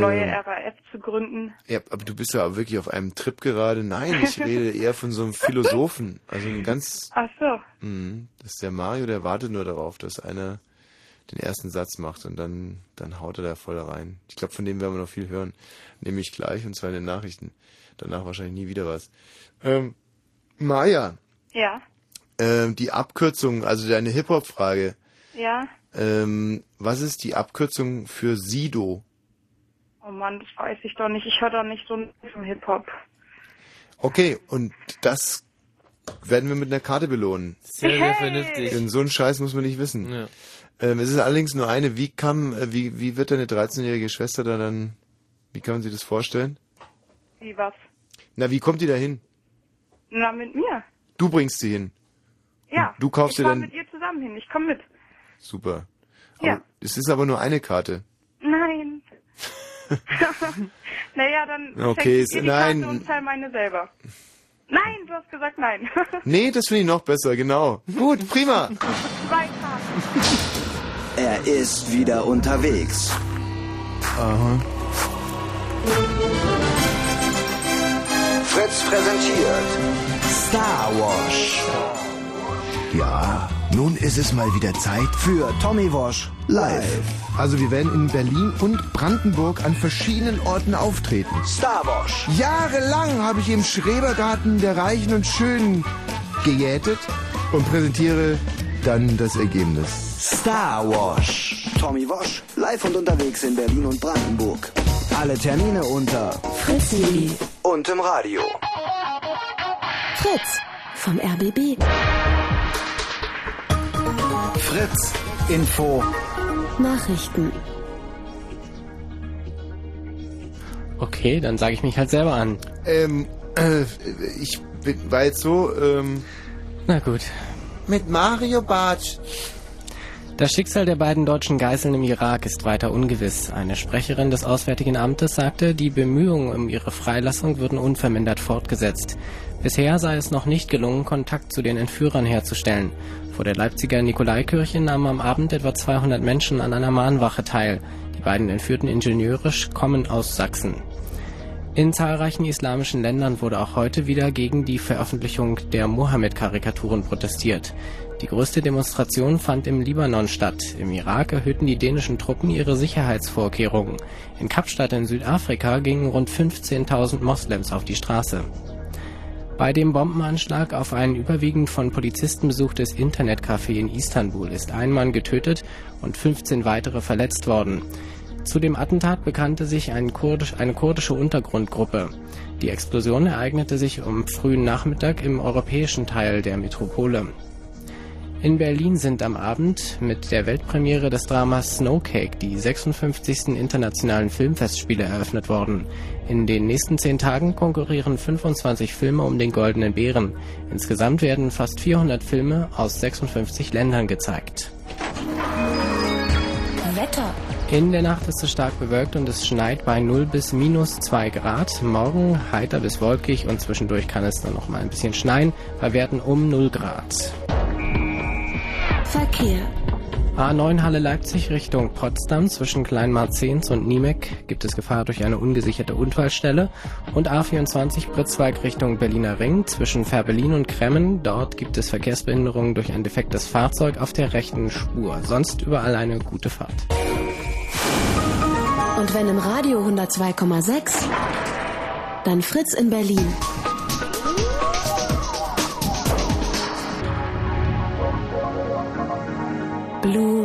Neue ähm, RAF zu gründen. ja, aber du bist ja auch wirklich auf einem Trip gerade. Nein, ich rede (laughs) eher von so einem Philosophen. Also ein ganz, Ach so. mh, das ist der Mario, der wartet nur darauf, dass einer den ersten Satz macht und dann, dann haut er da voll rein. Ich glaube, von dem werden wir noch viel hören. Nämlich gleich und zwar in den Nachrichten. Danach wahrscheinlich nie wieder was. Ähm, Maja, Ja, ähm, die Abkürzung, also deine Hip-Hop-Frage. ja. Ähm, was ist die Abkürzung für Sido? Oh Mann, das weiß ich doch nicht. Ich höre doch nicht so einen Hip-Hop. Okay, und das werden wir mit einer Karte belohnen. Sehr, sehr vernünftig. Denn so einen Scheiß muss man nicht wissen. Ja. Ähm, es ist allerdings nur eine. Wie kam, äh, wie, wie wird deine 13-jährige Schwester da dann, wie kann man sich das vorstellen? Wie was? Na, wie kommt die da hin? Na, mit mir. Du bringst sie hin. Ja. Du kaufst ich dir dann- mit ihr zusammen hin. Ich komme mit. Super. Ja. Aber es ist aber nur eine Karte. (laughs) Nein. naja, dann Okay, schenk ihr es- die nein. Karte und zahl meine selber. Nein, du hast gesagt nein. (laughs) Nee, das finde ich noch besser, genau. Gut, prima. Zwei Karten. Er ist wieder unterwegs. Aha. Fritz präsentiert Star Wash. Ja, nun ist es mal wieder Zeit für Tommy Wash live. Also wir werden in Berlin und Brandenburg an verschiedenen Orten auftreten. Star Wash. Jahrelang habe ich im Schrebergarten der Reichen und Schönen gejätet und präsentiere dann das Ergebnis. Star Wash. Tommy Wosch, live und unterwegs in Berlin und Brandenburg. Alle Termine unter Fritzi. und im Radio. Fritz vom RBB. Fritz, Info. Nachrichten. Okay, dann sage ich mich halt selber an. Ähm, äh, ich bin, war jetzt so, ähm... Na gut. Mit Mario Bartsch. Das Schicksal der beiden deutschen Geiseln im Irak ist weiter ungewiss. Eine Sprecherin des Auswärtigen Amtes sagte, die Bemühungen um ihre Freilassung würden unvermindert fortgesetzt. Bisher sei es noch nicht gelungen, Kontakt zu den Entführern herzustellen. Vor der Leipziger Nikolaikirche nahmen am Abend etwa 200 Menschen an einer Mahnwache teil. Die beiden entführten Ingenieure kommen aus Sachsen. In zahlreichen islamischen Ländern wurde auch heute wieder gegen die Veröffentlichung der Mohammed-Karikaturen protestiert. Die größte Demonstration fand im Libanon statt. Im Irak erhöhten die dänischen Truppen ihre Sicherheitsvorkehrungen. In Kapstadt in Südafrika gingen rund 15.000 Moslems auf die Straße. Bei dem Bombenanschlag auf ein überwiegend von Polizisten besuchtes Internetcafé in Istanbul ist ein Mann getötet und 15 weitere verletzt worden. Zu dem Attentat bekannte sich ein Kurdisch, eine kurdische Untergrundgruppe. Die Explosion ereignete sich um frühen Nachmittag im europäischen Teil der Metropole. In Berlin sind am Abend mit der Weltpremiere des Dramas Snowcake die 56. internationalen Filmfestspiele eröffnet worden. In den nächsten zehn Tagen konkurrieren 25 Filme um den Goldenen Bären. Insgesamt werden fast 400 Filme aus 56 Ländern gezeigt. Wetter. In der Nacht ist es stark bewölkt und es schneit bei 0 bis minus 2 Grad. Morgen heiter bis wolkig und zwischendurch kann es dann noch mal ein bisschen schneien, bei Werten um 0 Grad. Verkehr. A9 Halle Leipzig Richtung Potsdam zwischen Kleinmarzens und Niemek gibt es Gefahr durch eine ungesicherte Unfallstelle und A24 Britzweig Richtung Berliner Ring zwischen Fährberlin und Kremmen. Dort gibt es Verkehrsbehinderungen durch ein defektes Fahrzeug auf der rechten Spur. Sonst überall eine gute Fahrt. Und wenn im Radio 102,6, dann Fritz in Berlin. Blue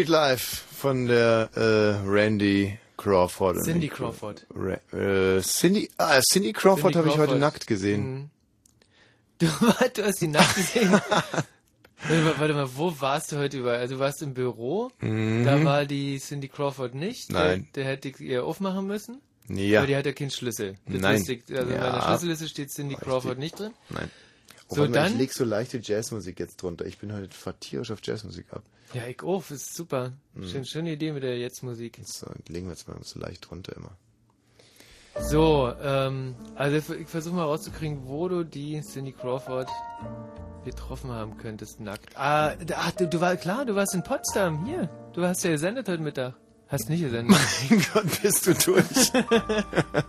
Street Life von der äh, Randy Crawford. Cindy ich- Crawford. Ra äh, Cindy, ah, Cindy Crawford habe ich heute nackt gesehen. Mhm. Du, (laughs) du hast die Nacht gesehen. (laughs) warte, mal, warte mal, wo warst du heute überall? Also du warst im Büro, Mhm. da war die Cindy Crawford nicht. Nein. Der, der hätte ihr aufmachen müssen. Ja. Aber die hat ja keinen Schlüssel. Das Nein. ich- Also in Ja. meiner Schlüsselliste steht Cindy Richtig. Crawford nicht drin. Nein. Oh, So, mal, dann- Ich leg so leichte Jazzmusik jetzt drunter. Ich bin heute vertierisch auf Jazzmusik ab. Ja, ich auch, das ist super. Mhm. Schön, schöne Idee mit der Jetzt-Musik. So, legen wir jetzt mal so leicht drunter immer. So, ähm, also ich versuche mal rauszukriegen, wo du die Cindy Crawford getroffen haben könntest, nackt. Ah, ach, du, du war klar, du warst in Potsdam, hier. Du hast ja gesendet heute Mittag. Hast nicht gesendet. (laughs) Mein Gott, bist du durch. (laughs)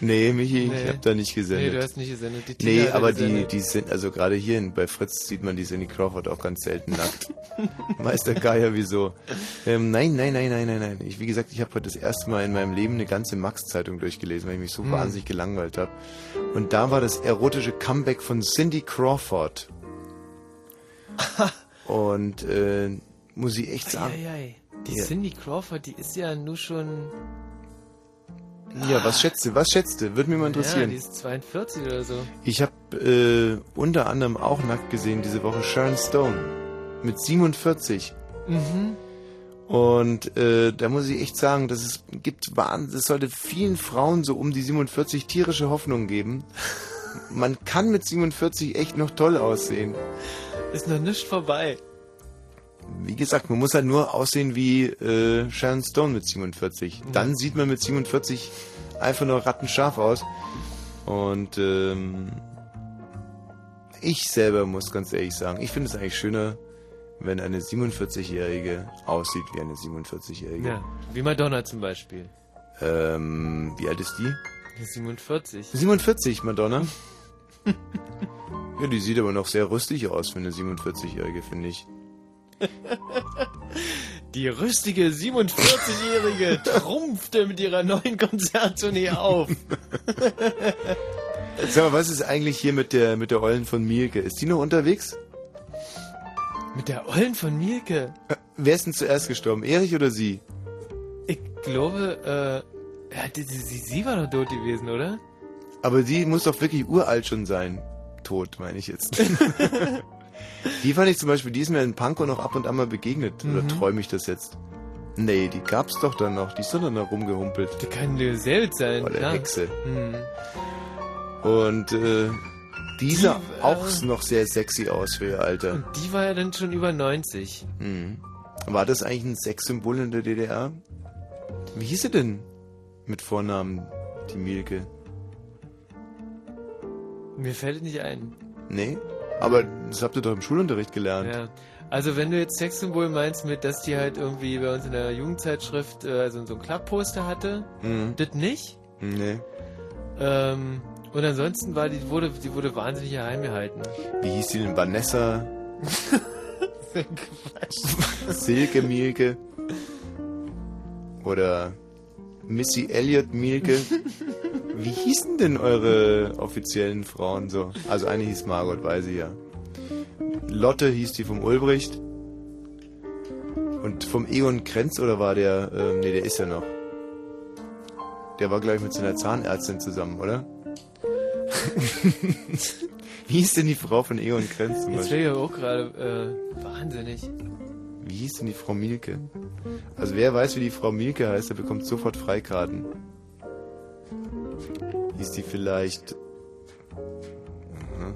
nee, Michi, Nee. ich habe da nicht gesendet. Nee, du hast nicht gesendet. Die Tina nee, aber die, gesendet. die sind, also gerade hier bei Fritz sieht man die Cindy Crawford auch ganz selten nackt. (laughs) Meister Geier, wieso? Ähm, nein, nein, nein, nein, nein, nein. Ich, wie gesagt, ich habe heute das erste Mal in meinem Leben eine ganze Max-Zeitung durchgelesen, weil ich mich so Hm. wahnsinnig gelangweilt habe. Und da war das erotische Comeback von Cindy Crawford. (laughs) Und äh, muss ich echt sagen. Eieiei. Die Ja. Cindy Crawford, die ist ja nur schon. Ja, was schätzt du? Was schätzt du? Würde mich mal Ja, interessieren. die ist 42 oder so. Ich habe äh, unter anderem auch nackt gesehen diese Woche Sharon Stone mit 47. Mhm. Und äh, da muss ich echt sagen, dass es gibt Wahnsinn, es sollte vielen Frauen so um die 47 tierische Hoffnung geben. Man kann mit 47 echt noch toll aussehen. Ist noch nicht vorbei. Wie gesagt, man muss halt nur aussehen wie äh, Sharon Stone mit 47. Dann sieht man mit 47 einfach nur rattenscharf aus. Und ähm, ich selber muss ganz ehrlich sagen, ich finde es eigentlich schöner, wenn eine 47-Jährige aussieht wie eine 47-Jährige. Ja, wie Madonna zum Beispiel. Ähm, wie alt ist die? Die ist 47. 47, Madonna. (laughs) ja, die sieht aber noch sehr rüstig aus für eine 47-Jährige, finde ich. (laughs) Die rüstige 47-Jährige trumpfte mit ihrer neuen Konzerttournee auf. (laughs) Sag mal, was ist eigentlich hier mit der, mit der Eulen von Mielke? Ist die noch unterwegs? Mit der Eulen von Mielke? Äh, Wer ist denn zuerst gestorben? Erich oder sie? Ich glaube, äh, ja, die, die, sie, sie war doch tot gewesen, oder? Aber sie muss doch wirklich uralt schon sein. Tot, meine ich jetzt. (laughs) die fand ich zum Beispiel, die ist mir in Pankow noch ab und an mal begegnet. Oder Mhm. träume ich das jetzt? Nee, die gab's doch dann noch. Die ist doch dann noch rumgehumpelt. Die kann dir selbst sein, Oder klar. Hexe. Mhm. Und äh, die sah Die, äh, auch noch sehr sexy aus für ihr Alter. Und die war ja dann schon über 90. Mhm. War das eigentlich ein Sexsymbol in der DDR? Wie hieß sie denn mit Vornamen, die Mielke? Mir fällt es nicht ein. Nee? Aber das habt ihr doch im Schulunterricht gelernt. Ja. Also wenn du jetzt Sexsymbol meinst mit, dass die halt irgendwie bei uns in der Jugendzeitschrift äh, also so ein Klappposter hatte, Mhm. das nicht. Nee. Ähm, und ansonsten war die wurde die wurde wahnsinnig geheim gehalten. Wie hieß die denn? Vanessa? (laughs) Silke Mielke? Oder Missy Elliott Mielke? Wie hießen denn eure offiziellen Frauen so? Also eine hieß Margot, weiß ich ja. Lotte hieß die vom Ulbricht. Und vom Egon Krenz oder war der, ähm, nee, der ist ja noch. Der war, glaube ich, mit seiner Zahnärztin zusammen, oder? (laughs) Wie hieß denn die Frau von Egon Krenz zum Jetzt Beispiel? wäre ich auch gerade äh, wahnsinnig. Wie hieß denn die Frau Mielke? Also wer weiß, wie die Frau Mielke heißt, der bekommt sofort Freikarten. Hieß die vielleicht... Aha.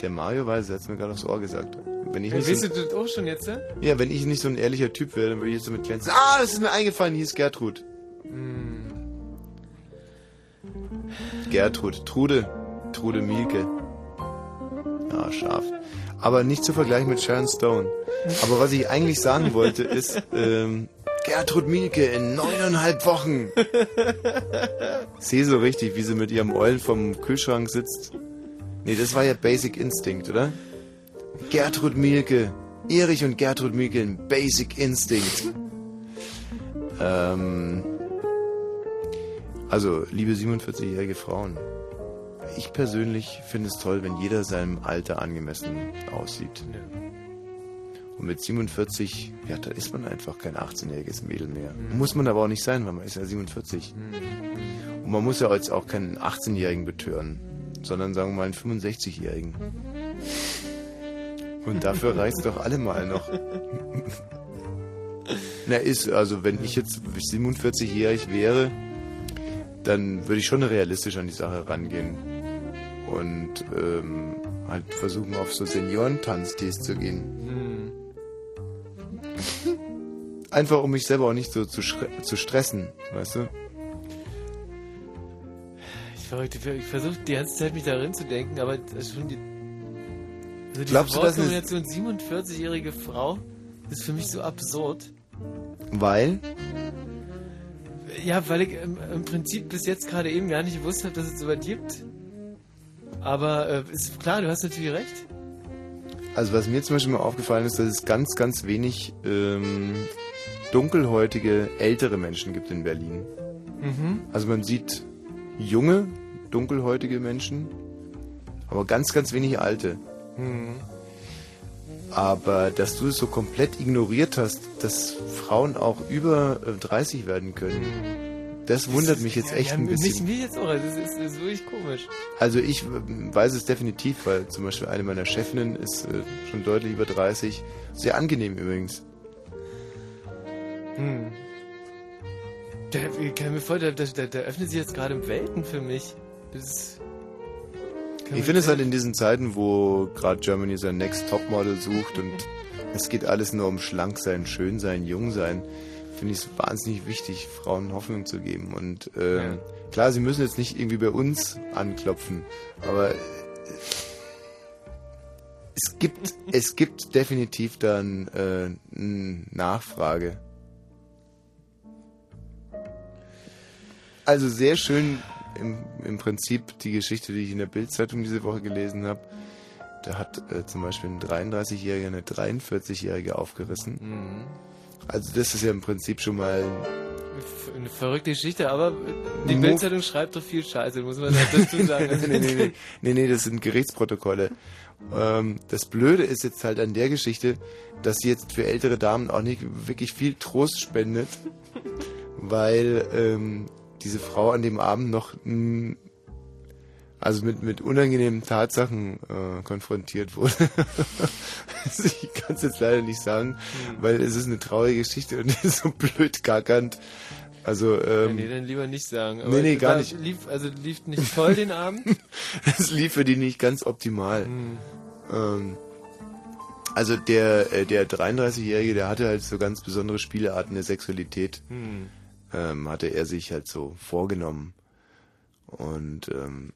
Der Mario weiß, er hat mir gerade aufs Ohr gesagt. Wenn ich nicht weißt so du das auch schon jetzt? Ne? ja, wenn ich nicht so ein ehrlicher Typ wäre, dann würde ich jetzt so mit glänzen. Ah, das ist mir eingefallen, hieß Gertrud. Hm. Gertrud, Trude, Trude Mielke. Ja, scharf. Aber nicht zu vergleichen mit Sharon Stone. Aber was ich eigentlich sagen wollte ist, ähm, Gertrud Mielke in neuneinhalb Wochen. Ich sehe so richtig, wie sie mit ihrem Eulen vom Kühlschrank sitzt. Nee, das war ja Basic Instinct, oder? Gertrud Mielke. Erich und Gertrud Mielke in Basic Instinct. Ähm, also, liebe 47-jährige Frauen, ich persönlich finde es toll, wenn jeder seinem Alter angemessen aussieht. Und mit 47, ja, da ist man einfach kein 18-jähriges Mädel mehr. Muss man aber auch nicht sein, weil man ist ja 47. Und man muss ja jetzt auch keinen 18-Jährigen betören, sondern sagen wir mal einen 65-Jährigen. Und dafür reicht's doch allemal noch. (laughs) Na, ist, also wenn ich jetzt 47-jährig wäre, dann würde ich schon realistisch an die Sache rangehen. Und ähm, halt versuchen, auf so Seniorentanztees zu gehen. Einfach um mich selber auch nicht so zu, zu stressen, weißt du? Ich, ich, versuche die ganze Zeit mich darin zu denken, aber das ist schon die. Also Glaubst du, eine- Wortkombination 47-jährige Frau ist für mich so absurd. Weil? Ja, weil ich im, im Prinzip bis jetzt gerade eben gar nicht gewusst habe, dass es sowas gibt. Aber äh, ist klar, du hast natürlich recht. Also was mir zum Beispiel mal aufgefallen ist, dass es ganz, ganz wenig ähm, dunkelhäutige ältere Menschen gibt in Berlin. Mhm. Also man sieht junge, dunkelhäutige Menschen, aber ganz, ganz wenig alte. Mhm. Aber dass du es so komplett ignoriert hast, dass Frauen auch über äh, 30 werden können, das wundert mich jetzt echt ja, ein Mich, bisschen. mich jetzt auch, also das ist, das ist wirklich komisch. Also ich äh, weiß es definitiv, weil zum Beispiel eine meiner Chefinnen ist äh, schon deutlich über 30. Sehr angenehm übrigens. Hm. Der, ich kann mir vorstellen, da, da, da öffnet sich jetzt gerade Welten für mich. Ist, Ich finde es halt in diesen Zeiten, wo gerade Germany sein Next Topmodel sucht und es geht alles nur um schlank sein, schön sein, jung sein, finde ich es wahnsinnig wichtig, Frauen Hoffnung zu geben. Und ähm, Ja. klar, sie müssen jetzt nicht irgendwie bei uns anklopfen, aber äh, es gibt, (laughs) es gibt definitiv dann äh, eine Nachfrage. Also sehr schön im, im Prinzip die Geschichte, die ich in der Bildzeitung diese Woche gelesen habe. Da hat äh, zum Beispiel ein 33-Jähriger eine 43-Jährige aufgerissen. Mhm. Also das ist ja im Prinzip schon mal Eine verrückte Geschichte, aber die Bildzeitung schreibt doch viel Scheiße, muss man dazu (laughs) sagen. Nee, nee, nee, nee, nee, das sind Gerichtsprotokolle. Ähm, das Blöde ist jetzt halt an der Geschichte, dass sie jetzt für ältere Damen auch nicht wirklich viel Trost spendet, weil ähm, diese Frau an dem Abend noch also mit, mit unangenehmen Tatsachen äh, konfrontiert wurde. (laughs) Also ich kann es jetzt leider nicht sagen, weil es ist eine traurige Geschichte und (laughs) ist so blöd gackernd. Also, ähm, nee, dann lieber nicht sagen. nee, nee, gar nicht. Lief, also lief nicht toll den Abend. (laughs) Es lief für die nicht ganz optimal. Hm. Ähm, also der, äh, der 33-Jährige, der hatte halt so ganz besondere Spielearten der Sexualität. Hm. Ähm, hatte er sich halt so vorgenommen. Und ähm,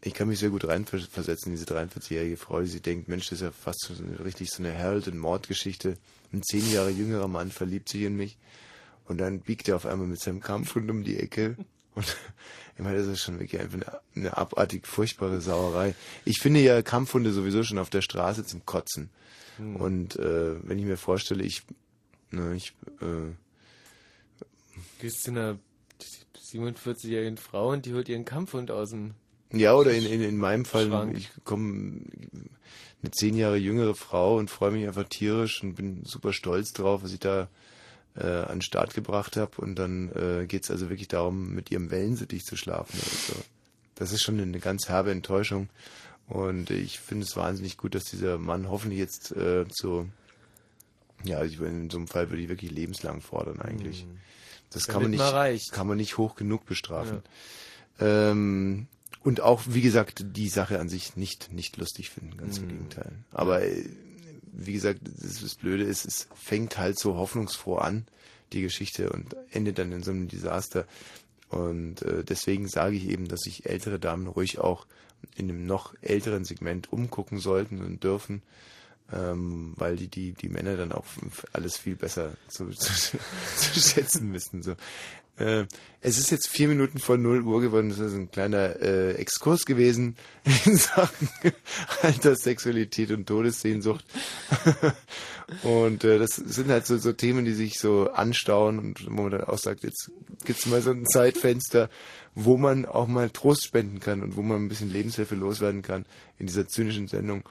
ich kann mich sehr gut reinversetzen, in diese 43-jährige Frau, die sie denkt, Mensch, das ist ja fast so eine, richtig so eine Harold- und Mordgeschichte. Ein zehn Jahre jüngerer Mann verliebt sich in mich und dann biegt er auf einmal mit seinem Kampfhund um die Ecke. Und (laughs) ich meine, das ist schon wirklich einfach eine, eine abartig furchtbare Sauerei. Ich finde ja Kampfhunde sowieso schon auf der Straße zum Kotzen. Hm. Und äh, wenn ich mir vorstelle, ich, ne, ich äh, Gehst zu einer 47-jährigen Frau und die holt ihren Kampfhund aus dem. Ja, oder in, in, in meinem Fall, Schrank. ich komme eine zehn Jahre jüngere Frau und freue mich einfach tierisch und bin super stolz drauf, was ich da äh, an den Start gebracht habe. Und dann äh, geht's also wirklich darum, mit ihrem Wellensittich zu schlafen. Also, das ist schon eine ganz herbe Enttäuschung. Und ich finde es wahnsinnig gut, dass dieser Mann hoffentlich jetzt äh, so, ja, ich, in so einem Fall würde ich wirklich lebenslang fordern eigentlich. Das kann man, nicht, kann man nicht hoch genug bestrafen. Ähm, und auch, wie gesagt, die Sache an sich nicht, nicht lustig finden, ganz im Mhm. Gegenteil. Aber äh, wie gesagt, das, das Blöde ist, es fängt halt so hoffnungsfroh an, die Geschichte, und endet dann in so einem Desaster. Und äh, deswegen sage ich eben, dass sich ältere Damen ruhig auch in einem noch älteren Segment umgucken sollten und dürfen, ähm, weil die, die, die Männer dann auch alles viel besser zu, (laughs) zu, zu schätzen wissen. So. Äh, es ist jetzt vier Minuten vor 0 Uhr geworden, das ist ein kleiner äh, Exkurs gewesen (laughs) in Sachen Alterssexualität und Todessehnsucht. (laughs) und äh, das sind halt so, so Themen, die sich so anstauen und wo man dann auch sagt, jetzt gibt's mal so ein Zeitfenster, wo man auch mal Trost spenden kann und wo man ein bisschen Lebenshilfe loswerden kann in dieser zynischen Sendung.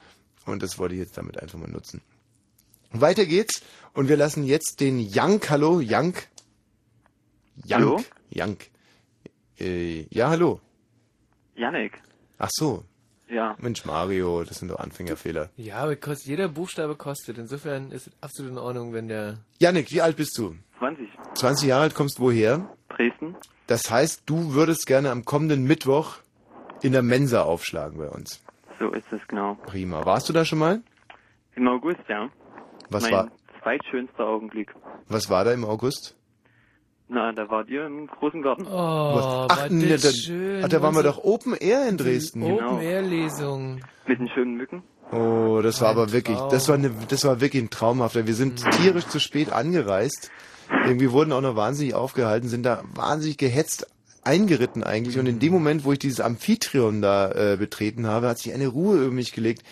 Und das wollte ich jetzt damit einfach mal nutzen. Weiter geht's und wir lassen jetzt den Jank, hallo, Jank. Jank, Hallo? Jank. Äh, ja, hallo. Janik. Ach so. Ja. Mensch, Mario, das sind doch Anfängerfehler. Ja, aber kostet, jeder Buchstabe kostet. Insofern ist es absolut in Ordnung, wenn der... Janik, wie alt bist du? 20. 20 Jahre alt, kommst woher? Dresden. Das heißt, du würdest gerne am kommenden Mittwoch in der Mensa aufschlagen bei uns. So ist es genau. Prima. Warst du da schon mal? Im August, ja. Was mein war- zweitschönster Augenblick. Was war da im August? Na, da wart ihr im großen Garten. Oh, Was? war nee, das da, schön. ach, da waren wir doch Open Air in Dresden. Open-Air-Lesung. Mit den schönen Mücken. Oh, das war Ein aber wirklich, Traum. das war eine, das war wirklich ein traumhafter. Wir sind tierisch zu spät angereist. Irgendwie wurden auch noch wahnsinnig aufgehalten, sind da wahnsinnig gehetzt eingeritten eigentlich. Und in dem Moment, wo ich dieses Amphitryon da äh, betreten habe, hat sich eine Ruhe über mich gelegt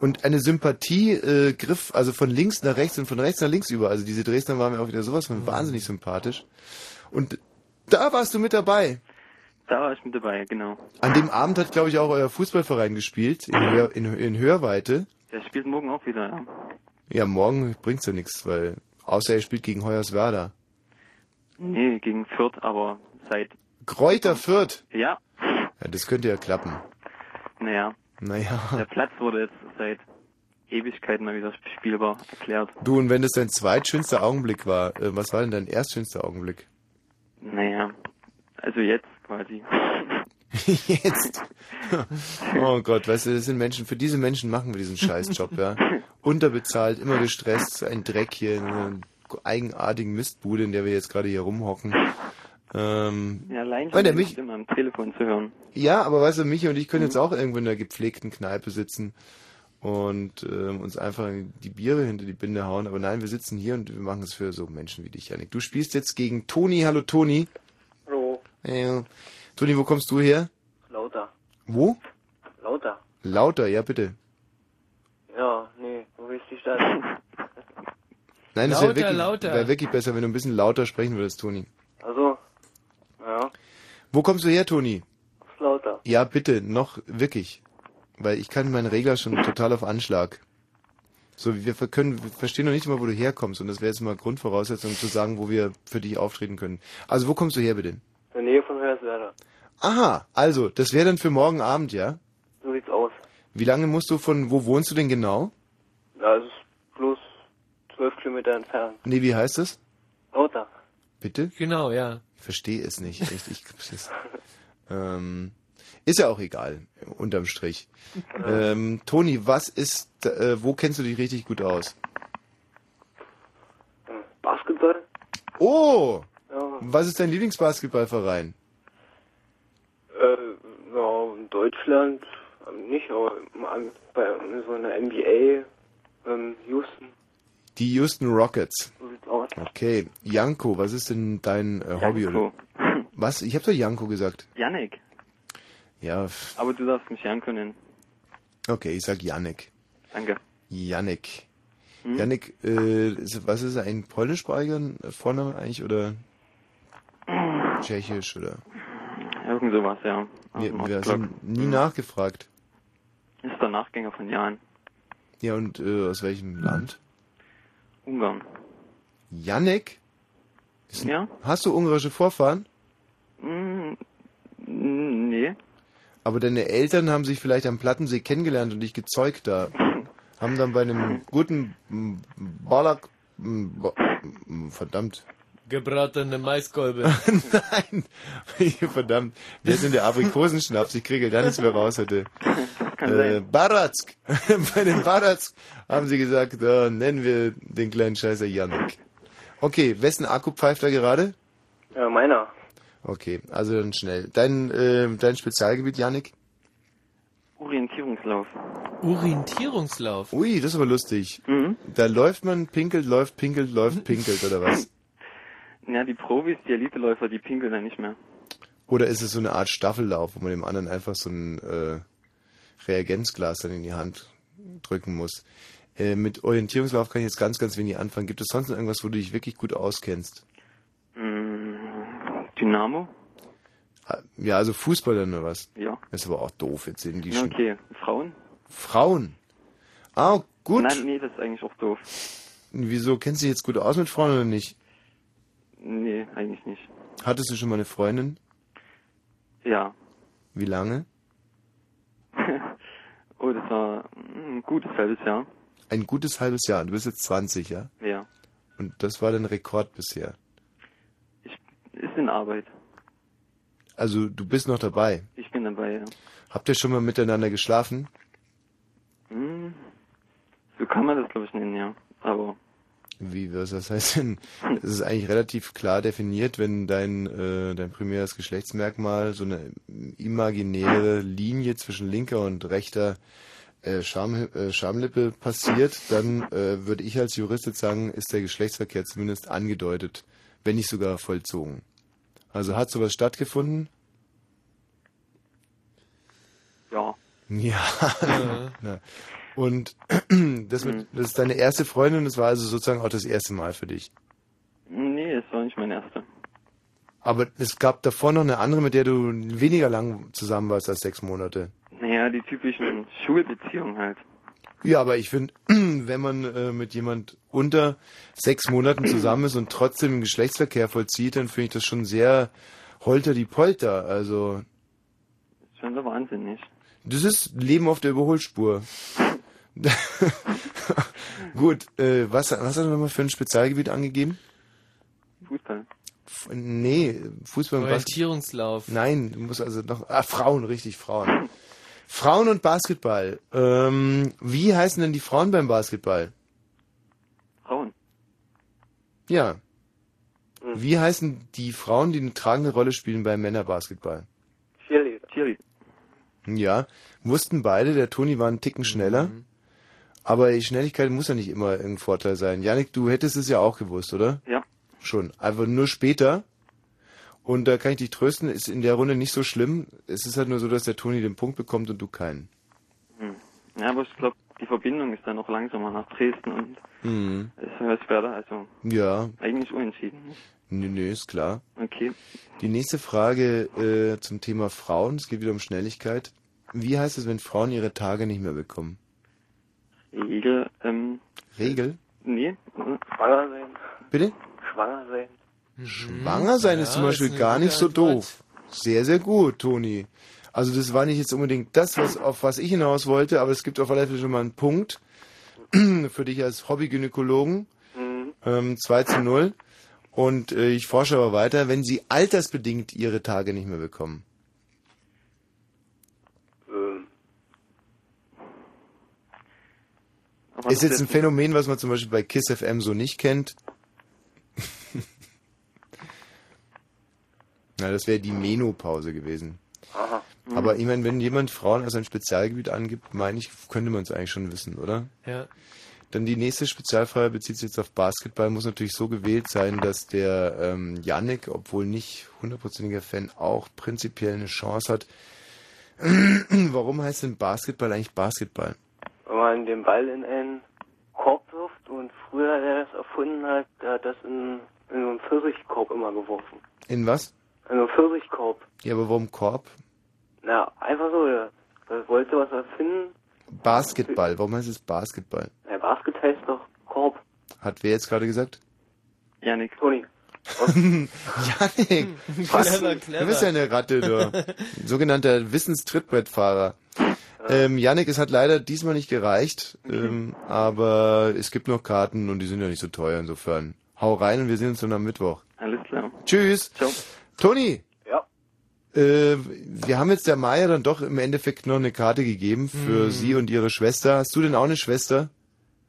und eine Sympathie äh, griff also von links nach rechts und von rechts nach links über. Also diese Dresdner waren mir auch wieder sowas von wahnsinnig sympathisch. Und da warst du mit dabei. Da war ich mit dabei, genau. An dem Abend hat, glaube ich, auch euer Fußballverein gespielt, in, Hör, in, in Hörweite. Der spielt morgen auch wieder, ja. Ja, morgen bringt's ja nichts, weil außer er spielt gegen Hoyerswerda. Nee, gegen Fürth, aber seit... Kräuter Fürth. Ja. Ja, das könnte ja klappen. Naja. Naja. Der Platz wurde jetzt seit Ewigkeiten mal wieder spielbar erklärt. Du, und wenn das dein zweitschönster Augenblick war, äh, was war denn dein erstschönster Augenblick? Naja. Also jetzt quasi. (laughs) Jetzt. Oh Gott, weißt du, das sind Menschen, für diese Menschen machen wir diesen Scheißjob, ja. Unterbezahlt, immer gestresst, ein Dreck hier in einer eigenartigen Mistbude, in der wir jetzt gerade hier rumhocken. Ähm, Ja, allein Weil schon der mich- Stimme am Telefon zu hören. Ja, aber weißt du, Michi und ich können jetzt auch irgendwo in einer gepflegten Kneipe sitzen und ähm, uns einfach die Biere hinter die Binde hauen. Aber nein, wir sitzen hier und wir machen es für so Menschen wie dich, Janik. Du spielst jetzt gegen Toni. Hallo Toni. Hallo. Äh, Toni, wo kommst du her? Lauter. Wo? Lauter. Lauter, ja bitte. Ja, nee, wo ist die Stadt? Nein, das wäre Lauter, wirklich, lauter. wär wirklich besser, wenn du ein bisschen lauter sprechen würdest, Toni. Also, ja, Wo kommst du her, Toni? aus Lauter. Ja, bitte, noch wirklich. Weil ich kann meinen Regler schon total auf Anschlag. So, wir können, wir verstehen noch nicht mal, wo du herkommst. Und das wäre jetzt mal Grundvoraussetzung zu sagen, wo wir für dich auftreten können. Also, wo kommst du her, bitte? In der Nähe von Hörswerda. Aha, also, das wäre dann für morgen Abend, ja? So sieht's aus. Wie lange musst du von, wo wohnst du denn genau? Ja, es ist bloß zwölf Kilometer entfernt. Nee, wie heißt das? Lauter. Bitte? Genau, ja. Verstehe es nicht, echt. Ich, das, ähm, ist ja auch egal, unterm Strich. Ähm, Toni, was ist, äh, wo kennst du dich richtig gut aus? Basketball? Oh! Ja. Was ist dein Lieblingsbasketballverein? Äh, ja, in Deutschland nicht, aber bei so einer NBA, ähm, Houston, Die Houston Rockets. so sieht's aus. Okay, Janko, was ist denn dein äh, Hobby? Janko. Oder? Was? Ich habe doch Janko gesagt. Janik. Ja, Aber du darfst mich Janko nennen. okay, ich sag Janek. Danke. Janek. Hm? Janek, äh, ist, was ist ein polnischsprachiger Vorname eigentlich oder tschechisch oder? Irgend sowas, ja. Wir, wir sind nie nachgefragt. Ist der Nachgänger von Jan. Ja, und äh, aus welchem Land? Ungarn. Janek? Ist- Ja? Hast du ungarische Vorfahren? Mm, nee. Aber deine Eltern haben sich vielleicht am Plattensee kennengelernt und dich gezeugt da. Haben dann bei einem guten Balak... Ba- mm, Verdammt. Gebratene Maiskolbe. (laughs) Nein. Verdammt. Wer ist denn der Aprikosenschnaps? Ich kriege gar nichts mehr raus heute. Äh, Baratsk. (laughs) Bei dem Baratsk haben sie gesagt, äh, nennen wir den kleinen Scheißer Janik. Okay, wessen Akku pfeift da gerade? Ja, meiner. Okay, also dann schnell. Dein, äh, dein Spezialgebiet, Janik? Orientierungslauf. Orientierungslauf. Ui, das ist aber lustig. Mhm. Da läuft man, pinkelt, läuft, pinkelt, läuft, pinkelt, oder was? Ja, die Profis, die Eliteläufer, die pinkeln dann nicht mehr. Oder ist es so eine Art Staffellauf, wo man dem anderen einfach so ein äh, Reagenzglas dann in die Hand drücken muss? Äh, mit Orientierungslauf kann ich jetzt ganz, ganz wenig anfangen. Gibt es sonst noch irgendwas, wo du dich wirklich gut auskennst? Mm, Dynamo? Ah, Ja, also Fußball dann oder was? Ja. Das ist aber auch doof, jetzt sind die Ja, okay. Frauen? Frauen? Ah, gut. Nein, nee, das ist eigentlich auch doof. Wieso? Kennst du dich jetzt gut aus mit Frauen oder nicht? Nee, eigentlich nicht. Hattest du schon mal eine Freundin? Ja. Wie lange? (laughs) oh, das war ein gutes halbes Jahr. Ein gutes halbes Jahr. Du bist jetzt 20, ja? Ja. Und das war dein Rekord bisher. Ist in Arbeit. Also du bist noch dabei. Ich bin dabei, ja. Habt ihr schon mal miteinander geschlafen? Hm, so kann man das, glaube ich, nennen, ja. Aber Wie, was das heißt denn? Es ist eigentlich relativ klar definiert, wenn dein, äh, dein primäres Geschlechtsmerkmal so eine imaginäre Linie zwischen linker und rechter äh, Scham, äh, Schamlippe passiert, dann äh, würde ich als Jurist jetzt sagen, ist der Geschlechtsverkehr zumindest angedeutet, wenn nicht sogar vollzogen. Also hat sowas stattgefunden? ja. Ja. Na. (laughs) Und (clears throat) das, mit, das ist deine erste Freundin, das war also sozusagen auch das erste Mal für dich. Nee, es war nicht mein erster. Aber es gab davor noch eine andere, mit der du weniger lang zusammen warst als sechs Monate. Naja, die typischen Schulbeziehungen halt. Ja, aber ich finde, (clears throat) wenn man äh, mit jemand unter sechs Monaten zusammen ist und trotzdem einen Geschlechtsverkehr vollzieht, dann finde ich das schon sehr holter die Polter. Also, Schon so wahnsinnig. das ist Leben auf der Überholspur. (laughs) (laughs) Gut, äh, was, was hat er nochmal für ein Spezialgebiet angegeben? Fußball. F nee, Fußball und Basketball. Orientierungslauf. Nein, du musst also noch. Ah, Frauen, richtig, Frauen. Frauen und Basketball. Ähm, wie heißen denn die Frauen beim Basketball? Frauen. Ja. Wie heißen die Frauen, die eine tragende Rolle spielen beim Männerbasketball? Cheerleader. Cheerleader. Ja, wussten beide, der Toni war einen Ticken schneller. Aber die Schnelligkeit muss ja nicht immer ein Vorteil sein. Janik, du hättest es ja auch gewusst, oder? Ja. Schon. Einfach nur später. Und da kann ich dich trösten, ist in der Runde nicht so schlimm. Es ist halt nur so, dass der Toni den Punkt bekommt und du keinen. Hm. Ja, aber ich glaube, die Verbindung ist dann noch langsamer nach Dresden und Mhm. es ist Werder, also Ja. eigentlich unentschieden. Nö, nö, ist klar. Okay. Die nächste Frage äh, zum Thema Frauen. Es geht wieder um Schnelligkeit. Wie heißt es, wenn Frauen ihre Tage nicht mehr bekommen? Regel, ähm, Regel? nee. Schwanger sein. Bitte? Schwanger sein. Schwanger sein ist Ja, zum ist Beispiel eine gar nicht so Antwort. doof. Sehr, sehr gut, Toni. Also das war nicht jetzt unbedingt das, was, auf was ich hinaus wollte, aber es gibt auf alle Fälle schon mal einen Punkt (clears throat) für dich als Hobbygynäkologen. Ähm, 2 zu 0. Und äh, ich forsche aber weiter, wenn sie altersbedingt ihre Tage nicht mehr bekommen. Ähm, Ist jetzt ein Phänomen, was man zum Beispiel bei KISS FM so nicht kennt. (laughs) Na, das wäre die Menopause gewesen. Aha. Aber ich meine, wenn jemand Frauen als ein Spezialgebiet angibt, meine ich, könnte man es eigentlich schon wissen, oder? Ja. Dann die nächste Spezialfrage bezieht sich jetzt auf Basketball, muss natürlich so gewählt sein, dass der ähm, Yannick, obwohl nicht hundertprozentiger Fan, auch prinzipiell eine Chance hat. (clears throat) Warum heißt denn Basketball eigentlich Basketball? Wenn man den Ball in einen Korb wirft und früher, der das erfunden hat, der hat das in, in so einen Pfirsichkorb immer geworfen. In was? In so einen Pfirsichkorb. Ja, aber warum Korb? Na, einfach so, der, der wollte was erfinden. Basketball, warum heißt es Basketball? Der Basket heißt doch Korb. Hat wer jetzt gerade gesagt? Janik. Toni. (laughs) Janik, was? Clever, clever. Du bist ja eine Ratte, du. (laughs) Sogenannter Wissenstrittbrettfahrer. Ähm, Janik, es hat leider diesmal nicht gereicht, ähm, aber es gibt noch Karten und die sind ja nicht so teuer insofern. Hau rein und wir sehen uns dann am Mittwoch. Alles klar. Tschüss. Ciao. Toni. Ja. Äh, wir haben jetzt der Maya dann doch im Endeffekt noch eine Karte gegeben für Hm. sie und ihre Schwester. Hast du denn auch eine Schwester?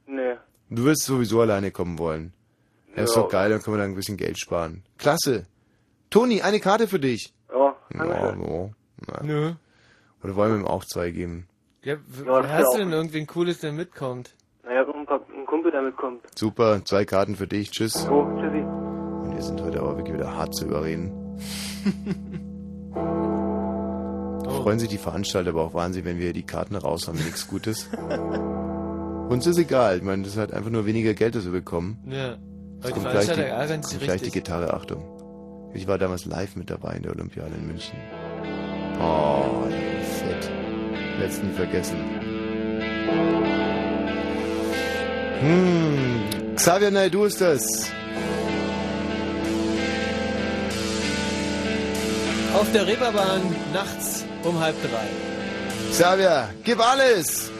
Nee. Du wirst sowieso alleine kommen wollen. Ja, ist doch geil, dann können wir da ein bisschen Geld sparen. Klasse. Toni, eine Karte für dich. Ja, Ja, ja. Na. Nö. Oder wollen wir ihm auch zwei geben? Ja, Ja, hast du denn irgendwen Cooles, der mitkommt? Naja, ein, ein Kumpel, der mitkommt. Super, zwei Karten für dich. Tschüss. So, tschüssi. Und wir sind heute aber wirklich wieder hart zu überreden. (laughs) Freuen sich die Veranstalter aber auch wahnsinnig, wenn wir die Karten raus haben, nichts Gutes. (laughs) Uns ist egal. Ich meine, das ist halt einfach nur weniger Geld, das wir bekommen. Ja. Aber die kommt gleich die, kommt gleich die. Gitarre, Achtung. Ich war damals live mit dabei in der Olympiade in München. Oh, fett. Letzten nie vergessen. Hm, Xavier Naidu ist das. Auf der Reeperbahn nachts um halb drei. Xavier, gib alles!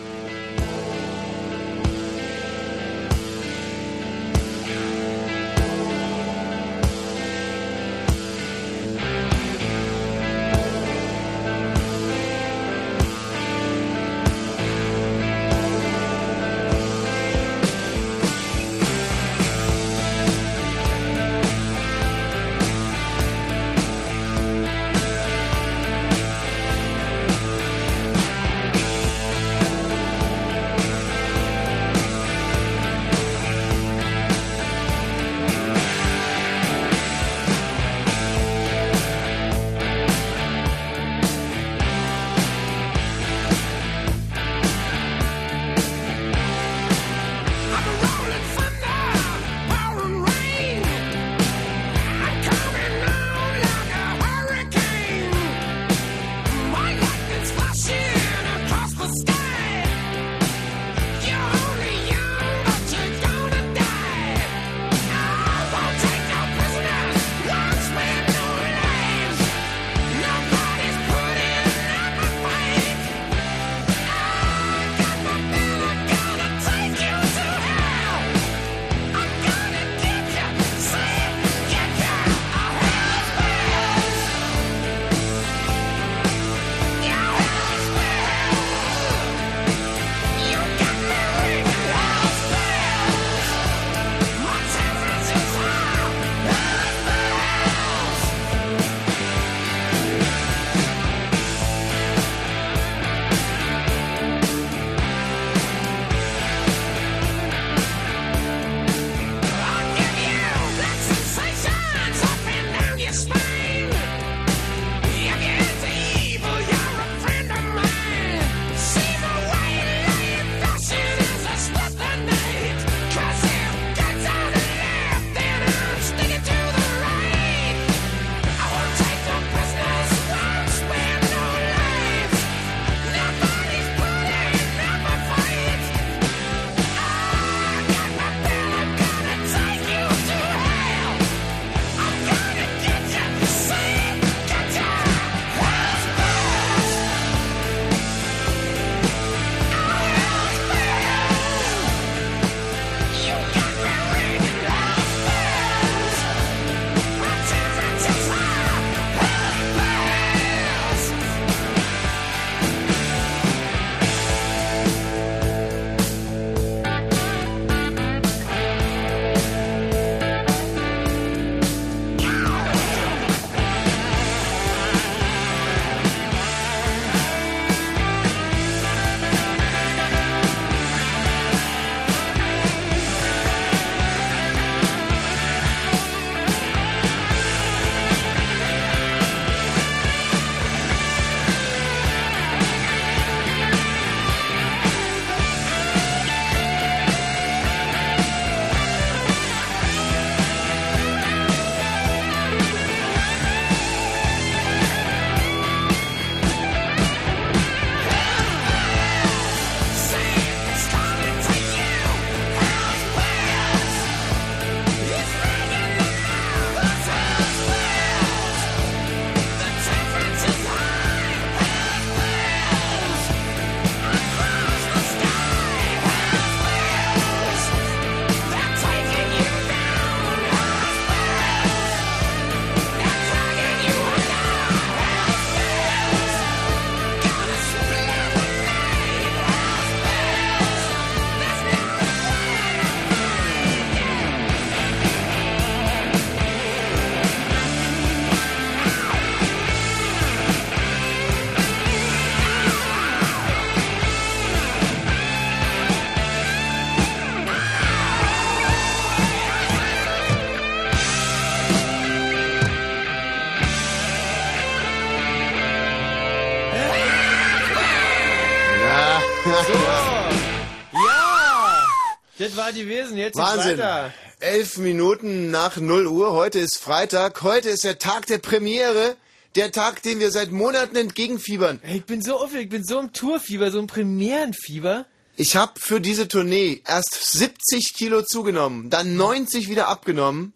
Das war die Wesen, jetzt Wahnsinn. weiter. Elf Minuten nach 0 Uhr. Heute ist Freitag. Heute ist der Tag der Premiere. Der Tag, den wir seit Monaten entgegenfiebern. Ich bin so aufgeregt, ich bin so im Tourfieber, so im Premierenfieber. Ich habe für diese Tournee erst 70 Kilo zugenommen, dann 90 wieder abgenommen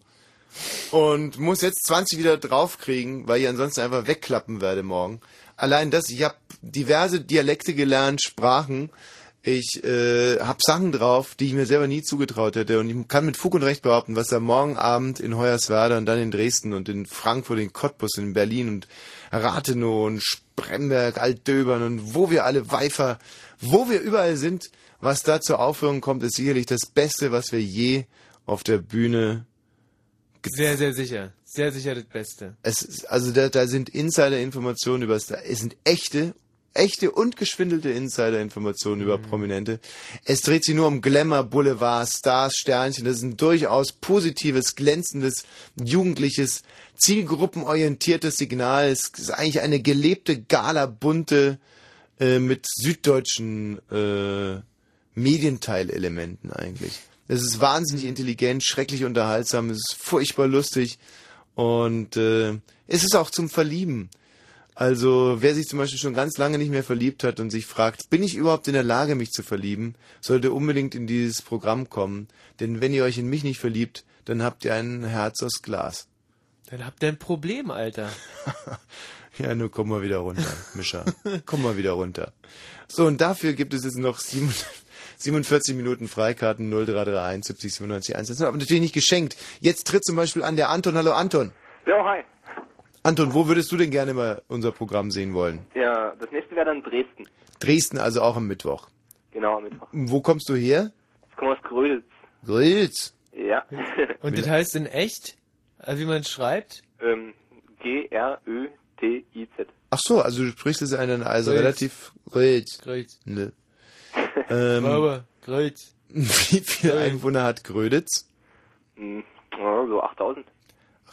und muss jetzt 20 wieder draufkriegen, weil ich ansonsten einfach wegklappen werde morgen. Allein das, ich habe diverse Dialekte gelernt, Sprachen. Ich äh, habe Sachen drauf, die ich mir selber nie zugetraut hätte. Und ich kann mit Fug und Recht behaupten, was da morgen Abend in Hoyerswerda und dann in Dresden und in Frankfurt, in Cottbus, in Berlin und Rathenow und Spremberg, Altdöbern und wo wir alle Weifer, wo wir überall sind, was da zur Aufführung kommt, ist sicherlich das Beste, was wir je auf der Bühne Sehr, sehr sicher. Sehr sicher das Beste. es ist, also da, da sind Insider-Informationen über es sind echte, echte und geschwindelte Insider-Informationen über Prominente. Es dreht sich nur um Glamour, Boulevard, Stars, Sternchen. Das ist ein durchaus positives, glänzendes, jugendliches, zielgruppenorientiertes Signal. Es ist eigentlich eine gelebte Gala, bunte, äh, mit süddeutschen äh, Medienteilelementen eigentlich. Es ist wahnsinnig intelligent, schrecklich unterhaltsam, es ist furchtbar lustig und äh, es ist auch zum Verlieben. Also wer sich zum Beispiel schon ganz lange nicht mehr verliebt hat und sich fragt, bin ich überhaupt in der Lage, mich zu verlieben, sollte unbedingt in dieses Programm kommen. Denn wenn ihr euch in mich nicht verliebt, dann habt ihr ein Herz aus Glas. Dann habt ihr ein Problem, Alter. (laughs) Ja, nur komm mal wieder runter, Mischa. komm mal wieder runter. So, und dafür gibt es jetzt noch sieben- (laughs) 47 Minuten Freikarten 0331 70 97 1. Das ist aber natürlich nicht geschenkt. Jetzt tritt zum Beispiel an der Anton. Hallo Anton. Ja, hi. Anton, wo würdest du denn gerne mal unser Programm sehen wollen? Ja, das nächste wäre dann Dresden. Dresden, also auch am Mittwoch. Genau, am Mittwoch. Wo kommst du her? Ich komme aus Gröditz. Grüß. Ja. (laughs) Und das heißt in echt, äh, wie man es schreibt? ähm, G-R-Ö-T-I-Z. Ach so, also du sprichst es einen also Grüß. relativ Grüß. Grüß. Ne. (laughs) Ähm, Aber, Grüß. (laughs) wie viele Einwohner hat Gröditz? Hm, so 8000.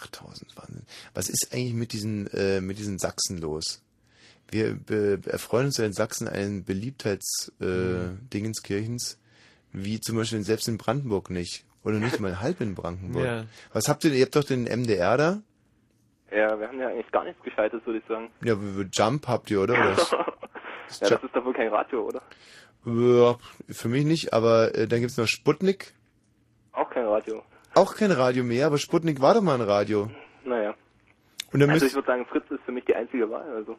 8000, Wahnsinn. Was ist eigentlich mit diesen, äh, mit diesen Sachsen los? Wir erfreuen uns ja in Sachsen einen Beliebtheits äh, Mhm. Wie zum Beispiel selbst in Brandenburg nicht. Oder nicht mal halb in Brandenburg. Ja. Was habt ihr, ihr habt doch den MDR da? Ja, wir haben ja eigentlich gar nichts Gescheites, würde ich sagen. Ja, Jump habt ihr, oder? (laughs) oder? ja, das ist doch wohl kein Radio, oder? Ja, für mich nicht, aber äh, dann gibt's noch Sputnik. Auch kein Radio. Auch kein Radio mehr, aber Sputnik war doch mal ein Radio. Naja. Und dann also ich würde sagen, Fritz ist für mich die einzige Wahl. Also.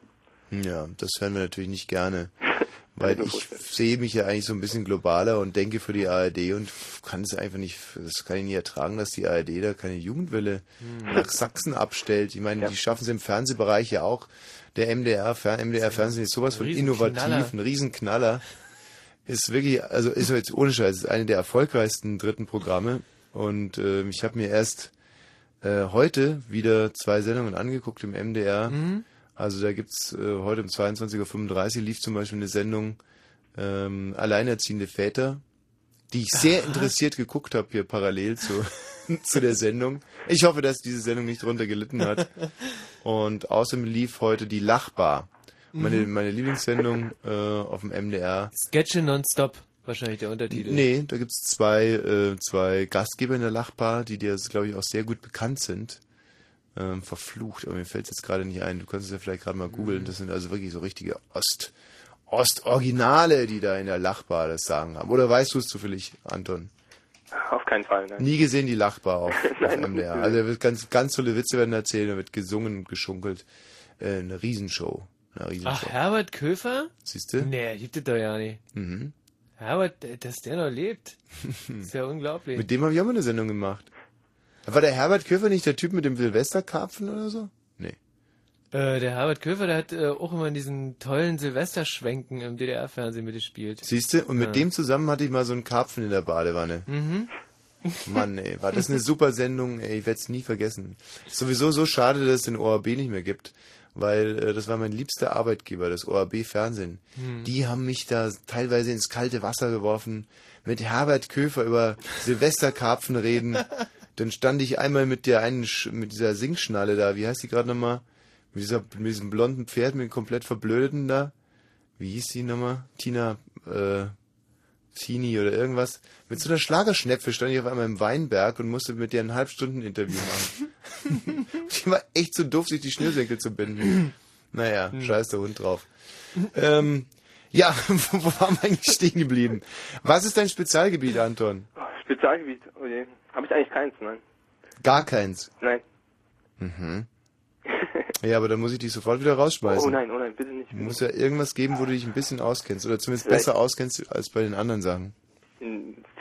Ja, das hören wir natürlich nicht gerne. (laughs) Weil ich sehe mich ja eigentlich so ein bisschen globaler und denke für die ARD und kann es einfach nicht, das kann ich nie ertragen, dass die ARD da keine Jugendwelle Hm. nach Sachsen abstellt. Ich meine, die schaffen es im Fernsehbereich ja auch. Der MDR, Fer MDR Fernsehen ist sowas von Riesenknaller. innovativ, ein Riesenknaller. Ist wirklich, also ist jetzt ohne Scheiß, ist eine der erfolgreichsten dritten Programme. Und äh, ich habe mir erst äh, heute wieder zwei Sendungen angeguckt im MDR. Mhm. Also da gibt's äh, heute um 22.35 Uhr lief zum Beispiel eine Sendung ähm, Alleinerziehende Väter, die ich sehr (laughs) interessiert geguckt habe hier parallel zu, (laughs) zu der Sendung. Ich hoffe, dass diese Sendung nicht drunter gelitten hat. Und außerdem lief heute die Lachbar. Meine, Mhm. meine Lieblingssendung äh, auf dem MDR. Sketche nonstop, wahrscheinlich der Untertitel. Nee, da gibt's zwei, äh, zwei Gastgeber in der Lachbar, die dir, glaube ich, auch sehr gut bekannt sind. Ähm, verflucht, aber mir fällt jetzt gerade nicht ein. Du kannst es ja vielleicht gerade mal googeln. Das sind also wirklich so richtige Ost, Ostoriginale, die da in der Lachbar das sagen haben. Oder weißt du es zufällig, Anton? Auf keinen Fall, nein. Nie gesehen die Lachbar auf, (laughs) auf Nein, MDR. nie Also da wird ganz, ganz tolle Witze werden erzählt, da wird gesungen und geschunkelt. Äh, eine Riesenshow. Eine Riesenshow. Ach, Herbert Köfer? Siehst du? Nee, gibt es doch ja nicht. Mhm. Herbert, äh, dass der noch lebt. (laughs) ist ja unglaublich. Mit dem habe ich auch mal eine Sendung gemacht. War der Herbert Köfer nicht der Typ mit dem Silvesterkarpfen oder so? Nee. Äh, der Herbert Köfer, der hat äh, auch immer in diesen tollen Silvesterschwenken im DDR-Fernsehen mitgespielt. Siehst du? Und mit Ja. dem zusammen hatte ich mal so einen Karpfen in der Badewanne. Mhm. (laughs) Mann, ey, war das eine super Sendung, ey, ich werde es nie vergessen. Ist sowieso so schade, dass es den ORB nicht mehr gibt, weil äh, das war mein liebster Arbeitgeber, das ORB Fernsehen. Hm. Die haben mich da teilweise ins kalte Wasser geworfen, mit Herbert Köfer über Silvesterkarpfen reden. (laughs) Dann stand ich einmal mit der einen, Sch mit dieser Singschnalle da, wie heißt die gerade nochmal? Mit, dieser, mit diesem blonden Pferd, mit dem komplett verblödeten da. Wie hieß die nochmal? Tina, äh, Tini oder irgendwas. Mit so einer Schlagerschnepfe stand ich auf einmal im Weinberg und musste mit der ein Halbstunden-Interview machen. (laughs) die war echt zu doof, sich die Schnürsenkel zu binden. Naja, scheiß der Hund drauf. Ähm, Ja, (laughs) wo waren wir eigentlich stehen geblieben? Was ist dein Spezialgebiet, Anton? Spezialgebiet, oh je. Habe ich eigentlich keins, nein. Gar keins. Nein. Mhm. Ja, aber dann muss ich dich sofort wieder rausschmeißen. Oh nein, oh nein, bitte nicht. Muss ja irgendwas geben, wo du dich ein bisschen auskennst. Oder zumindest Vielleicht- besser auskennst als bei den anderen Sachen.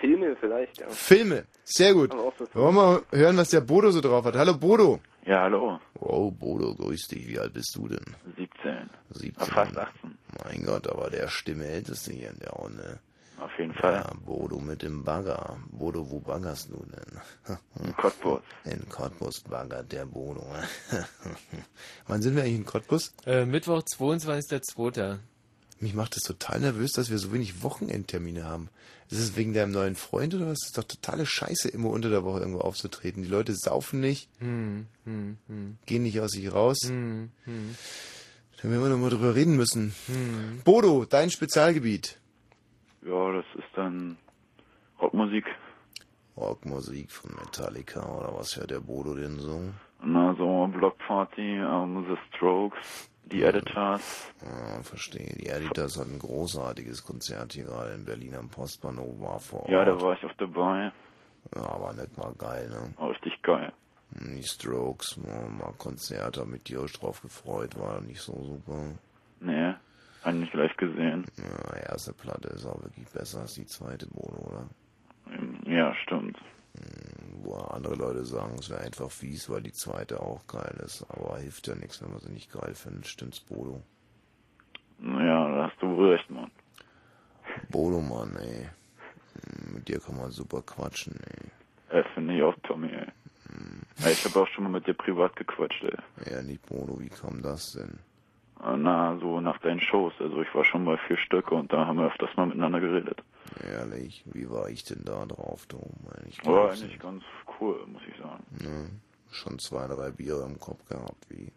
Filme vielleicht, ja. Filme. Sehr gut. Aber auch so Wollen wir mal hören, was der Bodo so drauf hat. Hallo Bodo. Ja, hallo. Wow, Bodo, grüß dich. Wie alt bist du denn? 17. 17. Fast 18. Mein Gott, aber der Stimme älteste hier in der Runde. Auf jeden Fall. Ja, Bodo mit dem Bagger. Bodo, wo baggerst du denn? (laughs) In Cottbus. In Cottbus baggert der Bodo. (laughs) Wann sind wir eigentlich in Cottbus? Äh, Mittwoch, 22.02. Mich macht das total nervös, dass wir so wenig Wochenendtermine haben. Ist es wegen deinem neuen Freund oder was? Das ist doch totale Scheiße, immer unter der Woche irgendwo aufzutreten. Die Leute saufen nicht, Hm, hm, hm. gehen nicht aus sich raus. Hm, hm. Da werden wir noch mal drüber reden müssen. Hm. Bodo, dein Spezialgebiet. Ja, das ist dann Rockmusik. Rockmusik von Metallica oder was hört der Bodo denn so? Na, so Block Party, ähm, The Strokes, die Editors. Ah, verstehe. Die Editors hatten ein großartiges Konzert hier gerade in Berlin am Postbahnhof, war vor Ort. Ja, da war ich auch dabei. Ja, war nicht mal geil, ne? War richtig geil. Die Strokes, mal, Konzerte, mich tierisch drauf gefreut, war nicht so super. Nee, hab ich nicht live gesehen. Ja, erste Platte ist auch wirklich besser als die zweite Bodo, oder? Ja, stimmt. Wo andere Leute sagen, es wäre einfach fies, weil die zweite auch geil ist. Aber hilft ja nichts, wenn man sie nicht geil findet. Stimmt's, Bodo? Ja, da hast du recht, Mann. Bodo, Mann, ey. Mit dir kann man super quatschen, ey. Ja, finde ich auch Tommy, ey. Ja, ich habe auch schon mal mit dir privat gequatscht, ey. Ja, nicht Bodo, wie kam das denn? Äh, Na, so nach deinen Shows. Also ich war schon bei vier Stück und da haben wir öfters mal miteinander geredet. Ehrlich, wie war ich denn da drauf, du? Ich War glaub's eigentlich ganz cool, muss ich sagen. Ne, schon zwei, drei Biere im Kopf gehabt, wie.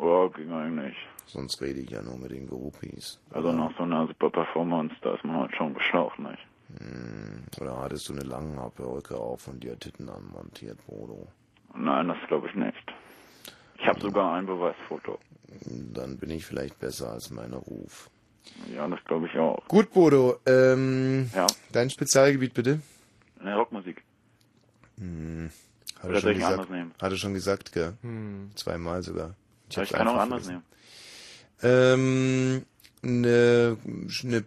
Ja, ging eigentlich. Sonst rede ich ja nur mit den Groupies. Also nach so einer super Performance, da ist man halt schon geschlaucht, nicht? Hm, Oder hattest du eine lange Perücke auf und dir Titten anmontiert, Bodo? Nein, das glaube ich nicht. Ich habe sogar ein Beweisfoto. Dann bin ich vielleicht besser als mein Ruf. Ja, das glaube ich auch. Gut, Bodo, ähm, Ja. dein Spezialgebiet bitte? Ne, Rockmusik. Hm, hat Oder er soll schon ich gesagt, anders nehmen? Hat er schon gesagt, gell? Hm. Zweimal sogar. Ja, hab's ich kann auch anders vergessen. nehmen. Ähm, ne, ne,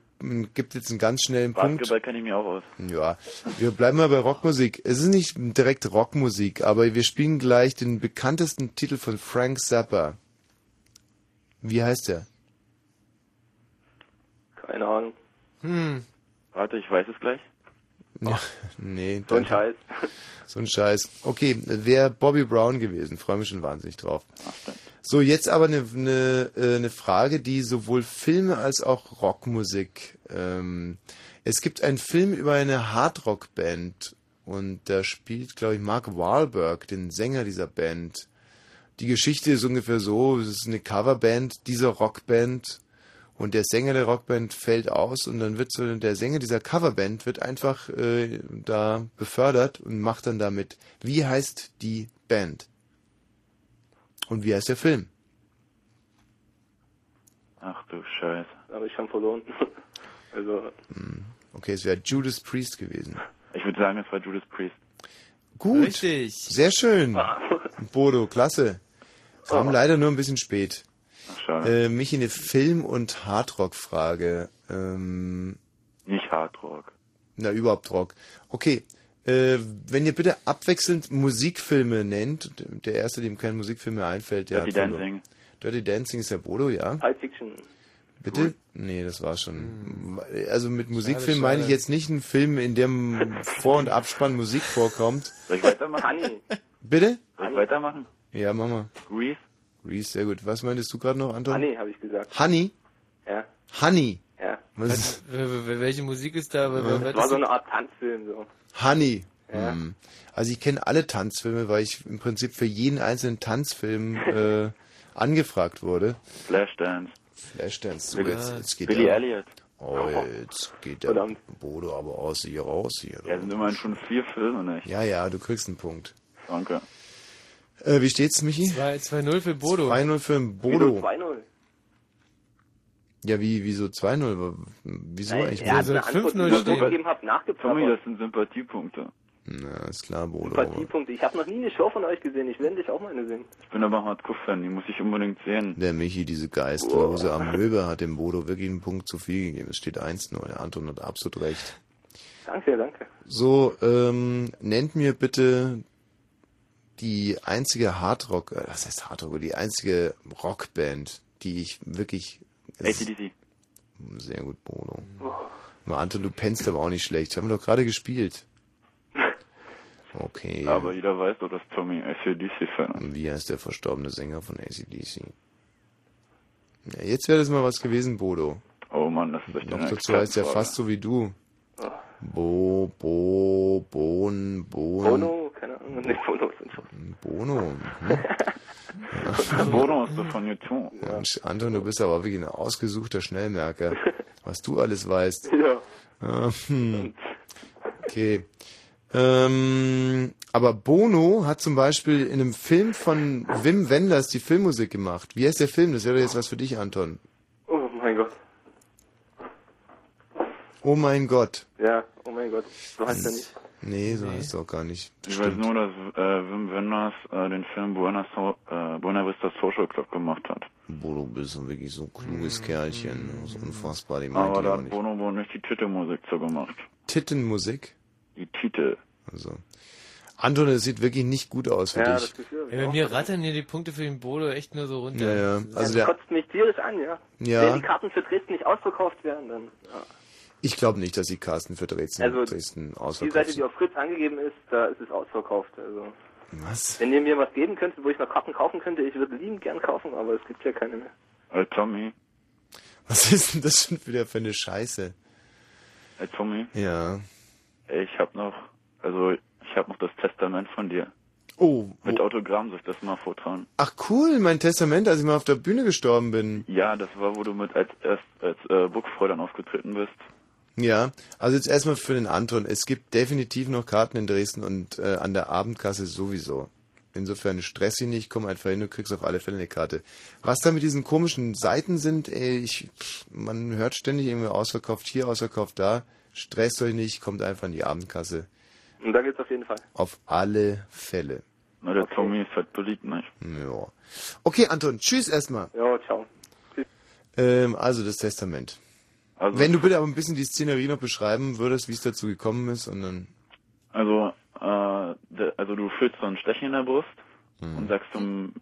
gibt jetzt einen ganz schnellen Punkt. Basketball kenne ich mir auch aus. Ja, wir bleiben mal bei Rockmusik. Es ist nicht direkt Rockmusik, aber wir spielen gleich den bekanntesten Titel von Frank Zappa. Wie heißt der? Keine Ahnung. Hm. Warte, ich weiß es gleich. Ja, (laughs) nee. So ein Scheiß. So ein Scheiß. Okay, wäre Bobby Brown gewesen. Freue mich schon wahnsinnig drauf. So, jetzt aber eine, eine, äh, eine Frage, die sowohl Filme als auch Rockmusik. Ähm, es gibt einen Film über eine Hardrock-Band und da spielt, glaube ich, Mark Wahlberg, den Sänger dieser Band. Die Geschichte ist ungefähr so, es ist eine Coverband dieser Rockband und der Sänger der Rockband fällt aus und dann wird so der Sänger dieser Coverband wird einfach äh, da befördert und macht dann damit. Wie heißt die Band? Und wie heißt der Film? Ach du Scheiße. Habe ich schon verloren. (laughs) Also, Okay, es wäre Judas Priest gewesen. Ich würde sagen, es war Judas Priest. Gut. Richtig. Sehr schön. Bodo, klasse. Kam leider nur ein bisschen spät. Ach. Äh, Michi, eine Film- und Hardrock-Frage. Ähm, Nicht Hardrock. na, überhaupt Rock. Okay. Äh, wenn ihr bitte abwechselnd Musikfilme nennt, der erste, dem keine Musikfilme einfällt, der Dirty. Dancing. Dirty Dancing ist der Bodo, ja? Pulp Fiction. Bitte? Nee, das war schon. Also mit Musikfilm Schade, meine ich jetzt nicht einen Film, in dem Vor- und Abspann Musik vorkommt. Soll ich weitermachen? Bitte? Soll ich weitermachen? Ja, Mama. Grease? Reese, sehr gut. Was meintest du gerade noch, Anton? Honey, habe ich gesagt. Honey? Ja, Honey. ja. Was Welche Musik ist da? W- Das war so eine Art Tanzfilm, so. Honey. Ja. Hm. Also ich kenne alle Tanzfilme, weil ich im Prinzip für jeden einzelnen Tanzfilm (laughs) äh, angefragt wurde. Flashdance. Flashdance. So, Billy- jetzt, jetzt geht Billy der, Elliot. Oh, jetzt geht der Verdammt. Bodo aber aus hier raus hier. Ja, sind immerhin schon vier Filme, nicht? Ja, ja, du kriegst einen Punkt. Danke. Äh, wie steht's, Michi? 2 2-0 für Bodo. 2-0 für den Bodo. 2-0? Ja, wie, wieso 2-0? Wieso Nein, eigentlich? er hat eine Antwort, die ich gegeben habe, Tommy, nachgeplappert. das sind Sympathiepunkte. Na, ist klar, Bodo. Sympathiepunkte. Ich habe noch nie eine Show von euch gesehen. Ich will endlich auch mal eine sehen. Ich bin aber Hardcore-Fan, die muss ich unbedingt sehen. Der Michi, diese geistlose Amöbe, hat dem Bodo wirklich einen Punkt zu viel gegeben. Es steht 1-0. Der Anton hat absolut recht. Danke, danke. So, ähm, nennt mir bitte die einzige Hardrock, äh, was heißt Hardrock, die einzige Rockband, die ich wirklich... ACDC. Sehr gut, Bodo. Mal Anton, du pennst aber auch nicht schlecht. Haben wir doch gerade gespielt. (laughs) Okay. Aber jeder weiß doch, dass Tommy ACDC-Fan ist. Und wie heißt der verstorbene Sänger von ACDC? Ja, jetzt wäre das mal was gewesen, Bodo. Oh Mann, das ist echt Noch dazu heißt er fast so wie du. Bo, Bo, Bon, Bon. Bono, Ahnung. Nee, Bono sind schon. Bono. Mhm. Bono ist doch von YouTube. Mensch, Anton, du bist aber wirklich ein ausgesuchter Schnellmerker. (laughs) Was du alles weißt. Ja. Ah, hm. Okay. Ähm, aber Bono hat zum Beispiel in einem Film von Wim Wenders die Filmmusik gemacht. Wie heißt der Film? Das wäre jetzt was für dich, Anton. Oh mein Gott. Oh mein Gott. Ja, oh mein Gott. So heißt er nicht. Nee, so heißt er auch gar nicht. Ich weiß nur, dass äh, Wim Wenders äh, den Film Buena, so äh, Buena Vista Social Club gemacht hat. Bodo, du bist so wirklich so ein kluges Kerlchen. Das ist unfassbar, die Aber meint da auch hat nicht. Bono wohl nicht die Titelmusik zu gemacht. Tittenmusik? Die Titel. Also. Anton, das sieht wirklich nicht gut aus für dich. Ja, bei mir rattern hier die Punkte für den Bodo echt nur so runter. Ja, ja. Also Also das der, kotzt mich tierisch an, ja. Ja. Wenn die Karten für Dresden nicht ausverkauft werden, dann. Ja. Ich glaube nicht, dass die Carsten für Dresden, Also, Dresden Die ausverkauft Seite, die auf Fritz angegeben ist, da ist es ausverkauft. Also. Was? Wenn ihr mir was geben könntet, wo ich noch Karten kaufen könnte, ich würde liebend gern kaufen, aber es gibt ja keine mehr. Äh, Tommy. Was ist denn das schon wieder für eine Scheiße? Hey Tommy. Ja. Ey, ich hab noch, also ich hab noch das Testament von dir. Oh. Mit Autogramm soll ich das mal vortragen. Ach cool, mein Testament, als ich mal auf der Bühne gestorben bin. Ja, das war, wo du mit als erst als äh, Burgfräulein aufgetreten bist. Ja, also jetzt erstmal für den Anton. Es gibt definitiv noch Karten in Dresden und äh, an der Abendkasse sowieso. Insofern stress dich nicht, komm einfach hin, du kriegst auf alle Fälle eine Karte. Was da mit diesen komischen Seiten sind, ey, ich, man hört ständig irgendwie ausverkauft hier, ausverkauft da. Stresst euch nicht, kommt einfach in die Abendkasse. Und da geht's auf jeden Fall. Auf alle Fälle. Na, der Tommy ist halt beliebt, nicht? Ja. Okay, Anton, tschüss erstmal. Ja, ciao. Ähm, also das Testament. Also- Wenn du bitte aber ein bisschen die Szenerie noch beschreiben würdest, wie es dazu gekommen ist und dann. Also, äh, also du fühlst so ein Stechen in der Brust Mhm. und sagst zum,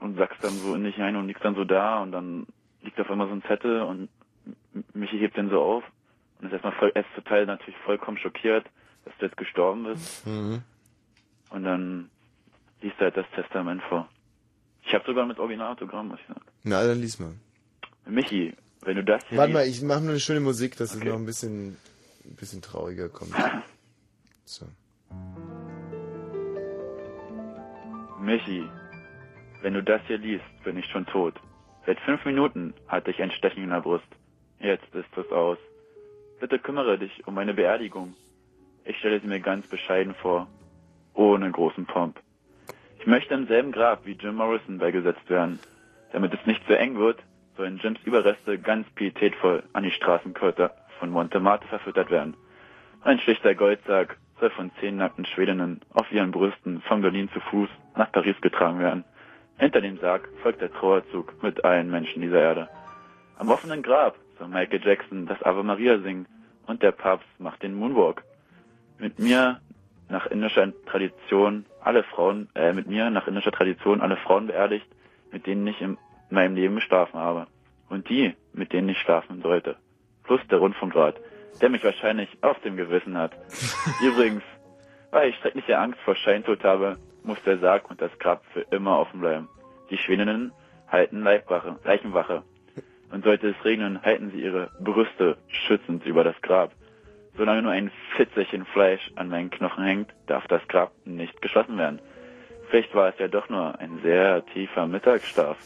und sagst dann so in dich ein und liegst dann so da und dann liegt auf einmal so ein Zettel und Michi hebt den so auf und ist erstmal voll, er ist total natürlich vollkommen schockiert, dass du jetzt gestorben bist Mhm. und dann liest er halt das Testament vor. Ich habe sogar mit Originalautogramm, muss ich sagen. Na, dann lies mal. Michi, wenn du das Warte mal, ich mache nur eine schöne Musik, dass Okay. es noch ein bisschen, ein bisschen trauriger kommt. (laughs) So. Michi, wenn du das hier liest, bin ich schon tot. Seit fünf Minuten hatte ich ein Stechen in der Brust. Jetzt ist es aus. Bitte kümmere dich um meine Beerdigung. Ich stelle sie mir ganz bescheiden vor. Ohne großen Pomp. Ich möchte im selben Grab wie Jim Morrison beigesetzt werden. Damit es nicht zu eng wird, sollen Jims Überreste ganz pietätvoll an die Straßenkörper von Montemate verfüttert werden. Ein schlichter Goldsack soll von zehn nackten Schwedinnen auf ihren Brüsten von Berlin zu Fuß nach Paris getragen werden. Hinter dem Sarg folgt der Trauerzug mit allen Menschen dieser Erde. Am offenen Grab soll Michael Jackson das Ave Maria singen und der Papst macht den Moonwalk. Mit mir nach indischer Tradition alle Frauen, äh, mit mir nach indischer Tradition alle Frauen beerdigt, mit denen ich in meinem Leben geschlafen habe. Und die, mit denen ich schlafen sollte. Plus der Rundfunkrat, der mich wahrscheinlich auf dem Gewissen hat. (laughs) Übrigens, weil ich schreckliche Angst vor Scheintod habe, muss der Sarg und das Grab für immer offen bleiben. Die Schwedinnen halten Leibwache, Leichenwache. Und sollte es regnen, halten sie ihre Brüste schützend über das Grab. Solange nur ein Fitzelchen Fleisch an meinen Knochen hängt, darf das Grab nicht geschlossen werden. Vielleicht war es ja doch nur ein sehr tiefer Mittagsschlaf.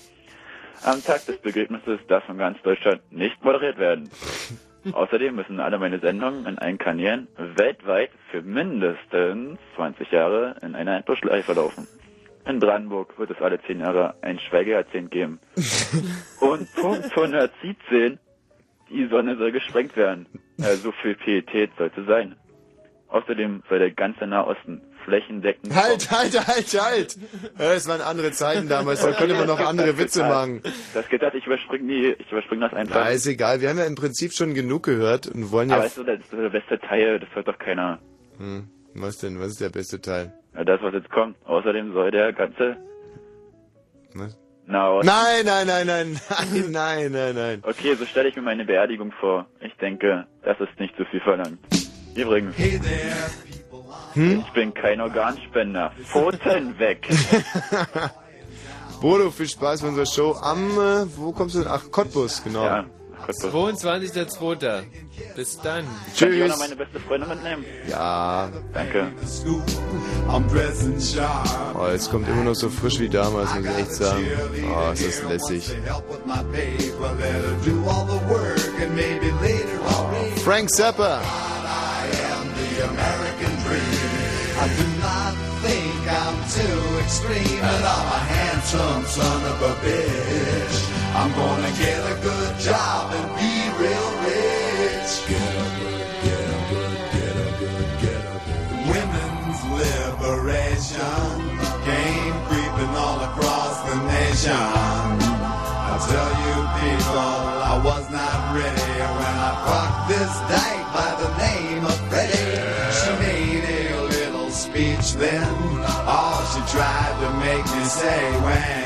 Am Tag des Begräbnisses darf von ganz Deutschland nicht moderiert werden. (laughs) Außerdem müssen alle meine Sendungen in allen Kanälen weltweit für mindestens 20 Jahre in einer Endlosschleife laufen. In Brandenburg wird es alle 10 Jahre ein Schweigejahrzehnt geben. (laughs) Und Punkt 117 Die Sonne soll gesprengt werden. Äh, so viel Pietät sollte sein. Außerdem soll der ganze Nahosten flächendeckend... Halt, halt, halt, halt! Ja, Das waren andere Zeiten damals, da konnte man noch andere Witze machen. Das geht halt, ich überspring die, ich überspring das einfach. Ja, ist egal, wir haben ja im Prinzip schon genug gehört und wollen ja... Aber weißt du, das ist der beste Teil, das hört doch keiner. Hm, was denn, was ist der beste Teil? Ja, das, was jetzt kommt. Außerdem soll der ganze Was? Nahosten... Nein, nein, nein, nein, nein, nein, nein, nein. Okay, so stelle ich mir meine Beerdigung vor. Ich denke, das ist nicht zu viel verlangt. Übrigens, Hm? ich bin kein Organspender. Pfoten (laughs) weg! Bodo, viel Spaß bei unserer Show am, äh, wo kommst du denn? Ach, Cottbus, genau. Ja, 22.02. Bis dann. Kann ich auch noch meine beste Freundin mitnehmen? Ja. Danke. Oh, es kommt immer noch so frisch wie damals, muss ich echt sagen. Oh, es ist lässig. Frank Zappa. Not think I'm too extreme, and I'm a handsome son of a bitch. I'm gonna get a good job and be real rich. Get a good, get a good, get a good, get a good. Women's liberation came creeping all across the nation. Then. All she tried to make me say when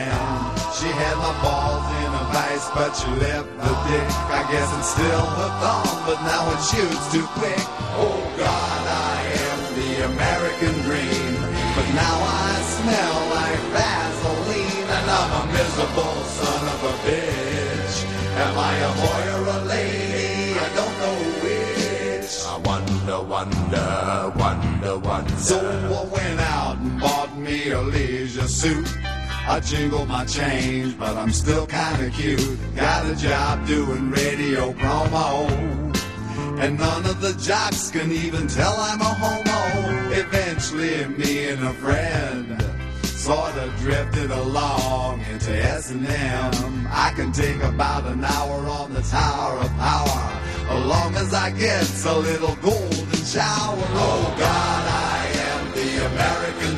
she had my balls in a vice, but she left the dick. I guess it's still hooked on, but now it shoots too quick. Oh God, I am the American dream, but now I smell like Vaseline, and I'm a miserable son of a bitch. Am I a boy or a lady? I don't know which. I wonder, wonder, wonder, wonder. So I went out and bought me a leisure suit. I jingled my change, but I'm still kinda cute. Got a job doing radio promo. And none of the jocks can even tell I'm a homo. Eventually, me and a friend sort of drifted along into S&M. I can take about an hour on the Tower of Power, as long as I get a little golden shower. Oh God, I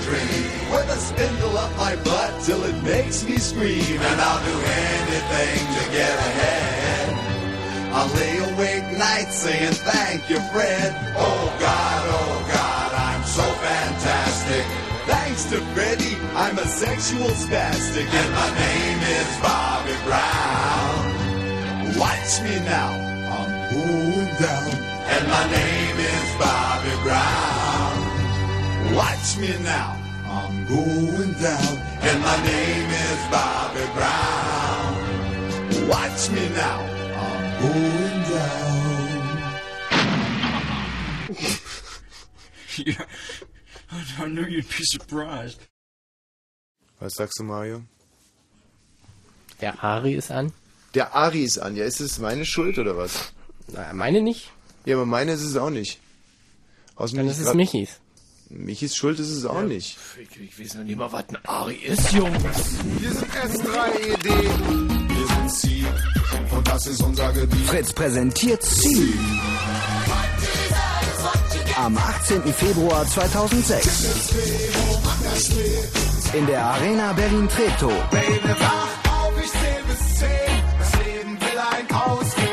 dream. With a spindle up my butt till it makes me scream, and I'll do anything to get ahead. I lay awake nights saying thank you, Fred. Oh God, oh God, I'm so fantastic. Thanks to Freddie, I'm a sexual spastic, and my name is Bobby Brown. Watch me now, I'm going down, and my name is Bobby Brown. Watch me now, I'm going down, and my name is Bobby Brown. Watch me now, I'm going down. yeah, (laughs) I, knew you'd be surprised. Was sagst du, Mario? Der Ari ist an. Der Ari ist an. Ja, ist es meine Schuld oder was? Na, meine nicht. Ja, aber meine ist es auch nicht. Außerdem Dann ist es Michis. Michis Schuld ist es auch nicht. Ich, ich weiß noch nicht mal, was ein Ari ist, Jungs. Wir sind S3ED. Wir sind Ziel. Und das ist unser Gebiet. Fritz präsentiert Ziel. Am 18. Februar 2006. In der Arena Berlin-Treptow. Baby, wach auf, ich zähl bis zehn. Das Leben will ein ausgehen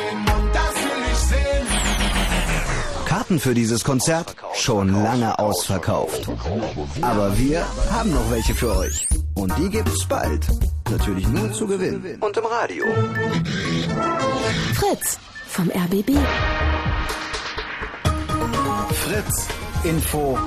Karten für dieses Konzert schon lange ausverkauft. Aber wir haben noch welche für euch. Und die gibt's bald. Natürlich nur zu gewinnen. Und im Radio. Fritz vom RBB. Fritz. Info.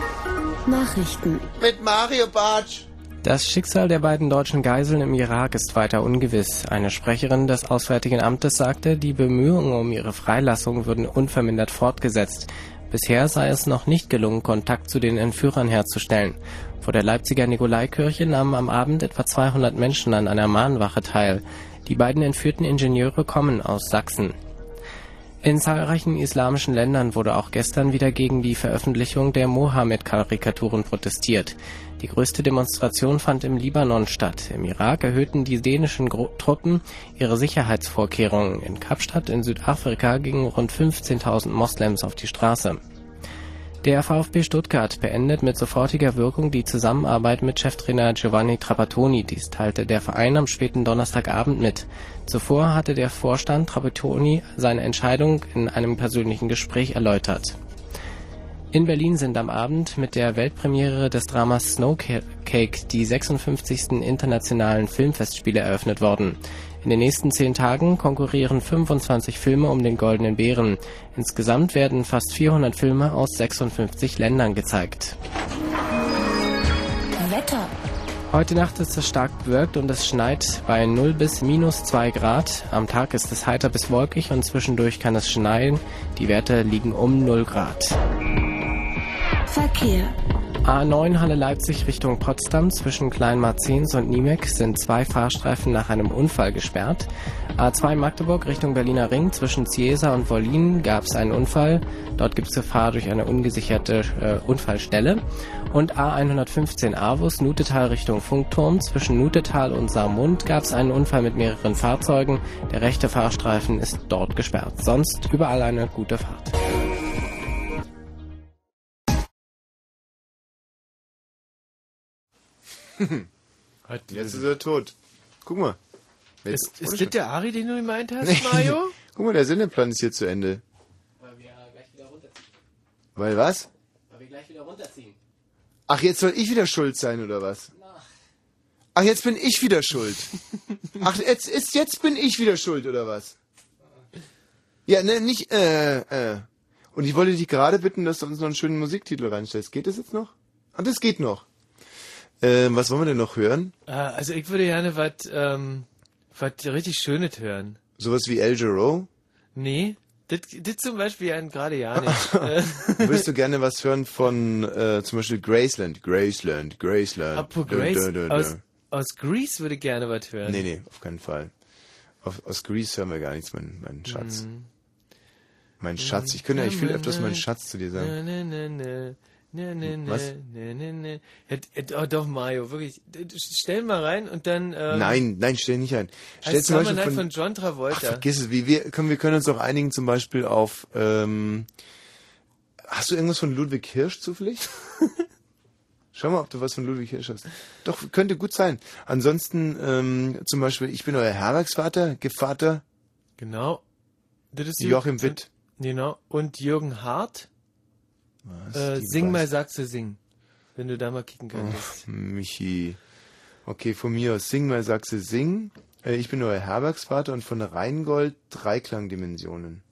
Nachrichten. Mit Mario Bartsch. Das Schicksal der beiden deutschen Geiseln im Irak ist weiter ungewiss. Eine Sprecherin des Auswärtigen Amtes sagte, die Bemühungen um ihre Freilassung würden unvermindert fortgesetzt. Bisher sei es noch nicht gelungen, Kontakt zu den Entführern herzustellen. Vor der Leipziger Nikolaikirche nahmen am Abend etwa 200 Menschen an einer Mahnwache teil. Die beiden entführten Ingenieure kommen aus Sachsen. In zahlreichen islamischen Ländern wurde auch gestern wieder gegen die Veröffentlichung der Mohammed-Karikaturen protestiert. Die größte Demonstration fand im Libanon statt. Im Irak erhöhten die dänischen Truppen ihre Sicherheitsvorkehrungen. In Kapstadt in Südafrika gingen rund 15.000 Moslems auf die Straße. Der VfB Stuttgart beendet mit sofortiger Wirkung die Zusammenarbeit mit Cheftrainer Giovanni Trapattoni. Dies teilte der Verein am späten Donnerstagabend mit. Zuvor hatte der Vorstand Trapattoni seine Entscheidung in einem persönlichen Gespräch erläutert. In Berlin sind am Abend mit der Weltpremiere des Dramas Snowcake die 56. internationalen Filmfestspiele eröffnet worden. In den nächsten zehn Tagen konkurrieren 25 Filme um den Goldenen Bären. Insgesamt werden fast 400 Filme aus 56 Ländern gezeigt. Wetter. Heute Nacht ist es stark bewölkt und es schneit bei 0 bis minus 2 Grad. Am Tag ist es heiter bis wolkig und zwischendurch kann es schneien. Die Werte liegen um 0 Grad. Verkehr. A9 Halle Leipzig Richtung Potsdam zwischen Kleinmarzens und Niemek sind zwei Fahrstreifen nach einem Unfall gesperrt. A2 Magdeburg Richtung Berliner Ring zwischen Ciesa und Wollin gab es einen Unfall. Dort gibt es Gefahr durch eine ungesicherte äh, Unfallstelle. Und A115 Avus Nutetal Richtung Funkturm zwischen Nutetal und Saarmund gab es einen Unfall mit mehreren Fahrzeugen. Der rechte Fahrstreifen ist dort gesperrt. Sonst überall eine gute Fahrt. (laughs) Jetzt ist er tot. Guck mal. Jetzt, Ist, ist das der Ari, den du gemeint hast, Nee. (laughs) Mario? Guck mal, der Sendeplan ist hier zu Ende. Weil wir gleich wieder runterziehen. Weil was? Weil wir gleich wieder runterziehen. Ach, jetzt soll ich wieder schuld sein, oder was? Ach, jetzt bin ich wieder schuld. Ach, jetzt, ist, jetzt bin ich wieder schuld, oder was? Ja, ne, nicht, äh, äh. Und ich wollte dich gerade bitten, dass du uns noch einen schönen Musiktitel reinstellst. Geht das jetzt noch? Ah, das geht noch. Ähm, was wollen wir denn noch hören? Äh, also ich würde gerne was, ähm, was richtig Schönes hören. Sowas wie El Giro? Nee, das, das zum Beispiel ja gerade ja nicht. (laughs) Würdest du gerne was hören von, äh, zum Beispiel Graceland? Graceland, Graceland. Apropos Grace, dun, dun, aus, dun. aus Greece würde ich gerne was hören. Nee, nee, auf keinen Fall. Auf, aus Greece hören wir gar nichts, mein, mein Schatz. Mhm. Mein Schatz. Ich könnte eigentlich viel öfters meinen Schatz zu dir sagen. Ne, ne, ne, Was? ne, ne, ne. Oh, doch, Mario, wirklich. Stell mal rein und dann. Ähm, Nein, nein, stell nicht ein. Stell zum Beispiel von, von John Travolta. Ach, vergiss es. Wie wir, können, wir können uns auch einigen zum Beispiel auf, ähm, hast du irgendwas von Ludwig Hirsch zufällig? (laughs) Schau mal, ob du was von Ludwig Hirsch hast. Doch, könnte gut sein. Ansonsten, ähm, zum Beispiel, ich bin euer Herbergsvater, Gevater, Genau. Das ist Joachim Witt. Genau. Und Jürgen Hart. Äh, sing weiß- mal, du sing. Wenn du da mal kicken könntest. Oh, Michi. Okay, von mir aus sing mal, du sing. Äh, ich bin euer Herbergsvater und von Rheingold Dreiklangdimensionen.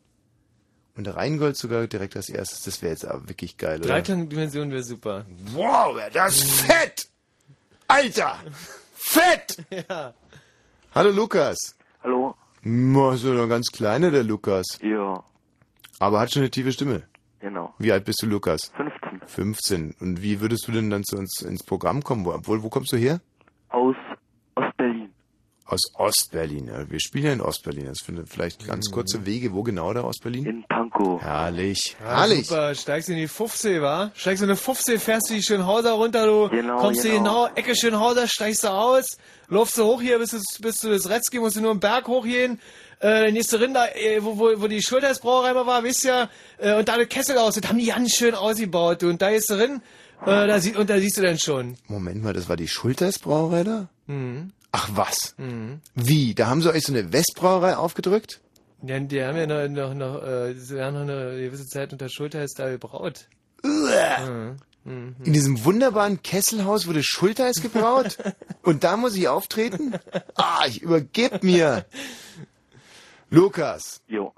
Und Rheingold sogar direkt als erstes, das wäre jetzt aber wirklich geil, oder? Dreiklangdimension wäre super. Wow, wär das fett! Alter! Fett! (laughs) ja. Hallo Lukas. Hallo. Mo, ist doch noch ganz kleiner, der Lukas. Ja, Aber hat schon eine tiefe Stimme. Genau. Wie alt bist du, Lukas? 15. 15. Und wie würdest du denn dann zu uns ins Programm kommen? Wo, obwohl, wo kommst du her? Aus Ostberlin. Aus Ostberlin. Ja, wir spielen ja in Ostberlin. Das sind vielleicht ganz kurze Wege. Wo genau da Ostberlin? In Pankow. Herrlich. Ja, Herrlich. Super, steigst in die 15, wa? Steigst in die 15, fährst du die Schönhauser runter, du Genau, kommst du genau. genau, Ecke Schönhauser, steigst du aus, laufst du hoch hier, bis, du- bis du das Retzki, musst du nur einen Berg hochgehen, äh, rein, da, äh, wo, wo, wo die Schultersbrauerei mal war, wisst ihr, äh, und da das Kessel aus, das haben die ganz schön ausgebaut, du, und da gehst du rein, äh, da sie, und da siehst du dann schon. Moment mal, das war die Schultersbrauerei da? Mhm. Ach was. Mhm. Wie? Da haben sie euch so eine Westbrauerei aufgedrückt? Ja, die haben ja noch, noch, noch, äh, sie haben noch eine gewisse Zeit unter Schulter ist da gebraut. Mhm. Mhm. In diesem wunderbaren Kesselhaus wurde Schulteis gebraut? (laughs) Und da muss ich auftreten? Ah, ich übergeb mir. (laughs) Lukas. Jo.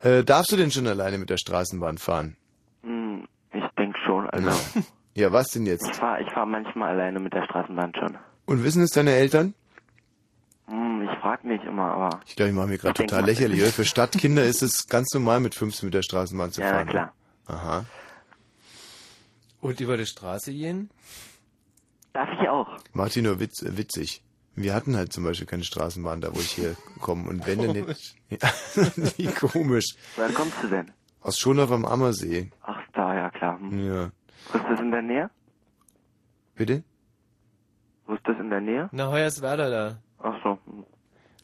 Äh, darfst du denn schon alleine mit der Straßenbahn fahren? Hm, ich denke schon, also. (laughs) Ja, was denn jetzt? Ich fahre ich fahr manchmal alleine mit der Straßenbahn schon. Und wissen es deine Eltern? Hm, ich frag nicht immer, aber. Ich glaube, ich mache mir gerade total lächerlich. Für (laughs) Stadtkinder ist es ganz normal, mit 15 mit der Straßenbahn zu Ja, fahren. klar. Aha. Und über die Straße gehen? Darf ich auch? Macht die nur witz, äh, witzig. Wir hatten halt zum Beispiel keine Straßenbahn da, wo ich hier (laughs) komme. Und wenn denn nicht. (laughs) Ja, (laughs) wie komisch. Woher kommst du denn? Aus Schonhof am Ammersee. Ach, da, ja klar. Hm. Ja. Ist das in der Nähe? Bitte? Wo ist das in der Nähe? Na, Hoyerswerda da. Ach so.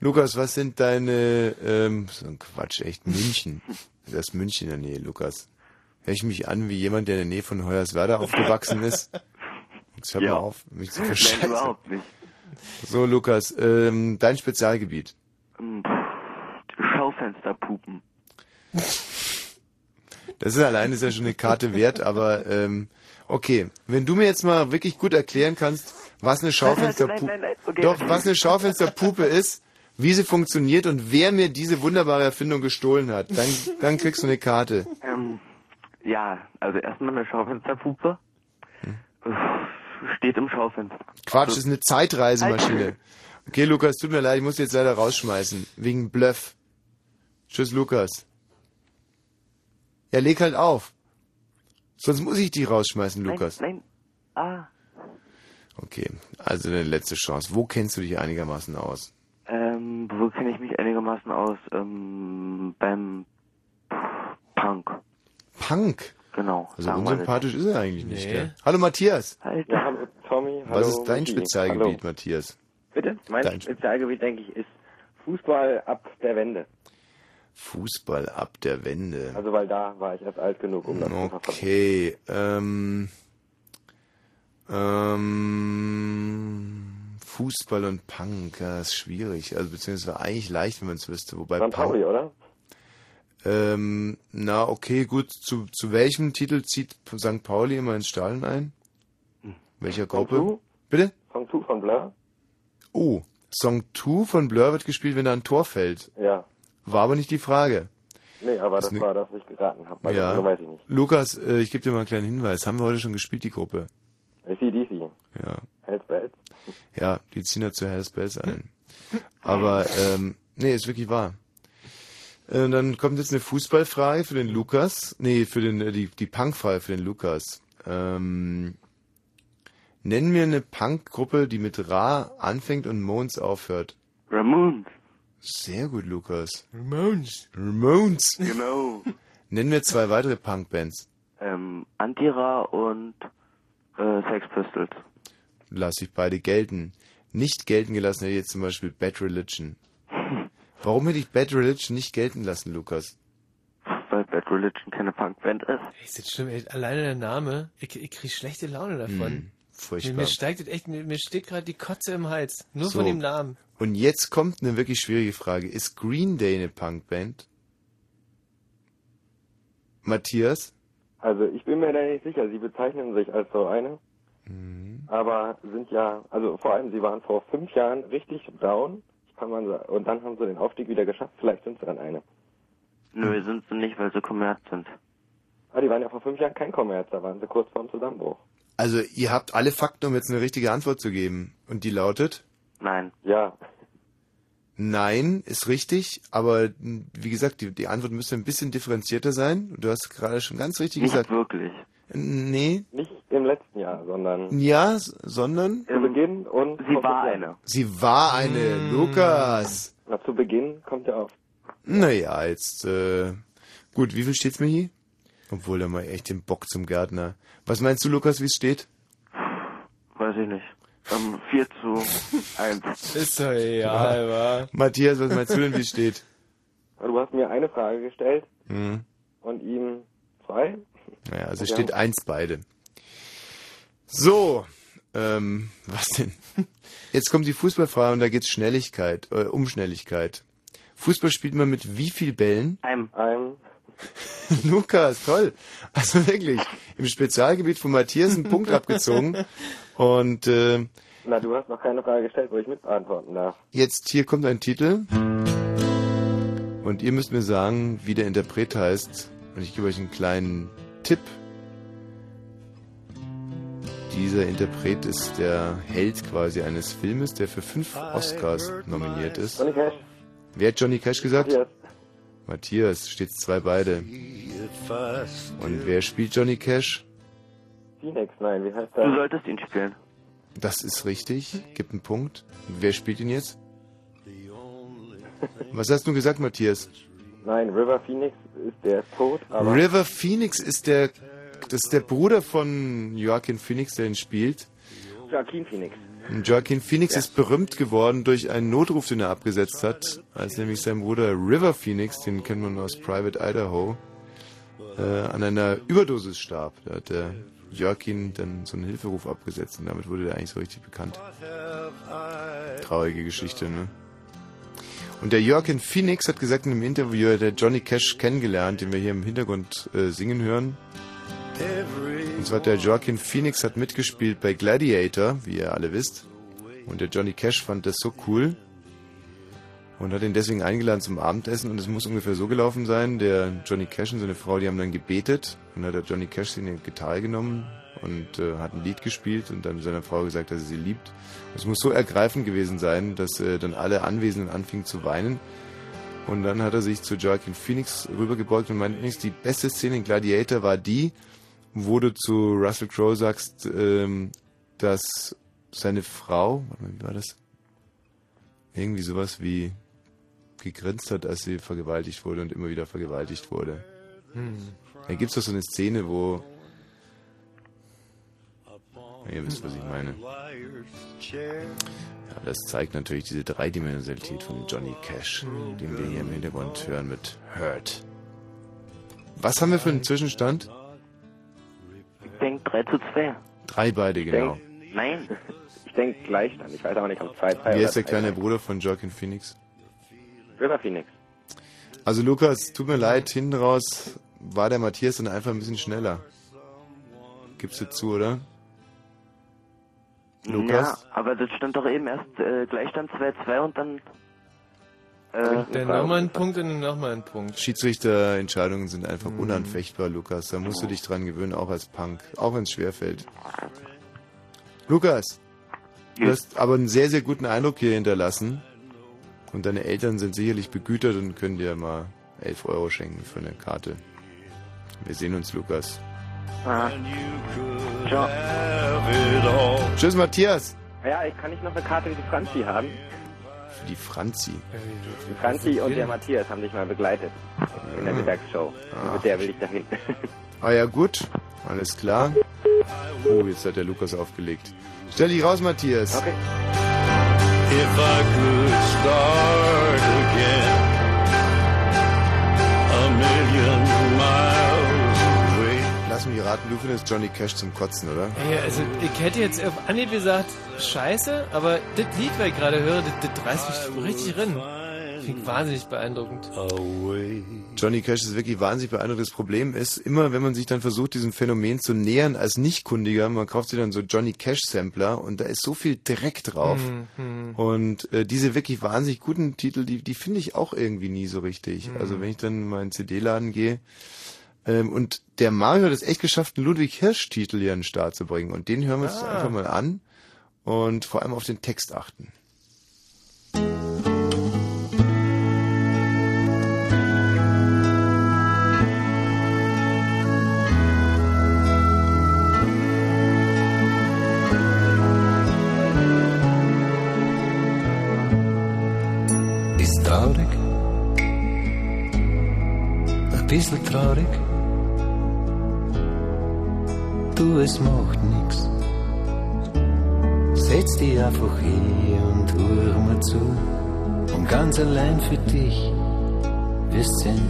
Lukas, was sind deine, ähm, so ein Quatsch, echt, München. Das ist München in der Nähe, Lukas. Hör ich mich an wie jemand, der in der Nähe von Hoyerswerda aufgewachsen ist? Jetzt hör Ja. mal auf, mich zu Nein, verscheißen. überhaupt nicht. So, Lukas, ähm, dein Spezialgebiet. Hm, Schaufensterpupen. Das ist allein ist ja schon eine Karte wert, aber ähm, okay. Wenn du mir jetzt mal wirklich gut erklären kannst, was eine Schaufensterpuppe, Nein, nein, nein, okay. doch, was eine Schaufensterpuppe ist, wie sie funktioniert und wer mir diese wunderbare Erfindung gestohlen hat, dann, dann kriegst du eine Karte. Ähm, ja, also erstmal eine Schaufensterpuppe. Hm. Steht im Schaufenster. Quatsch, das ist eine Zeitreisemaschine. Okay, Lukas, tut mir leid, ich muss jetzt leider rausschmeißen. Wegen Bluff. Tschüss, Lukas. Ja, leg halt auf. Sonst muss ich dich rausschmeißen, Lukas. Nein, nein. Ah. Okay, also deine letzte Chance. Wo kennst du dich einigermaßen aus? Ähm, wo kenne ich mich einigermaßen aus? Ähm, beim Punk. Punk? Genau. Also unsympathisch ist er eigentlich nicht, Nee. gell? Hallo Matthias. Halt. Tommy, hallo Was ist dein Michi. Spezialgebiet, Hallo. Matthias? Bitte? Mein Dein- Spezialgebiet, denke ich, ist Fußball ab der Wende. Fußball ab der Wende. Also, weil da war ich erst alt genug, um das zu verfolgen. Okay, ähm, ähm, Fußball und Punk, ja, ist schwierig. Also beziehungsweise eigentlich leicht, wenn man es wüsste. Wobei St. Pauli, oder? Ähm, na okay, gut. Zu, zu welchem Titel zieht St. Pauli immer ins Stadion ein? Welcher Song Gruppe? Two? Bitte? Song 2 von Blur? Oh, Song 2 von Blur wird gespielt, wenn da ein Tor fällt. Ja. War aber nicht die Frage. Nee, aber das ne- war das, was ich geraten habe. Also, ja. so weiß ich nicht. Lukas, äh, ich gebe dir mal einen kleinen Hinweis. Haben wir heute schon gespielt, die Gruppe? ACDC. Ja. Hells Bells. (laughs) Ja, die ziehen da zu Hells Bells ein. Aber, ähm, nee, ist wirklich wahr. Äh, dann kommt jetzt eine Fußballfrage für den Lukas. Nee, für den, äh, die, die Punkfrage für den Lukas. Ähm, nenn mir eine Punkgruppe, die mit Ra anfängt und Mons aufhört. Ramones. Sehr gut, Lukas. Ramones. Ramones. Genau. (laughs) Nenn mir zwei weitere Punkbands. ähm, Antira und äh, Sex Pistols. Lass ich beide gelten. Nicht gelten gelassen hätte ich jetzt zum Beispiel Bad Religion. (laughs) Warum hätte ich Bad Religion nicht gelten lassen, Lukas? Weil Bad Religion keine Punkband ist. Ist jetzt schlimm, ey, alleine der Name, ich, ich krieg schlechte Laune davon. Hm, furchtbar. Mir, mir steigt das echt, mir, mir steht gerade die Kotze im Hals. Nur So. von dem Namen. Und jetzt kommt eine wirklich schwierige Frage. Ist Green Day eine Punkband? Matthias? Also, ich bin mir da nicht sicher. Sie bezeichnen sich als so eine. Mhm. Aber sind ja, also vor allem, sie waren vor fünf Jahren richtig down. Kann man sagen. Und dann haben sie den Aufstieg wieder geschafft. Vielleicht sind sie dann eine. Nö, sind sie nicht, weil sie Kommerz sind. Ah, die waren ja vor fünf Jahren kein Kommerz. Da waren sie kurz vorm Zusammenbruch. Also, ihr habt alle Fakten, um jetzt eine richtige Antwort zu geben. Und die lautet? Nein. Ja. Nein, ist richtig, aber wie gesagt, die, die Antwort müsste ein bisschen differenzierter sein. Du hast gerade schon ganz richtig Nicht gesagt. wirklich. Nee. Nicht im letzten Jahr, sondern Ja, sondern? zu Beginn und Sie war eine. Sie war eine, Lukas. Na, zu Beginn kommt er auf. Naja, jetzt, äh, gut, wie viel steht's mir hier? Obwohl, da mal echt den Bock zum Gärtner. Was meinst du, Lukas, wie es steht? Weiß ich nicht. Ähm, 4 zu 1. (laughs) Ist doch egal, wa? Matthias, was meinst du denn, wie es steht? (laughs) Du hast mir eine Frage gestellt Hm. und ihm zwei. Naja, also es steht eins beide. So, ähm, was denn? Jetzt kommt die Fußballfrage und da geht's Schnelligkeit, äh, um Schnelligkeit. Fußball spielt man mit wie viel Bällen? Einem. Einem. (laughs) Lukas, toll. Also wirklich, im Spezialgebiet von Matthias einen Punkt abgezogen. Und äh, Na, du hast noch keine Frage gestellt, wo ich mit beantworten darf. jetzt hier kommt ein Titel. Und ihr müsst mir sagen, wie der Interpret heißt. Und ich gebe euch einen kleinen Tipp. Dieser Interpret ist der Held quasi eines Filmes, der für fünf Oscars nominiert ist. Johnny Cash. Wer hat Johnny Cash gesagt? Matthias. Matthias, steht zwei beide. Und wer spielt Johnny Cash? Phoenix, nein, wie heißt Du der? solltest ihn spielen. Das ist richtig. Gibt einen Punkt. Wer spielt ihn jetzt? Was hast du gesagt, Matthias? Nein, River Phoenix ist der tot, aber River Phoenix ist der, das ist der Bruder von Joaquin Phoenix, der ihn spielt. Joaquin Phoenix. Joaquin Phoenix ist berühmt geworden durch einen Notruf, den er abgesetzt hat, als nämlich sein Bruder River Phoenix, den kennt man aus Private Idaho, äh, an einer Überdosis starb. Da hat der Joaquin dann so einen Hilferuf abgesetzt und damit wurde der eigentlich so richtig bekannt. Traurige Geschichte, ne? Und der Joaquin Phoenix hat gesagt in einem Interview, er hat der Johnny Cash kennengelernt, den wir hier im Hintergrund äh, singen hören. Und zwar der Joaquin Phoenix hat mitgespielt bei Gladiator, wie ihr alle wisst. Und der Johnny Cash fand das so cool und hat ihn deswegen eingeladen zum Abendessen. Und es muss ungefähr so gelaufen sein, der Johnny Cash und seine Frau, die haben dann gebetet. Und dann hat der Johnny Cash sich eine Gitarre genommen und äh, hat ein Lied gespielt und dann seiner Frau gesagt, dass er sie liebt. Es muss so ergreifend gewesen sein, dass äh, dann alle Anwesenden anfingen zu weinen. Und dann hat er sich zu Joaquin Phoenix rübergebeugt und meinte, die beste Szene in Gladiator war die, wo du zu Russell Crowe sagst, ähm, dass seine Frau, warte mal, wie war das? Irgendwie sowas wie gegrinst hat, als sie vergewaltigt wurde und immer wieder vergewaltigt wurde. Hm. Da gibt es doch so eine Szene, wo. Ihr wisst, was ich meine. Ja, das zeigt natürlich diese Dreidimensionalität von Johnny Cash, den wir hier im Hintergrund hören mit Hurt. Was haben wir für einen Zwischenstand? Ich denke 3 zu 2. Drei beide, genau. Nein. (laughs) Ich denke Gleichstand. Ich weiß aber nicht, ob 2 2 Wer ist der kleine Bruder von Joaquin Phoenix? River Phoenix. Also Lukas, tut mir leid, hinten raus war der Matthias dann einfach ein bisschen schneller. Gibst du zu, oder? Lukas? Ja, aber das stand doch eben erst äh, Gleichstand 2-2 und dann. Äh, Dann nochmal einen Punkt und dann nochmal einen Punkt. Schiedsrichterentscheidungen sind einfach Mhm. unanfechtbar, Lukas. Da musst du dich dran gewöhnen, auch als Punk. Auch wenn es schwerfällt. Lukas, du hast aber einen sehr, sehr guten Eindruck hier hinterlassen. Und deine Eltern sind sicherlich begütert und können dir mal 11 Euro schenken für eine Karte. Wir sehen uns, Lukas. Ah. Ciao. Tschüss, Matthias. Ja, ich kann nicht noch eine Karte wie die Franzi haben. Die Franzi. Die Franzi und der Matthias haben dich mal begleitet in der Mittagsshow. Und mit der will ich dahin. (laughs) Ah ja, gut. Alles klar. Oh, jetzt hat der Lukas aufgelegt. Stell dich raus, Matthias. Okay. If I could start again a million. Du findest Johnny Cash zum Kotzen, oder? Ja, also ich hätte jetzt auf Anhieb gesagt, scheiße, aber das Lied, was ich gerade höre, das, das reißt mich richtig rein. Klingt wahnsinnig beeindruckend. Johnny Cash ist wirklich wahnsinnig beeindruckend. Das Problem ist, immer wenn man sich dann versucht, diesem Phänomen zu nähern als Nichtkundiger, man kauft sich dann so Johnny Cash Sampler und da ist so viel Dreck drauf. Mhm. Und äh, diese wirklich wahnsinnig guten Titel, die, die finde ich auch irgendwie nie so richtig. Mhm. Also wenn ich dann in meinen CD-Laden gehe, ähm, und der Mario hat es echt geschafft, einen Ludwig Hirsch-Titel hier an den Start zu bringen. Und den hören wir uns Ah. einfach mal an und vor allem auf den Text achten. Ist traurig, ein bisschen traurig. Du, es macht nix. Setz dich einfach hin und hör mir zu. Und ganz allein für dich wirst sehen.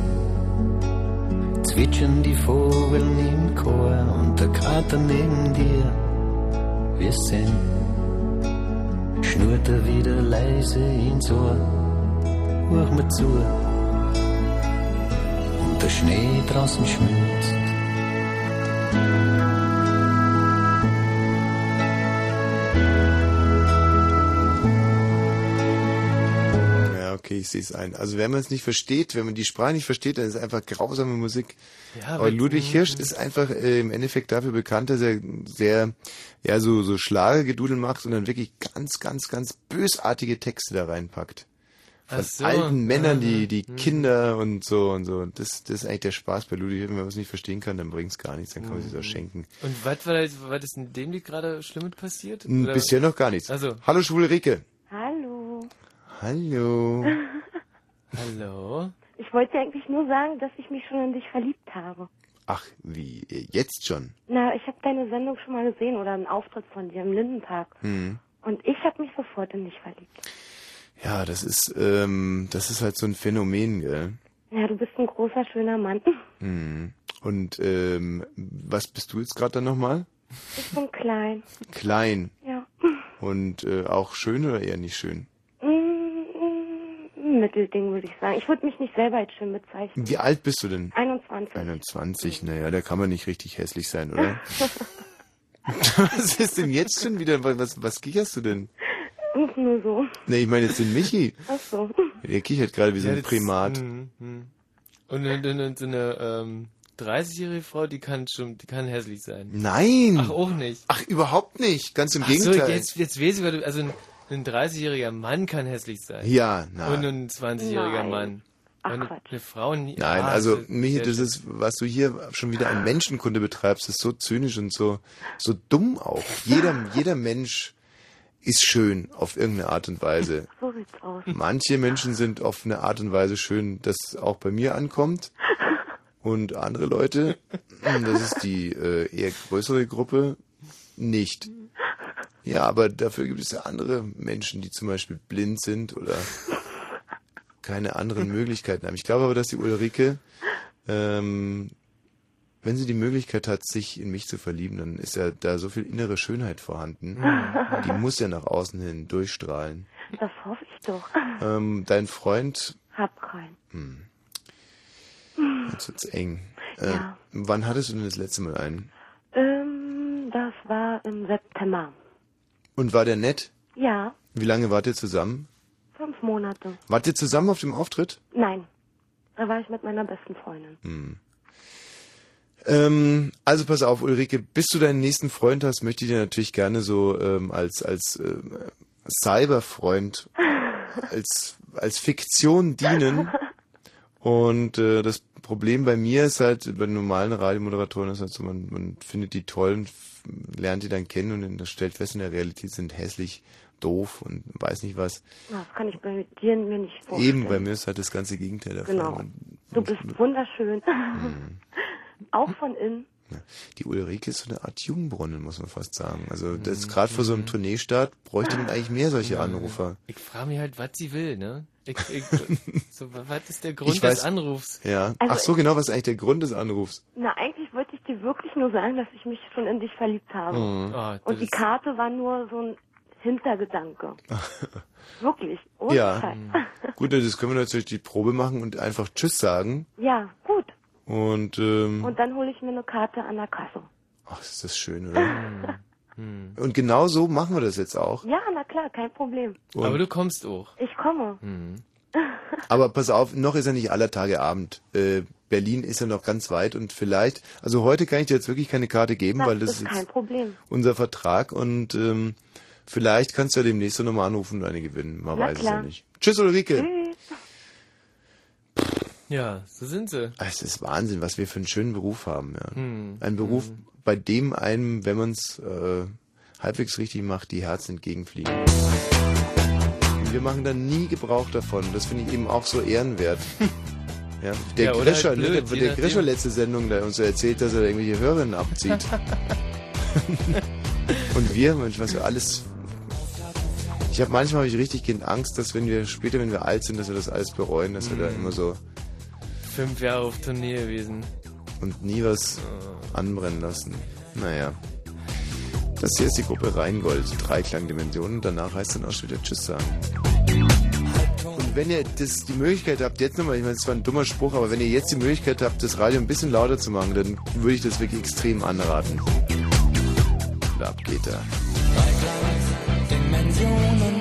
Zwitschern die Vogeln im Chor und der Krater neben dir wirst sehen. Schnurrt er wieder leise ins Ohr hör mir zu. Und der Schnee draußen schmilzt. Okay, ich sehe es ein. Also wenn man es nicht versteht, wenn man die Sprache nicht versteht, dann ist es einfach grausame Musik. Ja, Aber aber- Ludwig Hirsch ist einfach äh, im Endeffekt dafür bekannt, dass er sehr, ja, so, so Schlagergedudel macht und dann wirklich ganz, ganz, ganz bösartige Texte da reinpackt. Von so, alten Männern, die, die hm. Kinder und so und so. Das, das ist eigentlich der Spaß bei Ludwig. Wenn man was nicht verstehen kann, dann bringt's gar nichts, dann kann man sich das Mhm. schenken. Und was war das, was ist in dem Lied gerade Schlimmes passiert? Oder- Bisher noch gar nichts. Also. Hallo schwule Rike. Hallo. Hallo. (laughs) Hallo. Ich wollte eigentlich nur sagen, dass ich mich schon in dich verliebt habe. Ach, wie, jetzt schon? Na, ich habe deine Sendung schon mal gesehen oder einen Auftritt von dir im Lindenpark. Hm. Und ich habe mich sofort in dich verliebt. Ja, das ist, ähm, das ist halt so ein Phänomen, gell? Ja, du bist ein großer, schöner Mann. (laughs) Hm. Und ähm, was bist du jetzt gerade dann nochmal? Ich bin klein. Klein. Ja. Und äh, auch schön oder eher nicht schön? Mittelding, würde ich sagen. Ich würde mich nicht selber als schön bezeichnen. Wie alt bist du denn? 21. 21, naja, da kann man nicht richtig hässlich sein, oder? (laughs) (laughs) was ist denn jetzt schon wieder? Was, was kicherst du denn? Ist nur so. Ne, ich meine jetzt den Michi. Ach so. Der kichert gerade wie so ein Primat. Mhm, mhm. Und, und, und, und so eine ähm, 30-jährige Frau, die kann schon, die kann hässlich sein. Nein! Ach, auch nicht. Ach, überhaupt nicht. Ganz im Ach so, Gegenteil. jetzt, jetzt weiß ich, was du- also ein, ein 30-jähriger Mann kann hässlich sein. Ja, na. Und ein 20-jähriger Nein. Mann. Ach, eine, Frau nie. Nein, Ah, also Michi, das ist, was du hier schon wieder an Menschenkunde betreibst, ist so zynisch und so, so dumm auch. Jeder, jeder Mensch ist schön auf irgendeine Art und Weise. (laughs) So sieht's aus. Manche Menschen sind auf eine Art und Weise schön, dass auch bei mir ankommt. Und andere Leute, das ist die äh, eher größere Gruppe, nicht. Ja, aber dafür gibt es ja andere Menschen, die zum Beispiel blind sind oder keine anderen Möglichkeiten haben. Ich glaube aber, dass die Ulrike, ähm, wenn sie die Möglichkeit hat, sich in mich zu verlieben, dann ist ja da so viel innere Schönheit vorhanden. Die (laughs) muss ja nach außen hin durchstrahlen. Das hoffe ich doch. Ähm, dein Freund, Hab keinen. hm, jetzt wird's eng. Äh, Ja. Wann hattest du denn das letzte Mal einen? Ähm, das war im September. Und war der nett? Ja, Wie lange wart ihr zusammen? fünf Monate. Wart ihr zusammen auf dem Auftritt? Nein, da war ich mit meiner besten Freundin. Hm. Ähm, also pass auf, Ulrike, bis du deinen nächsten Freund hast, möchte ich dir natürlich gerne so ähm, als als äh, Cyberfreund, (laughs) als als Fiktion dienen. Und äh, das Problem bei mir ist halt, bei normalen Radiomoderatoren ist halt so, man, man findet die toll und lernt die dann kennen und dann stellt fest, in der Realität sind hässlich, doof und weiß nicht was. Das kann ich bei dir mir nicht vorstellen. Eben, bei mir ist halt das ganze Gegenteil der Fall. Genau. Man- Du bist wunderschön. Hm. (laughs) Auch von innen. Die Ulrike ist so eine Art Jungbrunnen, muss man fast sagen. Also das gerade vor so einem Tourneestart bräuchte man (laughs) eigentlich mehr solche Anrufer. Ich frage mich halt, was sie will, ne? Ich, ich, (laughs) so, was ist der Grund Ich des weiß- Anrufs? Ja. Also Ach so, genau, was ist eigentlich der Grund des Anrufs? Na, eigentlich wollte ich dir wirklich nur sagen, dass ich mich schon in dich verliebt habe. Mhm. Ah, Und die Karte war nur so ein Hintergedanke. (laughs) wirklich. Ohne ja. Scheiß. (laughs) Gut, das können wir natürlich die Probe machen und einfach Tschüss sagen. Ja, gut. Und, ähm, Und dann hole ich mir eine Karte an der Kasse. ach, ist das schön, oder? Und genau so machen wir das jetzt auch. Ja, na klar, kein Problem. Und- Aber du kommst auch. Ich komme. (laughs) Aber pass auf, noch ist ja nicht aller Tage Abend. Äh, Berlin ist ja noch ganz weit und vielleicht, also heute kann ich dir jetzt wirklich keine Karte geben, Das weil das ist ist kein jetzt Problem. unser Vertrag und ähm, vielleicht kannst du ja demnächst noch mal anrufen und eine gewinnen. Man Na weiß es klar. ja nicht. Tschüss Ulrike. Tschüss. Ja, so sind sie. Es ist Wahnsinn, was wir für einen schönen Beruf haben. Ja. Hm. Ein Beruf, bei dem einem, wenn man es äh, halbwegs richtig macht, die Herzen entgegenfliegen. Und wir machen dann nie Gebrauch davon. Das finde ich eben auch so ehrenwert. (laughs) Ja, der Ja, Grischer, halt ne, blöd, der, je der nachdem. Grischer letzte Sendung, der uns erzählt, dass er da irgendwelche Hörerinnen abzieht. (laughs) Und wir, Mensch, was wir alles. Ich habe manchmal hab ich richtig Kind Angst, dass wenn wir später, wenn wir alt sind, dass wir das alles bereuen, dass wir da Mhm. immer so Fünf Jahre auf Tournee gewesen. Und nie was anbrennen lassen. Naja. Das hier ist die Gruppe Rheingold, Dreiklangdimensionen. Danach heißt dann auch schon wieder Tschüss sagen. Und wenn ihr das, die Möglichkeit habt, jetzt nochmal, ich meine, das war ein dummer Spruch, aber wenn ihr jetzt die Möglichkeit habt, das Radio ein bisschen lauter zu machen, dann würde ich das wirklich extrem anraten. Und ab geht er. Dimensionen.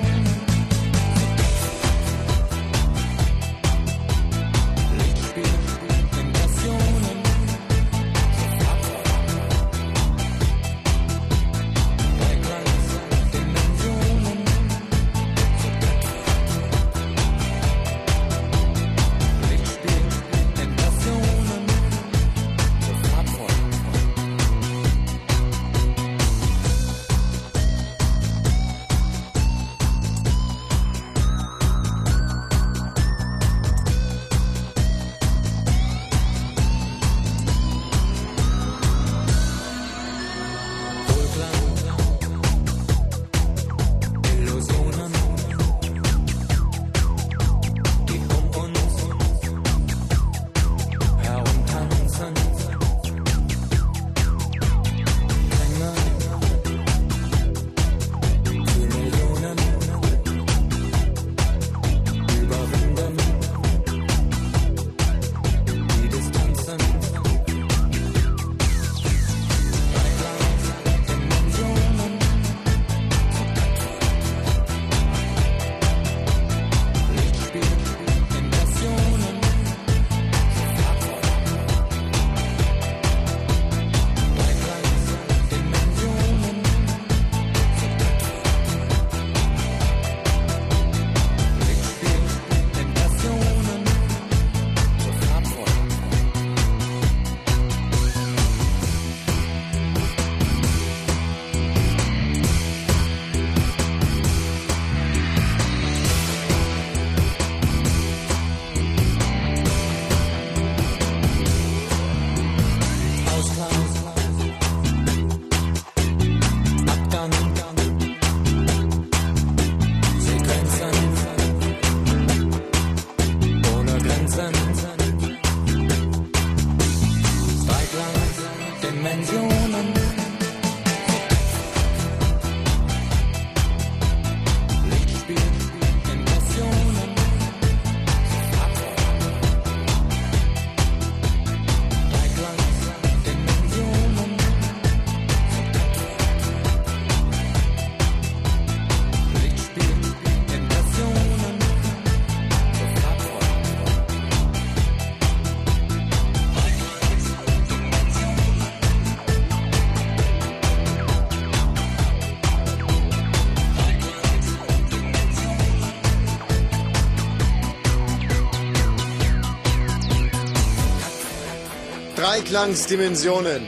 Dreiklangsdimensionen.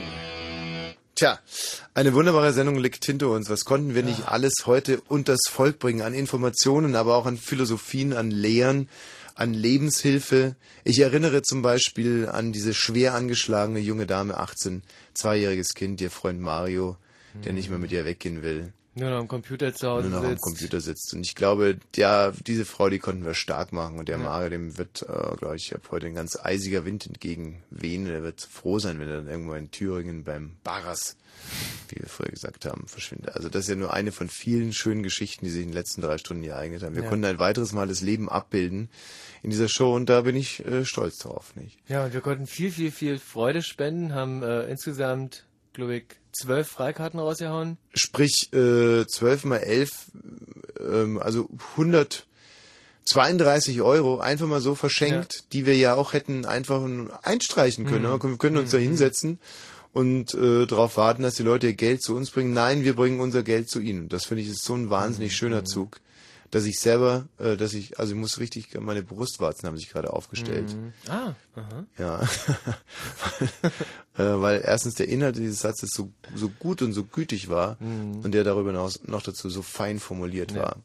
Tja, eine wunderbare Sendung liegt hinter uns. Was konnten wir nicht alles heute unters Volk bringen an Informationen, aber auch an Philosophien, an Lehren, an Lebenshilfe. Ich erinnere zum Beispiel an diese schwer angeschlagene junge Dame, 18, zweijähriges Kind, ihr Freund Mario, der nicht mehr mit ihr weggehen will. Nur noch am Computer zu Hause nur noch am sitzt. Computer sitzt. Und ich glaube, ja, diese Frau, die konnten wir stark machen. Und der Mario, dem wird, äh, glaube ich, ab heute ein ganz eisiger Wind entgegenwehen. Er wird froh sein, wenn er dann irgendwo in Thüringen beim Barras, wie wir vorher gesagt haben, verschwindet. Also das ist ja nur eine von vielen schönen Geschichten, die sich in den letzten drei Stunden hier ereignet haben. Wir Ja. konnten ein weiteres Mal das Leben abbilden in dieser Show und da bin ich äh, stolz drauf, nicht? Ja, und wir konnten viel, viel, viel Freude spenden, haben äh, insgesamt, glaube ich, zwölf Freikarten rausgehauen. Sprich, äh, 12 mal 11, ähm, also 132 Euro einfach mal so verschenkt, die wir ja auch hätten einfach einstreichen können. Mhm. Wir können uns da hinsetzen und äh, darauf warten, dass die Leute ihr Geld zu uns bringen. Nein, wir bringen unser Geld zu ihnen. Das finde ich ist so ein wahnsinnig schöner Zug, dass ich selber, äh, dass ich, also ich muss richtig, meine Brustwarzen haben sich gerade aufgestellt. Mhm. Ah, aha. Ja. (laughs) äh, weil erstens der Inhalt dieses Satzes so, so gut und so gütig war Mhm. und der darüber hinaus noch dazu so fein formuliert Ja, war.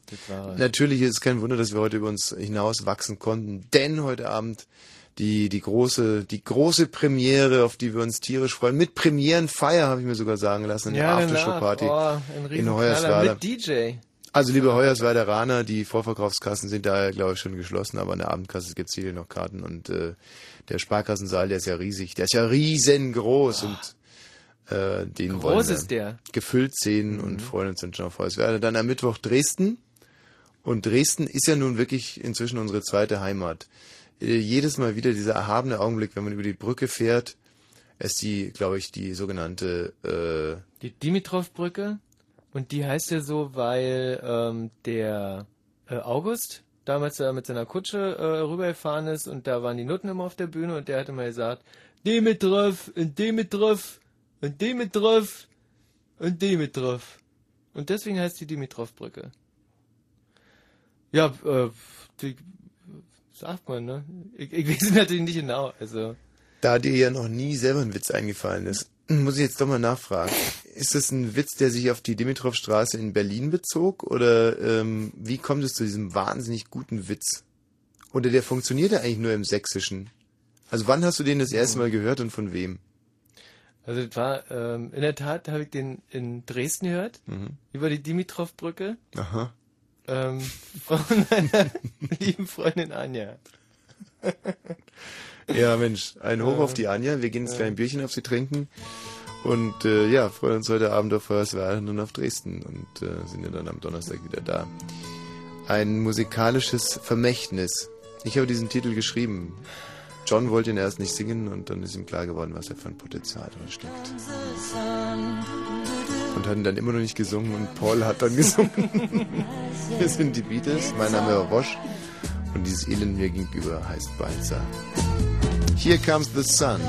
war. Natürlich ist es kein Wunder, dass wir heute über uns hinaus wachsen konnten, denn heute Abend die, die große, die große Premiere, auf die wir uns tierisch freuen. Mit Premierenfeier, habe ich mir sogar sagen lassen, in Ja, der. Aftershow-Party Oh, in Hoyerswerda. mit DJ. Also liebe Hoyerswerderaner, die Vorverkaufskassen sind da, glaube ich, schon geschlossen, aber an der Abendkasse gibt's hier noch Karten und äh, der Sparkassensaal, der ist ja riesig, der ist ja riesengroß und äh, den Groß wollen wir ist der. gefüllt sehen und freuen uns dann schon auf Hoyerswerda. Dann am Mittwoch Dresden und Dresden ist ja nun wirklich inzwischen unsere zweite Heimat. Äh, jedes Mal wieder dieser erhabene Augenblick, wenn man über die Brücke fährt, ist die, glaube ich, die sogenannte äh, Die Dimitrov-Brücke. Und die heißt ja so, weil ähm, der äh, August damals da mit seiner Kutsche äh, rübergefahren ist und da waren die Nutten immer auf der Bühne und der hatte mal gesagt, Dimitrov und Dimitrov und Dimitrov und Dimitrov. Und deswegen heißt die Dimitrov-Brücke. Ja, äh, die, sagt man, ne? Ich, ich weiß natürlich nicht genau, also. Da dir ja noch nie selber ein Witz eingefallen ist, muss ich jetzt doch mal nachfragen. Ist das ein Witz, der sich auf die Dimitrovstraße in Berlin bezog? Oder ähm, wie kommt es zu diesem wahnsinnig guten Witz? Oder der funktioniert ja eigentlich nur im Sächsischen? Also wann hast du den das erste Mal gehört und von wem? Also das war, ähm, in der Tat habe ich den in Dresden gehört, Mhm. über die Dimitrov-Brücke, Aha. ähm, von (laughs) meiner lieben Freundin Anja. Ja, Mensch, ein Hoch auf die Anja. Wir gehen jetzt gleich ein Bierchen auf sie trinken. Und äh, ja, freuen uns heute Abend auf Hoyerswerda und auf Dresden. Und äh, sind ja dann am Donnerstag wieder da. Ein musikalisches Vermächtnis. Ich habe diesen Titel geschrieben. John wollte ihn erst nicht singen und dann ist ihm klar geworden, was er für ein Potenzial drin steckt. Und hat ihn dann immer noch nicht gesungen und Paul hat dann (laughs) gesungen. Wir sind die Beatles, mein Name ist Roche und dieses Elend mir gegenüber heißt Balzer. Here comes the sun.